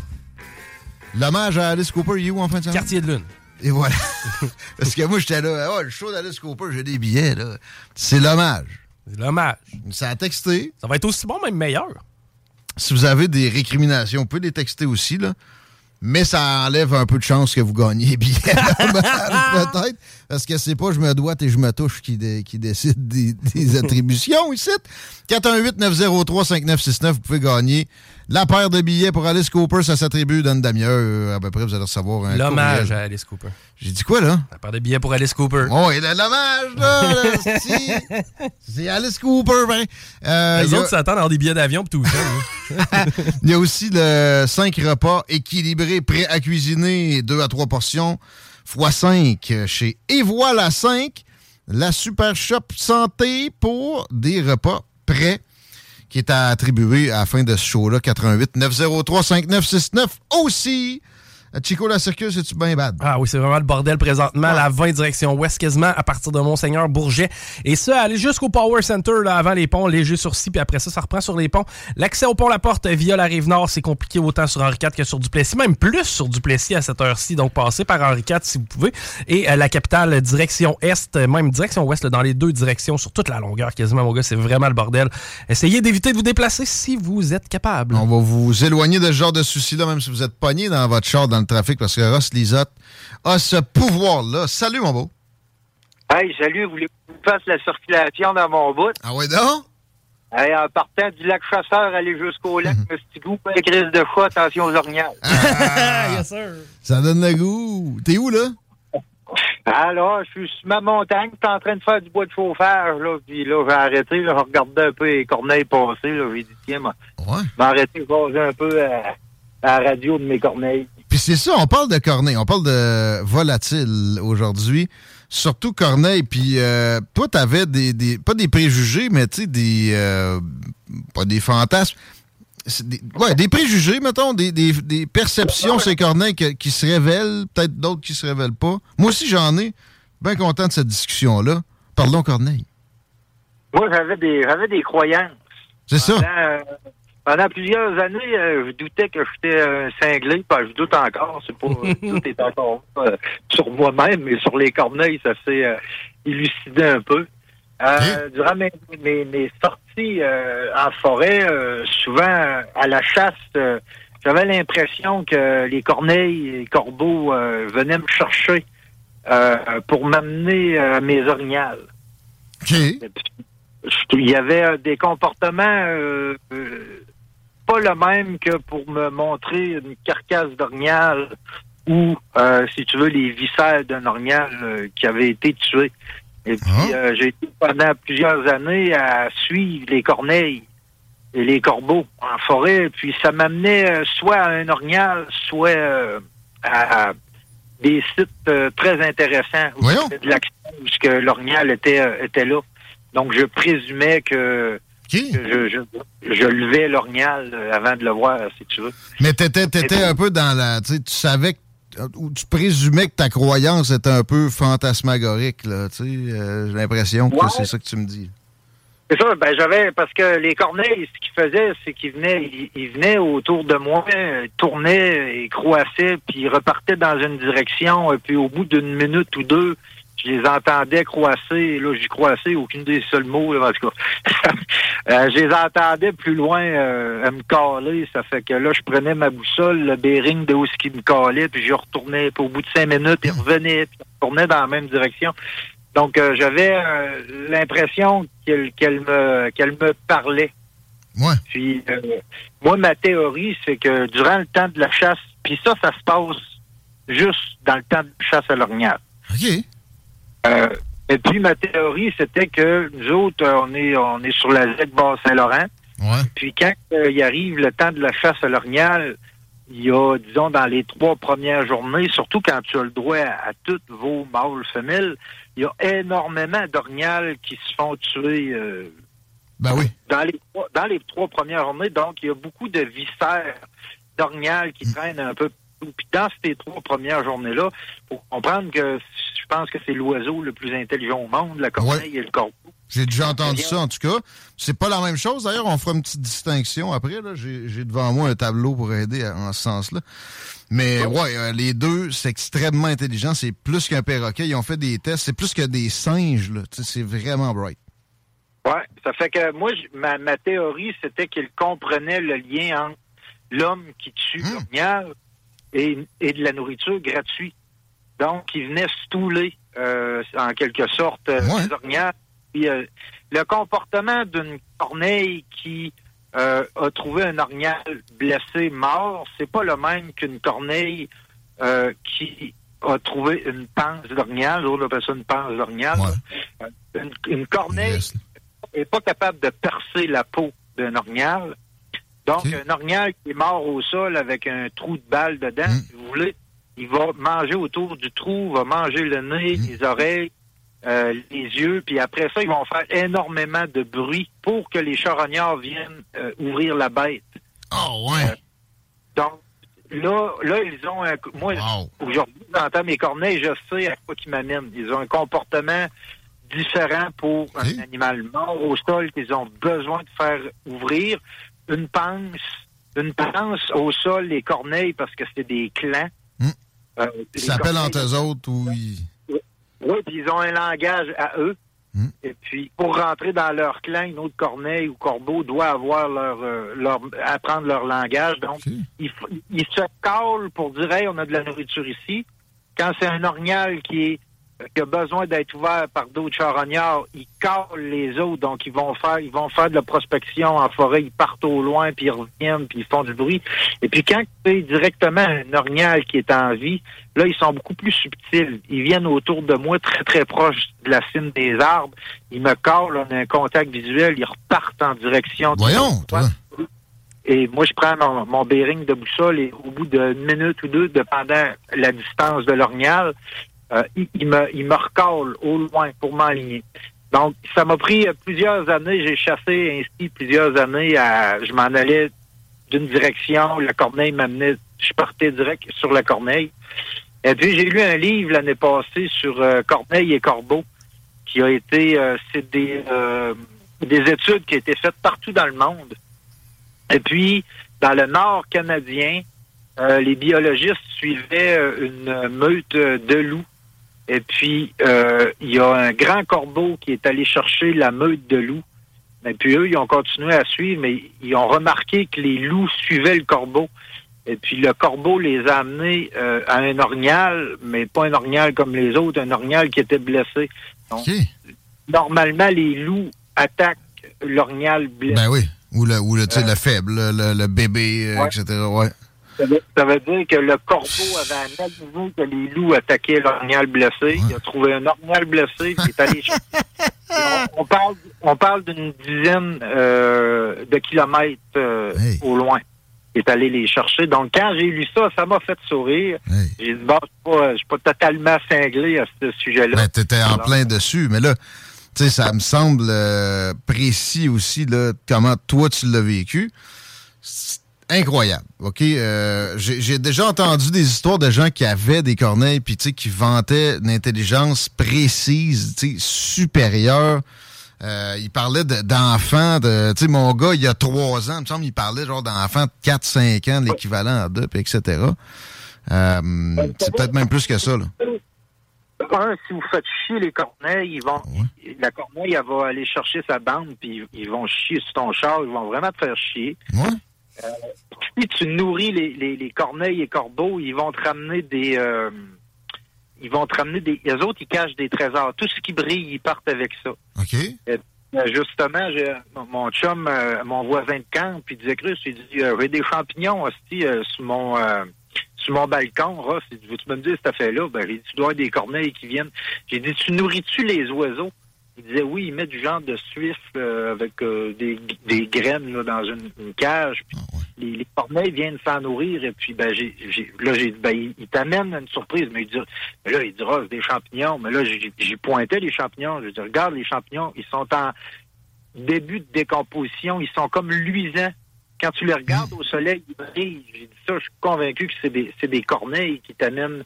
L'hommage à Alice Cooper, il est où en fin de semaine? Quartier de lune. Et voilà. Parce que moi, j'étais là, oh, le show d'Alice Cooper, j'ai des billets, là. C'est l'hommage. C'est l'hommage. Ça a texté. Ça va être aussi bon, même meilleur. Si vous avez des récriminations, vous pouvez les texter aussi, là. mais ça enlève un peu de chance que vous gagniez bien. Peut-être. Parce que c'est pas je me doite et je me touche qui, dé- qui décide des, des attributions ici. 418-903-5969, vous pouvez gagner la paire de billets pour Alice Cooper. Ça s'attribue dans une demi-heure. À peu près, vous allez recevoir un L'hommage à Alice Cooper. J'ai dit quoi, là? La part de billets pour Alice Cooper. Oh, et l'hommage, là! là, c'est- Alice Cooper, ben. Euh, Les a- autres s'attendent à avoir des billets d'avion pour tout ça. Il y a aussi le 5 repas équilibrés, prêts à cuisiner, 2 à 3 portions, x 5 chez Et voilà 5, la Super Shop Santé pour des repas prêts qui est à attribuer à la fin de ce show-là, 88 903 5969 aussi. Chico la Circus, c'est-tu bien bad? Ah oui, c'est vraiment le bordel présentement. La 20 direction ouest, quasiment à partir de Monseigneur Bourget. Et ça, aller jusqu'au Power Center, là, avant les ponts, léger sursis, puis après ça, ça reprend sur les ponts. L'accès au pont La Porte via la rive nord, c'est compliqué autant sur Henri IV que sur Duplessis, même plus sur Duplessis à cette heure-ci. Donc, passez par Henri IV si vous pouvez. Et euh, la capitale, direction est, euh, même direction ouest, là, dans les deux directions, sur toute la longueur quasiment, mon gars, c'est vraiment le bordel. Essayez d'éviter de vous déplacer si vous êtes capable. On va vous éloigner de ce genre de soucis-là, même si vous êtes pogné dans votre char dans le trafic, parce que Ross Lisotte a ce pouvoir-là. Salut, mon beau. Hey, salut, voulez-vous que je fasse la circulation dans mon bout? Ah ouais, donc? Hey, en partant du lac Chasseur, aller jusqu'au lac Mestigou, pas crise de chat, attention aux orignales. yes, sir. Ça donne le goût. T'es où, là? Alors, je suis sur ma montagne, je suis en train de faire du bois de chauffage, là, puis là, j'ai arrêté, là, je regardais un peu les corneilles passer, là, j'ai dit, tiens, moi, ouais. de jaser un peu à, à la radio de mes corneilles. Puis c'est ça, on parle de Corneille, on parle de volatile aujourd'hui. Surtout Corneille, puis euh, toi, t'avais des, des. Pas des préjugés, mais tu sais, des. euh, pas des fantasmes. Des, ouais, des préjugés, mettons, des, des, des perceptions, ces Corneille, qui se révèlent, peut-être d'autres qui se révèlent pas. Moi aussi, j'en ai. Bien content de cette discussion-là. Parlons Corneille. Moi, j'avais des, j'avais des croyances. C'est ça. Euh, pendant plusieurs années, euh, je doutais que j'étais un cinglé, puis je doute encore. C'est pas, tout est encore euh, sur moi-même, mais sur les corneilles, ça s'est euh, élucidé un peu. Euh, Durant mes, mes, mes sorties euh, en forêt, euh, souvent à la chasse, euh, j'avais l'impression que les corneilles et les corbeaux euh, venaient me chercher euh, pour m'amener à mes orignales. Il y avait des comportements euh, euh, pas le même que pour me montrer une carcasse d'orignal ou, euh, si tu veux, les viscères d'un orignal euh, qui avait été tué. Et puis, euh, j'ai été pendant plusieurs années à suivre les corneilles et les corbeaux en forêt. Puis, ça m'amenait soit à un orignal, soit à, à des sites très intéressants où de l'action, l'orignal était, était là. Donc, je présumais que, que je, je, je levais l'orignal euh, avant de le voir, si tu veux. Mais t'étais, t'étais un peu dans la. Tu savais que. Ou tu présumais que ta croyance était un peu fantasmagorique, là. Tu sais, euh, j'ai l'impression que Ouais. c'est ça que tu me dis. C'est ça, ben j'avais parce que les corneilles, ce qu'ils faisaient, c'est qu'ils venaient, ils, ils venaient autour de moi, euh, tournaient et croissaient, puis ils repartaient dans une direction, et puis au bout d'une minute ou deux, je les entendais croisser, là j'y croissais, aucune des seuls mots, là, en tout cas. Euh, je les entendais plus loin euh, à me caler, ça fait que là je prenais ma boussole, le bearing de où ce qui me calait, puis je retournais, puis au bout de cinq minutes, ils revenaient, puis ils retournaient dans la même direction. Donc, euh, j'avais l'impression qu'elle me qu'elle me parlait. Ouais. Puis, moi, ma théorie, c'est que durant le temps de la chasse, puis ça, ça se passe juste dans le temps de la chasse à l'orignal. Euh, et puis, ma théorie, c'était que nous autres, on est on est sur la Z Bas-Saint-Laurent. Puis, quand euh, il arrive le temps de la chasse à l'orignal, il y a, disons, dans les trois premières journées, surtout quand tu as le droit à, à toutes vos mâles femelles, il y a énormément d'orignales qui se font tuer euh, Ben oui. dans les trois, dans les trois premières journées. Donc, il y a beaucoup de viscères d'orignal qui traînent un peu. Puis dans ces trois premières journées-là, faut comprendre que je pense que c'est l'oiseau le plus intelligent au monde, la corneille et le corbeau. J'ai déjà entendu ça, en tout cas. C'est pas la même chose. D'ailleurs, on fera une petite distinction après. J'ai devant moi un tableau pour aider à- en ce sens-là. Mais ouais, euh, les deux, c'est extrêmement intelligent. C'est plus qu'un perroquet. Ils ont fait des tests. C'est plus que des singes. C'est vraiment bright. Ouais, ça fait que moi, ma, ma théorie, c'était qu'il comprenait le lien entre l'homme qui tue l'orignal et, et de la nourriture gratuite. Donc, ils venaient stouler, euh, en quelque sorte, euh, les orignales. Puis, euh, le comportement d'une corneille qui euh, a trouvé un orignal blessé, mort, c'est pas le même qu'une corneille euh, qui a trouvé une panse d'orignal. L'autre appelle ça une panse. Euh, Une, une corneille n'est pas capable de percer la peau d'un orignal. Donc, un orignal qui est mort au sol avec un trou de balle dedans, si vous voulez, il va manger autour du trou, va manger le nez, les oreilles, euh, les yeux, puis après ça, ils vont faire énormément de bruit pour que les charognards viennent euh, ouvrir la bête. Oh, ouais. donc, là, là, ils ont un... Moi, aujourd'hui, j'entends mes corneilles, je sais à quoi ils m'amènent. Ils ont un comportement différent pour un animal mort au sol qu'ils ont besoin de faire ouvrir. Une panse, une panse au sol, les corneilles, parce que c'est des clans. Euh, Ils s'appellent entre eux autres ou ils... oui, puis ils ont un langage à eux. Et puis, pour rentrer dans leur clan, une autre corneille ou corbeau doit avoir leur, euh, leur apprendre leur langage. Donc, ils, ils se collent pour dire, hey, on a de la nourriture ici. Quand c'est un orignal qui est qui a besoin d'être ouvert par d'autres charognards, ils collent les autres, donc ils vont faire ils vont faire de la prospection en forêt, ils partent au loin, puis ils reviennent, puis ils font du bruit. Et puis quand c'est directement un orignal qui est en vie, là, ils sont beaucoup plus subtils. Ils viennent autour de moi, très, très proches de la cime des arbres. Ils me collent, on a un contact visuel, ils repartent en direction. Voyons, toi. Et moi, je prends mon, mon bearing de boussole et au bout d'une minute ou deux, dépendant la distance de l'orignal, euh, il, me, il me au loin pour m'aligner. Donc, ça m'a pris euh, plusieurs années. J'ai chassé ainsi plusieurs années. À, je m'en allais d'une direction. La corneille m'amenait. Je partais direct sur la corneille. Et puis, j'ai lu un livre l'année passée sur euh, Corneille et Corbeau, qui a été... c'est des, des études qui ont été faites partout dans le monde. Et puis, dans le nord canadien, les biologistes suivaient une meute de loups. Et puis, euh, il y a un grand corbeau qui est allé chercher la meute de loups. Et puis, eux, ils ont continué à suivre, mais ils ont remarqué que les loups suivaient le corbeau. Et puis, le corbeau les a amenés euh, à un orignal, mais pas un orignal comme les autres, un orignal qui était blessé. Donc, normalement, les loups attaquent l'orignal blessé. Ben oui. Ou le, ou le, tu sais, le faible, le, bébé, euh, Ouais. etc. Ouais. Ça veut, ça veut dire que le corbeau avait analysé que les loups attaquaient l'orignal blessé. Il a trouvé un orignal blessé, il est allé on, on parle, on parle d'une dizaine euh, de kilomètres euh, au loin. Il est allé les chercher. Donc, quand j'ai lu ça, ça m'a fait sourire. J'ai dit, bon, je je suis pas totalement cinglé à ce sujet-là. Ben, t'étais en Alors, plein dessus, mais là, tu sais, ça me semble euh, précis aussi, là, comment toi tu l'as vécu. Incroyable, OK? Euh, J'ai déjà entendu des histoires de gens qui avaient des corneilles, puis tu sais, qui vantaient une intelligence précise, tu sais, supérieure. Euh, il parlait de- d'enfants, de, tu sais, mon gars, il y a trois ans, il me semble, il parlait genre d'enfants de 4-5 ans, l'équivalent de, puis etc. Euh, c'est peut-être même plus que ça, là. un, si vous faites chier les corneilles, ils vont, la corneille, elle va aller chercher sa bande, puis ils vont chier sur ton char, ils vont vraiment te faire chier. Euh, si tu nourris les, les, les corneilles et corbeaux, ils vont te ramener des, euh, ils vont te ramener des, les autres, ils cachent des trésors. Tout ce qui brille, ils partent avec ça. OK. Euh, justement, mon- chum, euh, mon voisin de camp, puis il disait Chris, il dit euh, j'ai des champignons aussi euh, sur mon euh, sur mon balcon, Ross. Il dit, veux-tu me dire cette affaire-là? Ben, j'ai dit, tu dois avoir des corneilles qui viennent. J'ai dit, tu nourris-tu les oiseaux? Il disait, oui, ils mettent du genre de suif euh, avec euh, des, des graines là, dans une, une cage. Puis les, les corneilles viennent s'en nourrir. Et puis, ben, j'ai, là, j'ai dit, ben, il, il t'amène une surprise. Mais il dit, mais là, il dit, Ross, des champignons. Mais là, j'ai, pointé les champignons. Je dis, regarde les champignons, ils sont en début de décomposition. Ils sont comme luisants. Quand tu les regardes au soleil, ils brillent. J'ai dit ça, je suis convaincu que c'est des, c'est des corneilles qui t'amènent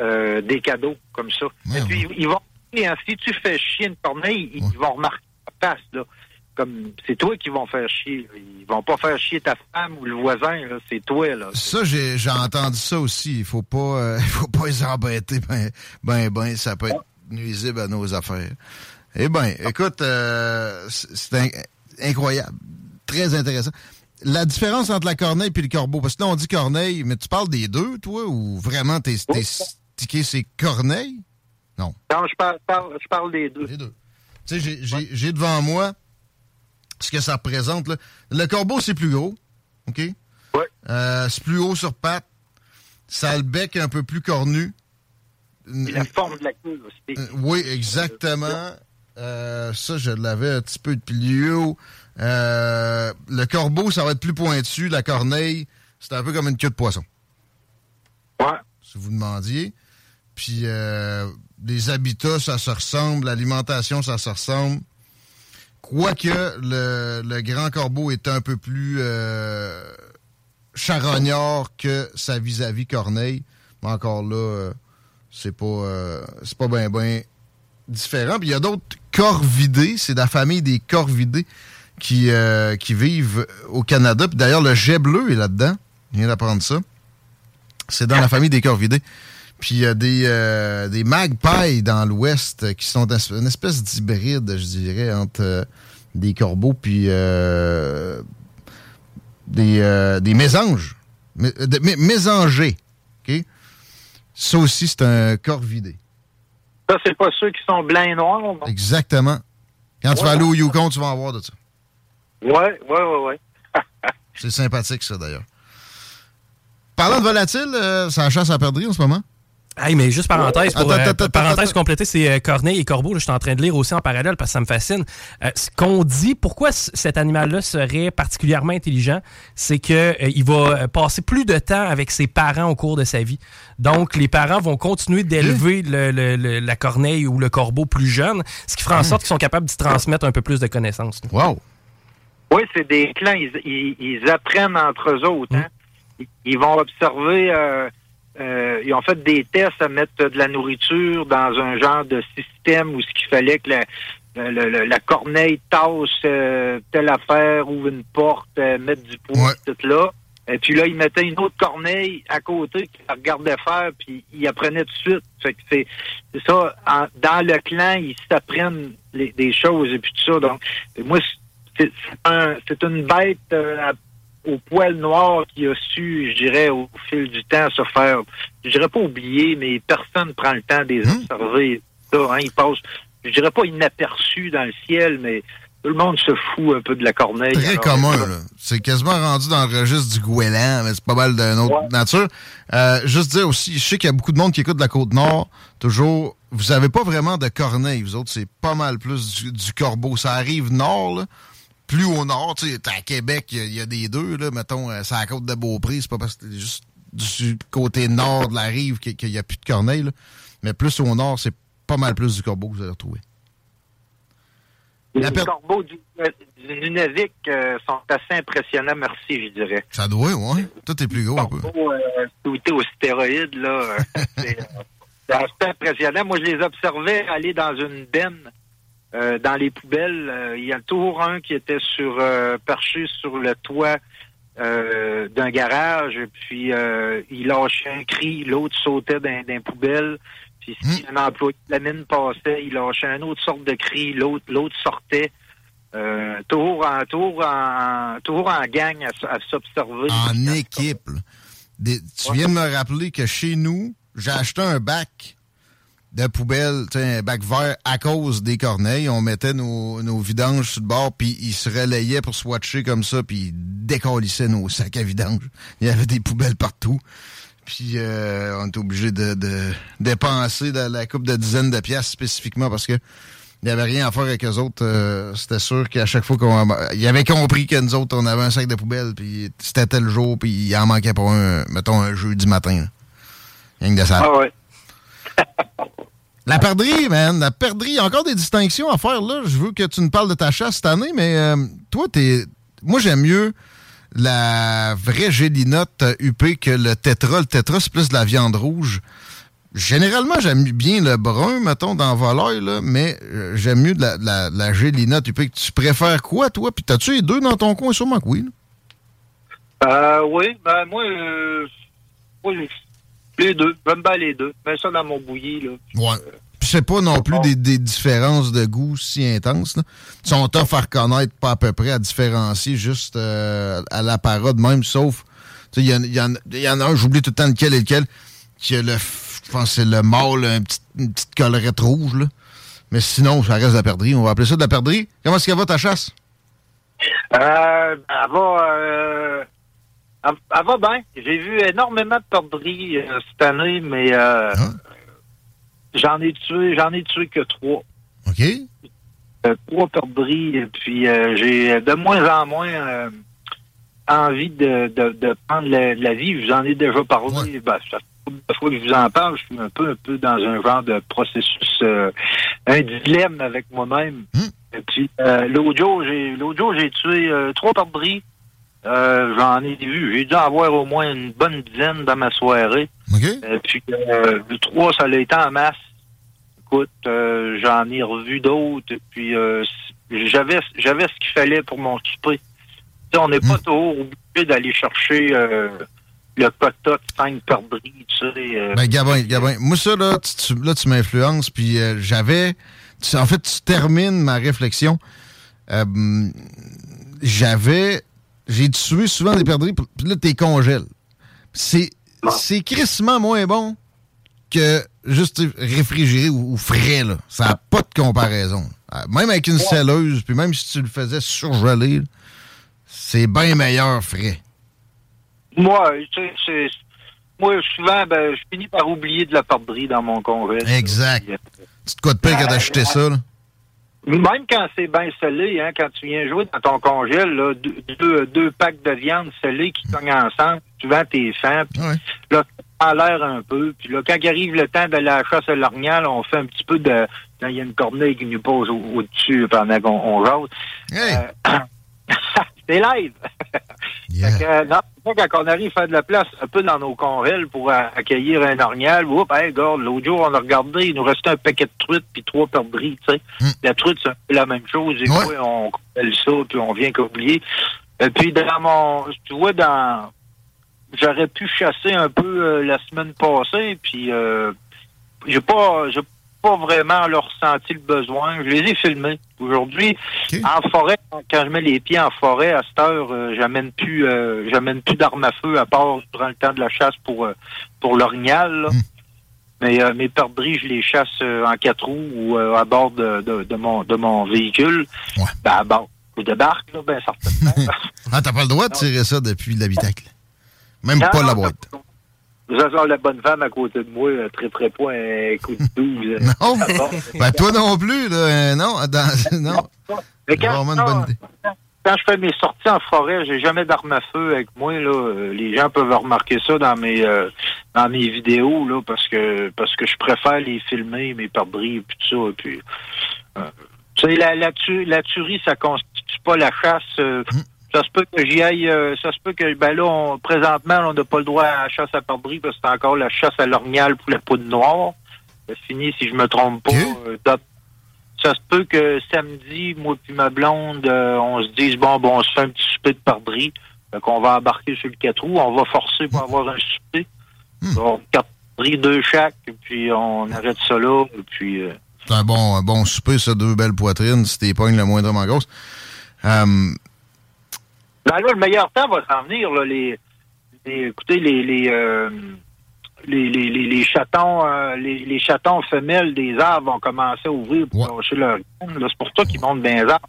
euh, des cadeaux comme ça. Et puis, ils vont, et, hein, si tu fais chier une corneille, ils vont remarquer ta face, là. Comme, c'est toi qui vont faire chier. Ils vont pas faire chier ta femme ou le voisin, là. C'est toi, là. Ça, j'ai j'ai entendu ça aussi. Il faut pas, euh, faut pas les embêter. Ben, ben, ben, ça peut être nuisible à nos affaires. Eh ben, écoute, euh, c'est c'est in- incroyable, très intéressant. la différence entre la corneille et le corbeau, parce que là, on dit corneille, mais tu parles des deux, toi, ou vraiment t'es t'es stické c'est corneille? Non. Non, je parle, parle- je parle des deux. Les deux. Tu sais, j'ai- devant moi ce que ça représente. là. Le corbeau, c'est plus gros. OK? Euh, c'est plus haut sur pattes. Ça a le bec un peu plus cornu. Et la forme de la queue aussi. Euh, Oui, exactement. Euh, ça, je l'avais un petit peu de plus haut. Euh, le corbeau, ça va être plus pointu. La corneille, c'est un peu comme une queue de poisson. Ouais. Si vous demandiez. Puis euh, les habitats, ça se ressemble. L'alimentation, ça se ressemble. Quoique le, grand corbeau est un peu plus euh, charognard que sa vis-à-vis corneille. Mais encore là, euh, c'est pas euh, c'est pas bien ben différent. Puis il y a d'autres corvidés, c'est la famille des corvidés qui, qui vivent au Canada. Puis d'ailleurs, le jet bleu est là-dedans. Je viens d'apprendre ça. C'est dans la famille des corvidés. Puis il y a des, euh, des magpies dans l'ouest qui sont une espèce d'hybride, je dirais, entre euh, des corbeaux puis euh, des, des mésanges. Mé- de- mé- mésangés. OK? Ça aussi, c'est un corvidé. Ça, c'est pas ceux qui sont blancs et noirs, non? Exactement. Quand tu vas aller au Yukon, tu vas en voir de ça. Ouais, ouais, ouais, ouais. C'est sympathique, ça, d'ailleurs. Parlant de volatile, euh, ça chasse à perdre en ce moment? Hey, mais juste parenthèse, pour, Attends, euh, attends, parenthèse attends. complétée, c'est euh, Corneille et Corbeau. là, je suis en train de lire aussi en parallèle parce que ça me fascine. Euh, ce qu'on dit, pourquoi cet animal-là serait particulièrement intelligent, c'est qu'il va euh, passer plus de temps avec ses parents au cours de sa vie. Donc, les parents vont continuer d'élever le- le- le- la corneille ou le corbeau plus jeune, ce qui fera en sorte qu'ils sont capables d'y transmettre un peu plus de connaissances. Wow! Oui, c'est des clans, ils, ils- ils apprennent entre eux autres. hein. Ils, ils vont observer, euh, ils ont fait des tests à mettre de la nourriture dans un genre de système où ce qu'il fallait que la, le- le- la corneille tasse euh, telle affaire, ouvre une porte, euh, mettre du poids, tout là. Et puis là, ils mettaient une autre corneille à côté qui la regardait faire, puis ils apprenaient tout de suite. Fait que c'est c'est ça, en- dans le clan, ils s'apprennent les- des choses et puis tout ça. Donc, moi, c'est c'est un- c'est une bête euh, à- au poil noir qui a su, je dirais, au fil du temps, se faire, je dirais pas oublier, mais personne ne prend le temps de les observer. Ça, hein, ils passent, je dirais pas inaperçus dans le ciel, mais tout le monde se fout un peu de la corneille. Très Alors, commun, là. C'est quasiment rendu dans le registre du goéland, mais c'est pas mal d'une autre nature. Euh, juste dire aussi, je sais qu'il y a beaucoup de monde qui écoute de la Côte-Nord, toujours, vous avez pas vraiment de corneille, vous autres, c'est pas mal plus du, du corbeau. Ça arrive nord, là, plus au nord, tu sais, à Québec, il y a- il y, a des deux, là, mettons, euh, c'est à la côte de Beaupré, c'est pas parce que c'est juste du côté nord de la rive qu'il qu'il y a plus de corneille, là. Mais plus au nord, c'est pas mal plus du corbeau que vous allez retrouver. Les corbeaux du, du Nunavik euh, sont assez impressionnants, merci, je dirais. Ça doit, ouais. Tout est plus gros un peu. euh, shootés aux stéroïdes, là, euh, c'est euh, c'est assez impressionnant. Moi, je les observais aller dans une benne, euh, dans les poubelles. Euh, Il y a toujours un qui était sur euh, perché sur le toit euh, d'un garage, puis euh, il lâchait un cri, l'autre sautait dans, dans les poubelles. Puis si un employé de la mine passait, il lâchait une autre sorte de cri, l'autre l'autre sortait. Euh, toujours en toujours en toujours en gang à, à s'observer. En équipe. Des- tu viens de me rappeler que chez nous, j'ai acheté un bac de poubelle, tu sais, un bac vert à cause des corneilles. On mettait nos, nos vidanges sur le bord, puis ils se relayaient pour se watcher comme ça, puis ils décollissaient nos sacs à vidange. Il y avait des poubelles partout. Puis euh, on était obligé de, de dépenser de la coupe de dizaines de pièces spécifiquement parce que il n'y avait rien à faire avec eux autres. Euh, c'était sûr qu'à chaque fois qu'on... Ils avaient compris que nous autres, on avait un sac de poubelle, puis c'était tel jour, puis il en manquait pour un, mettons, un jeudi matin. là. Rien que de ça. Ah ouais. La perdrix, man, la a encore des distinctions à faire, là. Je veux que tu nous parles de ta chasse cette année, mais euh, toi, t'es... Moi, j'aime mieux la vraie gélinote euh, huppée que le tétra. Le tétra, c'est plus de la viande rouge. Généralement, j'aime bien le brun, mettons, dans volaille, là, mais euh, j'aime mieux la, la gélinote huppée. Tu préfères quoi, toi? Puis t'as-tu les deux dans ton coin? Sûrement que oui. là. Euh, oui, ben moi, euh, moi, les deux. J'aime bien les deux. Mets ça dans mon bouilli, là. Ouais. Puis fais pas non plus des, des différences de goût si intenses. Là. Ils sont tough à reconnaître, pas à peu près à différencier, juste euh, à la parade même, sauf. Il y, y en- il y en a un, j'oublie tout le temps lequel et lequel, qui a le. Je pense que c'est le mâle, un petit- une petite collerette rouge, là. Mais sinon, ça reste de la perdrix. On va appeler ça de la perdrix. Comment est-ce qu'elle va ta chasse? Euh, elle va, euh, elle, elle va bien. J'ai vu énormément de perdrix euh, cette année, mais euh, j'en ai tué, j'en ai tué que trois. OK. Euh, trois perdrix, et puis euh, j'ai de moins en moins euh, envie de, de, de prendre la, la vie. Je vous en ai déjà parlé. Ben, ça fait deux fois que je vous en parle, je suis un peu, un peu dans un genre de processus, euh, un dilemme avec moi-même. Et puis euh, l'autre jour, j'ai l'autre jour, j'ai tué euh, trois perdrix. Euh, J'en ai vu. J'ai dû en avoir au moins une bonne dizaine dans ma soirée. Et puis euh, le trois, ça l'a été en masse. Écoute, euh, j'en ai revu d'autres. Puis euh, j'avais j'avais ce qu'il fallait pour m'occuper. On n'est pas toujours obligé d'aller chercher euh, le quota de 5 perdrix, tu sais. euh. Ben, Gabin, Gabin, moi, ça, là, tu, là, tu m'influences, puis euh, j'avais... En fait, tu termines ma réflexion. Euh, j'avais... J'ai tué souvent des perdrix, puis là, t'es congèles. C'est c'est crissement moins bon que juste réfrigéré ou, ou frais, là. Ça n'a pas de comparaison. Euh, Même avec une selleuse, puis même si tu le faisais surgeler, c'est bien meilleur frais. Moi, tu sais, c'est- moi, souvent, ben, je finis par oublier de la perdrix dans mon congèle. Exact. Tu te quoi de pire que d'acheter ça, là? Même quand c'est bien scellé, hein, quand tu viens jouer dans ton congèle, là, deux, deux, deux packs de viande scellée qui cognent ensemble, souvent t'es faim, puis là, en l'air un peu, puis là, quand il arrive le temps de la chasse à l'orignal, on fait un petit peu de... Il y a une corneille qui nous pose au- au-dessus pendant qu'on on jase. Euh, c'est live! Fait que, euh, non, quand on arrive à faire de la place un peu dans nos convelles pour accueillir un orignal, oups, hey, regarde, l'autre jour, on a regardé, il nous restait un paquet de truites puis trois perdrix, tu sais. La truite, c'est un peu la même chose. Et quoi, on colle ça, puis on vient qu'oublier. Et puis, dans mon... Tu vois, dans... J'aurais pu chasser un peu euh, la semaine passée, puis euh, j'ai pas... J'ai pas vraiment leur ressenti le besoin. Je les ai filmés. Aujourd'hui, en forêt, quand je mets les pieds en forêt, à cette heure, euh, j'amène plus euh, j'amène plus d'armes à feu à part durant le temps de la chasse pour euh, pour l'orignal. là. Mais mes perdrix, je les chasse en quatre roues ou à bord de, de, de mon de mon véhicule. Ben, à bord. Je débarque, là, ben certainement. Ah, t'as pas le droit de tirer ça depuis l'habitacle. Même Non, pas la boîte. Vous avez la bonne femme à côté de moi, euh, très très pas un coup de douze. euh, Non, ben toi non plus, là. euh, Non, dans- non. Mais quand, Vraiment une non, bonne idée. quand je fais mes sorties en forêt, j'ai jamais d'arme à feu avec moi. Là. Euh, Les gens peuvent remarquer ça dans mes euh, dans mes vidéos là, parce que parce que je préfère les filmer, mes perdrix et puis tout ça. Puis, euh, tu sais, la, la, tu- la tuerie, ça constitue pas la chasse. euh, Ça se peut que j'y aille, euh, ça se peut que, ben là, on, présentement, on n'a pas le droit à la chasse à perdrix parce que c'est encore la chasse à l'orignal pour la poudre noire. C'est fini, si je me trompe pas. euh, ça se peut que samedi, moi puis ma blonde, euh, on se dise, bon, bon, on se fait un petit souper de perdrix. Fait qu'on va embarquer sur le 4 roues. On va forcer pour avoir un souper. Donc, quatre perdrix, deux chaque, puis on arrête ça là. Puis, C'est un bon, un bon souper, ça, deux belles poitrines, si t'es pognes le moindrement grosse. Euh, Ben là, le meilleur temps va s'en venir, là, les, les- écoutez, les, les, euh, les, les, les, les chatons, euh, les, les chatons femelles des arbres vont commencer à ouvrir pour lâcher leur graine, là. C'est pour ça qu'ils montent dans les arbres.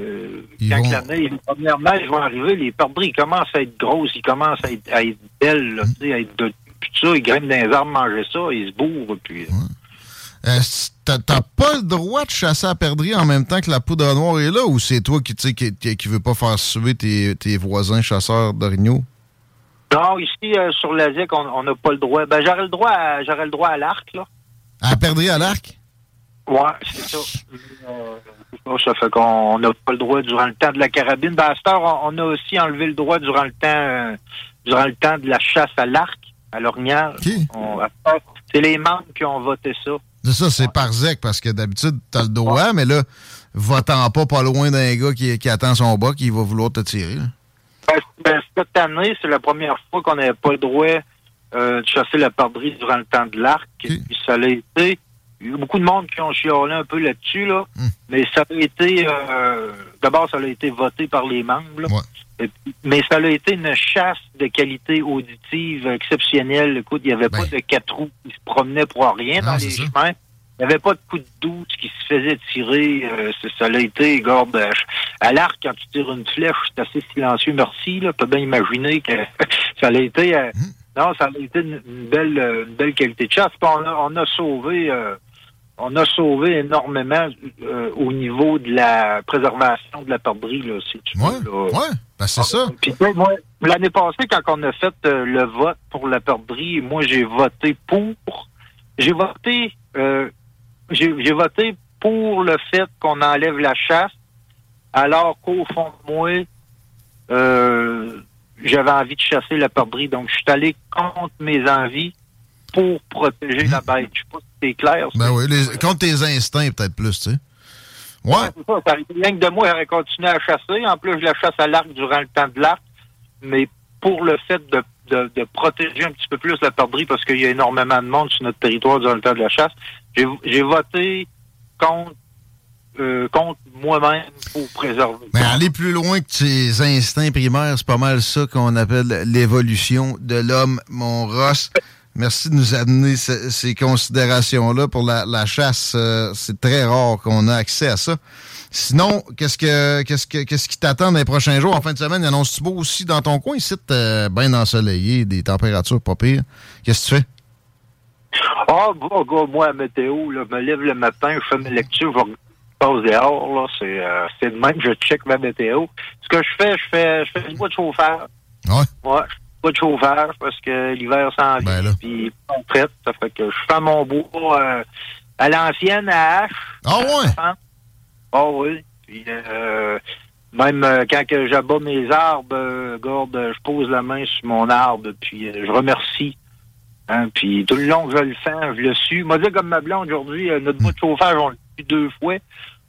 Euh, quand la neige, les premières neiges vont arriver, les perdrix, ils commencent à être grosses, ils commencent à être, à être belles, là, tu sais, à être de, puis tout ça, ils grimpent dans les arbres, manger ça, ils se bourrent, puis... euh, t'as pas le droit de chasser à perdrix en même temps que la poudre noire est là, ou c'est toi qui, qui, qui, veut pas faire suer tes, tes voisins chasseurs d'orignaux? Non, ici, euh, sur la ZEC, on n'a pas le droit. Ben, j'aurais le droit à, j'aurais le droit à l'arc, là. À perdrix à l'arc? Ouais, c'est ça. Euh, ça fait qu'on n'a pas le droit durant le temps de la carabine. Ben, à cette heure, on, on a aussi enlevé le droit durant le temps euh, durant le temps de la chasse à l'arc, à cette heure, C'est les membres qui ont voté ça. Ça, c'est par zec, parce que d'habitude, t'as le droit, mais là, votant pas pas loin d'un gars qui, qui attend son bas, qui va vouloir te tirer. là. Ben, ben, cette année, c'est la première fois qu'on n'avait pas le droit euh, de chasser la perdrix durant le temps de l'arc. Puis ça l'a été il y a beaucoup de monde qui ont chiolé un peu là-dessus, là. Mais ça a été, euh, d'abord, ça a été voté par les membres, là. Mais ça a été une chasse de qualité auditive exceptionnelle. Écoute, il n'y avait pas de quatre roues qui se promenaient pour rien dans les chemins. Il n'y avait pas de coup de douce qui se faisait tirer. Euh, ça a été, garde, euh, à l'arc, quand tu tires une flèche, c'est assez silencieux. Merci, là. Tu peux bien imaginer que ça a été... euh, Non, ça a été une, belle, euh, une belle qualité de chasse. Puis on a, on a sauvé... euh, on a sauvé énormément euh, au niveau de la préservation de la perdrix, là, si tu veux. là. Ouais, ben c'est ça. Puis, moi, l'année passée, quand on a fait euh, le vote pour la perdrix, moi, j'ai voté pour. J'ai voté. euh, j'ai voté pour le fait qu'on enlève la chasse, alors qu'au fond de moi, euh, j'avais envie de chasser la perdrix. Donc, je suis allé contre mes envies pour protéger la bête. Je sais pas c'est clair. Ben oui, les, contre tes instincts, peut-être plus, tu sais. Ouais. Ça, rien que de moi, j'aurais continué à chasser. En plus, je la chasse à l'arc durant le temps de l'arc. Mais pour le fait de, de, de protéger un petit peu plus la perdrix, parce qu'il y a énormément de monde sur notre territoire durant le temps de la chasse, j'ai j'ai voté contre, euh, contre moi-même pour préserver. Mais aller plus loin que tes instincts primaires, c'est pas mal ça qu'on appelle l'évolution de l'homme, mon Ross. Merci de nous amener ce- ces considérations-là pour la, la chasse. euh, c'est très rare qu'on a accès à ça. Sinon, qu'est-ce que qu'est-ce que qu'est-ce qui t'attend dans les prochains jours? En fin de semaine, annonce-tu beau aussi dans ton coin, ici, euh, bien ensoleillé, des températures pas pires. Qu'est-ce que tu fais? Ah, bah, gars, moi, la météo, là, je me lève le matin, je fais mes lectures, je passe dehors, là, c'est, euh, c'est de même, je check ma météo. Ce que je fais, je fais, je fais du bois de chauffage. Ouais. Ouais, bois de chauffage parce que l'hiver s'en vient, puis on traite, ça fait que je fais mon bois euh, à l'ancienne, à hache. Ah ouais? Ah oui. Puis, euh, même euh, quand que j'abats mes arbres, garde, je pose la main sur mon arbre, puis je remercie. Hein, puis tout le long que je le fais, je le suis. Moi, comme ma blonde aujourd'hui, notre bout de chauffage, on le suit deux fois.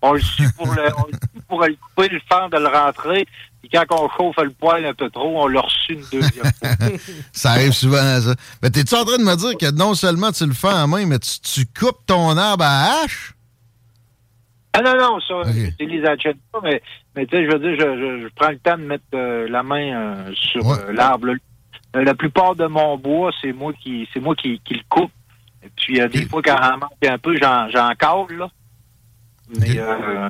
On le suit pour le, on le suit pour le couper, le faire, de le rentrer. Puis quand on chauffe le poil un peu trop, on le reçu une deuxième fois. Ça arrive souvent à ça. Mais t'es-tu en train de me dire que non seulement tu le fais en main, mais tu, tu coupes ton arbre à hache? Ah non, non, ça, j'utilise la pas, mais, mais tu sais, je veux dire, je, je, je prends le temps de mettre euh, la main euh, sur euh, l'arbre. la plupart de mon bois, c'est moi qui c'est moi qui, qui le coupe. Et puis euh, des fois, quand j'en manque un peu, j'en j'en cale, là. Mais euh,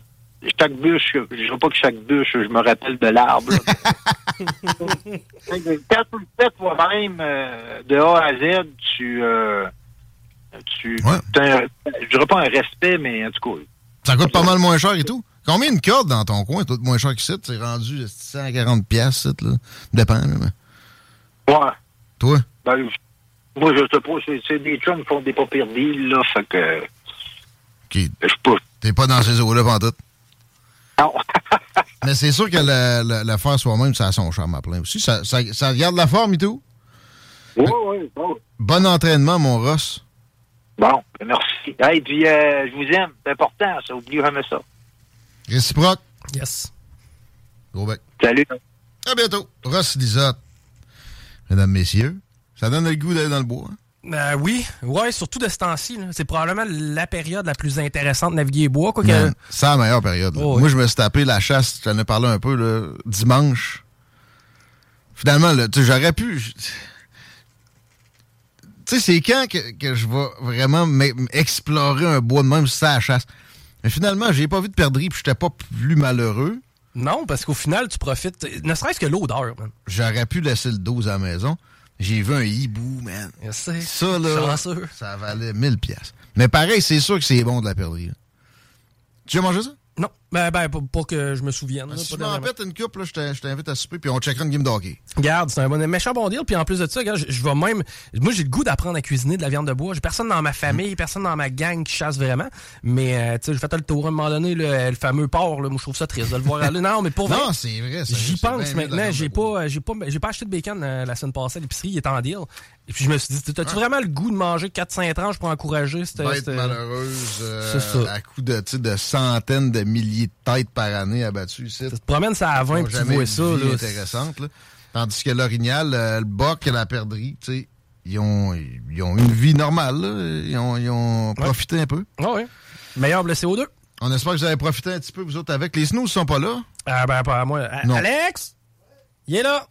chaque bûche, je dirais pas que chaque bûche, je me rappelle de l'arbre. quand tu le fais toi-même euh, de A à Z, tu euh, tu un- je dirais pas un respect, mais en tout cas. Ça coûte pas mal moins cher et tout. Combien de cordes dans ton coin? Tout moins cher qu'ici? C'est rendu 140 pièces, là. Dépend, mais- Ouais. Toi? Ben, moi, je sais pas, c'est, des chums qui font des pas pires deals, là, fait que... OK. Je sais pas. T'es pas dans ces eaux-là, pantoute. Non. Mais c'est sûr que le, le- le faire soi-même, ça a son charme à plein aussi. Ça, ça, ça garde la forme et tout. Oui, oui, oui. Bon entraînement, mon Ross. Bon, merci. Hey, puis euh, je vous aime, c'est important, ça, oubliez jamais ça. Réciproque. Yes. Gros bec. Salut. À bientôt. Ross Lisotte. Mesdames, messieurs, ça donne le goût d'aller dans le bois. hein? Euh, oui, ouais, surtout de ce temps-ci. C'est probablement la période la plus intéressante de naviguer bois. Quoi, que- C'est la meilleure période. Oh, oui. Moi, je me suis tapé la chasse, j'en ai parlé un peu, là, dimanche. Finalement, j'aurais pu. Tu sais, c'est quand que, que je vais vraiment m'e- explorer un bois de même si c'est la chasse? Mais finalement, j'ai pas vu de perdrix puis j'étais pas plus malheureux. Non, parce qu'au final, tu profites, ne serait-ce que l'odeur. J'aurais pu laisser le 12 à la maison. J'ai vu un hibou, man. Ça, là, ça valait 1000 pièces. Mais pareil, c'est sûr que c'est bon de la perdrix. Tu as mangé ça? Non, ben, ben, pas, pas que je me souvienne. là, Si pas tu m'en pètes une coupe, là, je t'in- je t'invite à souper puis on checkera une game de hockey. Regarde, c'est un bon, méchant bon deal. Puis en plus de ça, regarde, je, je vais même. Moi, j'ai le goût d'apprendre à cuisiner de la viande de bois. J'ai personne dans ma famille, personne dans ma gang qui chasse vraiment. Mais, euh, tu sais, j'ai fait le tour à un moment donné, le, le fameux porc. Là, moi, je trouve ça triste de le voir aller. Non, mais pour vrai. Non, c'est vrai. J'y pense maintenant. J'ai pas, j'ai pas, j'ai pas acheté de bacon euh, la semaine passée à l'épicerie. Il est en deal. Et puis je me suis dit, t'as-tu vraiment le goût de manger 4-5 tranches pour encourager cette. Bête cette- malheureuse, euh, ça. à coup de, de centaines de milliers de têtes par année abattues ici. Tu te promènes ça à 20 puis tu vois ça, là. intéressante, là. Tandis que l'orignal, euh, le boc et la perdrix, tu sais, ils ont, ils ont une vie normale. là. Ils ont, ils ont profité un peu. Ah oui. Meilleur blessé CO2. On espère que vous avez profité un petit peu, vous autres, avec. Les snooze sont pas là. Ah ben, pas à moi. Non. Alex! Il est là.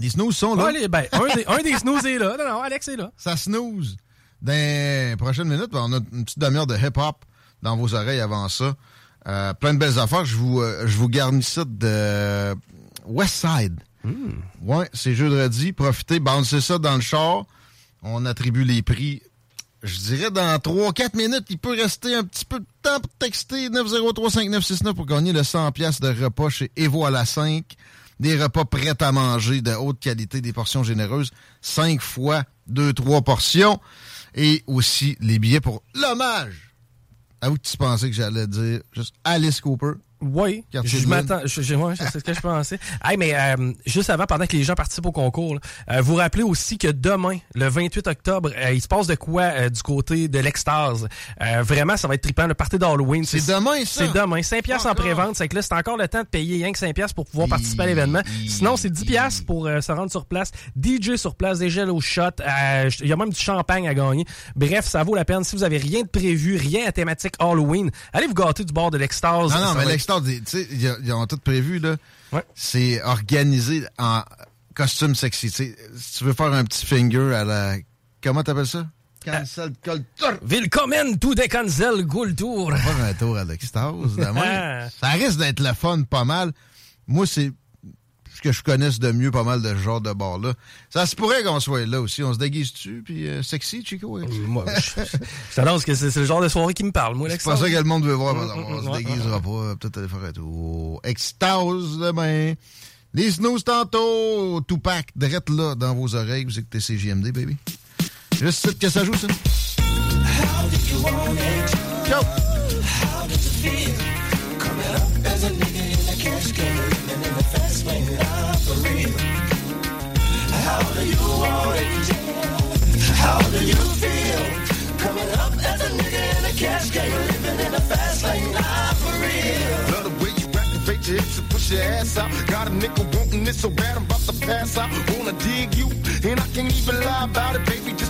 Les snooze sont là. Ah, ben, un, des, un des snooze est là. Non, non, Alex est là. Ça snooze. Dans les prochaines minutes, ben, on a une petite demi-heure de hip-hop dans vos oreilles avant ça. Euh, plein de belles affaires. Je vous, euh, je vous garnis ça de West Side. Ouais, c'est jeudi. Profitez, balancez ça dans le char. On attribue les prix. Je dirais dans 3-4 minutes, il peut rester un petit peu de temps pour texter 9035969 pour gagner le 100$ piastres de repas chez Evo à la 5. Des repas prêts à manger de haute qualité, des portions généreuses. 5 fois 2-3 portions. Et aussi les billets pour l'hommage. À vous tu pensais que j'allais dire? Juste Alice Cooper. Oui, je m'attends. Je, ouais, sais ce que je pensais. Hey, mais euh, juste avant, pendant que les gens participent au concours, là, euh, vous rappelez aussi que demain, le 28 octobre, euh, il se passe de quoi euh, du côté de l'extase? Euh, vraiment, ça va être trippant. Le party d'Halloween. C'est demain, ça? C'est demain. 5 piastres en pré-vente. C'est que là, c'est encore le temps de payer rien que 5 piastres pour pouvoir participer à l'événement. Sinon, c'est 10 piastres pour euh, se rendre sur place. DJ sur place, des gels au shot. euh, Il y a même du champagne à gagner. Bref, ça vaut la peine. Si vous avez rien de prévu, rien à thématique Halloween, allez vous gâter du bord de l'extase. Non, non, mais va tu sais, ils ont- ils ont tout prévu, là. C'est organisé en costume sexy. Si tu veux faire un petit finger à la. Comment t'appelles ça? Cancel culture. Willkommen to the Cancel Kultur. Faire un tour à l'extase demain. ça risque d'être le fun pas mal. Moi, c'est ce que je connaisse de mieux pas mal de ce genre de bar-là. Ça se pourrait qu'on soit là aussi. On se déguise-tu, puis euh, sexy, Chico? hein? Moi, je, je t'annonce que c'est le genre de soirée qui me parle, moi, C'est pas ça que le monde veut voir. Mm, par exemple. mm, On se ouais, déguisera pas. Peut-être aller faire un tour. Extase demain. Les snooze tantôt. Tupac, drette là dans vos oreilles. Vous écoutez CGMD, baby. Juste que ça joue, ça. Go! How do you want it? How do you feel? Coming up as a nigga in a cash game, living in a fast lane life for real. Love the way you and push your ass out. Got a wanting so bad I'm about to pass out. Wanna dig you, and I can't even lie about it, baby.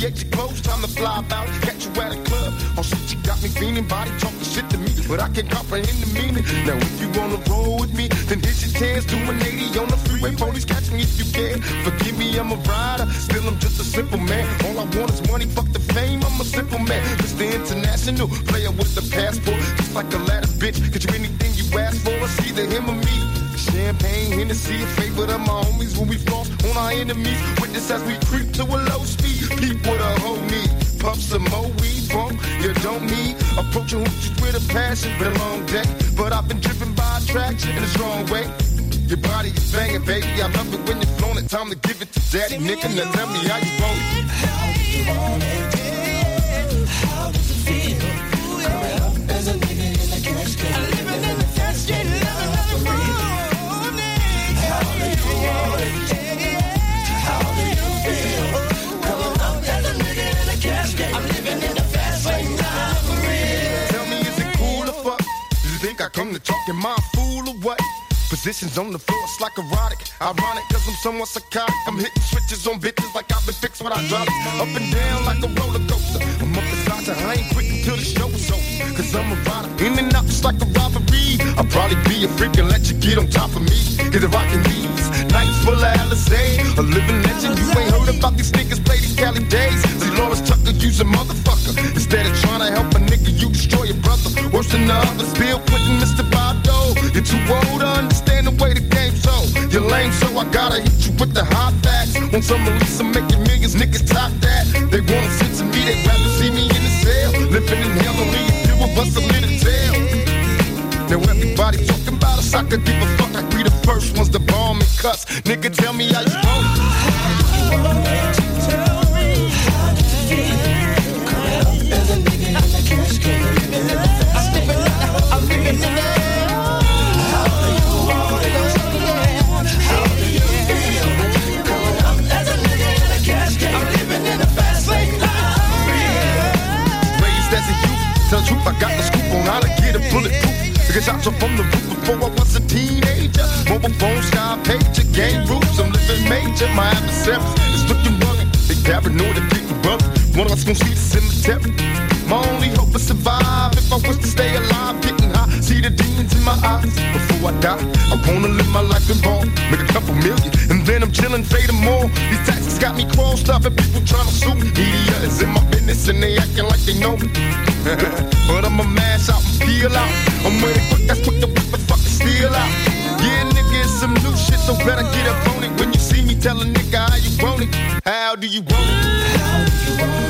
Alleviate your clothes, time to fly out. Catch you at a club. Oh shit, you got me feeling, body talking shit to me, but I can't comprehend the meaning. Now if you wanna roll with me, then hit your chance, to an 80 on the freeway. Police catch me if you can. Forgive me, I'm a rider, still I'm just a simple man. All I want is money, fuck the fame. I'm a simple man, just Mr. International player with the passport, just like a ladder, bitch. Get you anything you ask for, it's either him or me. Champagne, Hennessy, a favorite of my homies when we floss on our enemies. Witness as we creep to a low speed. Peep with a need. Puff some more weed, bump, you don't need. Approaching hoochies with a passion, been a long day. But I've been driven by attraction in a strong way. Your body is banging, baby. I love it when you're flown it. Time to give it to daddy, nigga. Now tell me how you want it. How you want it? Come to talk in my fool or what? Positions on the floor, it's like erotic. Ironic, cause I'm somewhat psychotic. I'm hitting switches on bitches like I've been fixed with hydraulics. Up and down like a roller coaster. I'm up beside you, I ain't quick until the show's over. Cause I'm a rider, in and out just like a robbery. I'll probably be a freak and let you get on top of me. If I can these nights full of Alizé, a living legend. You ain't heard about these niggas play these Cali days. See, Lawrence Tucker, use a motherfucker. Instead of trying to help a nigga, you destroy your brother. Worse than the others, Bill Mr. Bado. You're too old to understand the way the game's so. You're lame, so I gotta hit you with the hot facts. When some release, I'm making millions, niggas top that. They wanna sit to me, they'd rather see me in the cell. Living in hell, only a few of us a tale. Now everybody talking about us, I could give a fuck. I'd be the first ones to bomb and cuss. Nigga, tell me how you want Because I jumped from the roof before I was a teenager. Mobile phone, sky pager, game rules, I'm living major. My adversaries is looking rugged. They paranoid of getting bumped. One of us gon' see the cemetery. My only hope is survive. If I was to stay alive, high, see the demons in my eyes. Before I die, I wanna live my life in ball, make a couple million, and then I'm chillin', fade all. These taxes got me crossed up, and people tryna sue me. Media is in my business, and they actin' like they know me. but I'ma mash out and peel out. I'm it quick, that's quick to whip the fucking steel out. Yeah, nigga, it's some new shit, so better get up on it. When you see me, tell a nigga how you want it. How do you want it? How do you want it?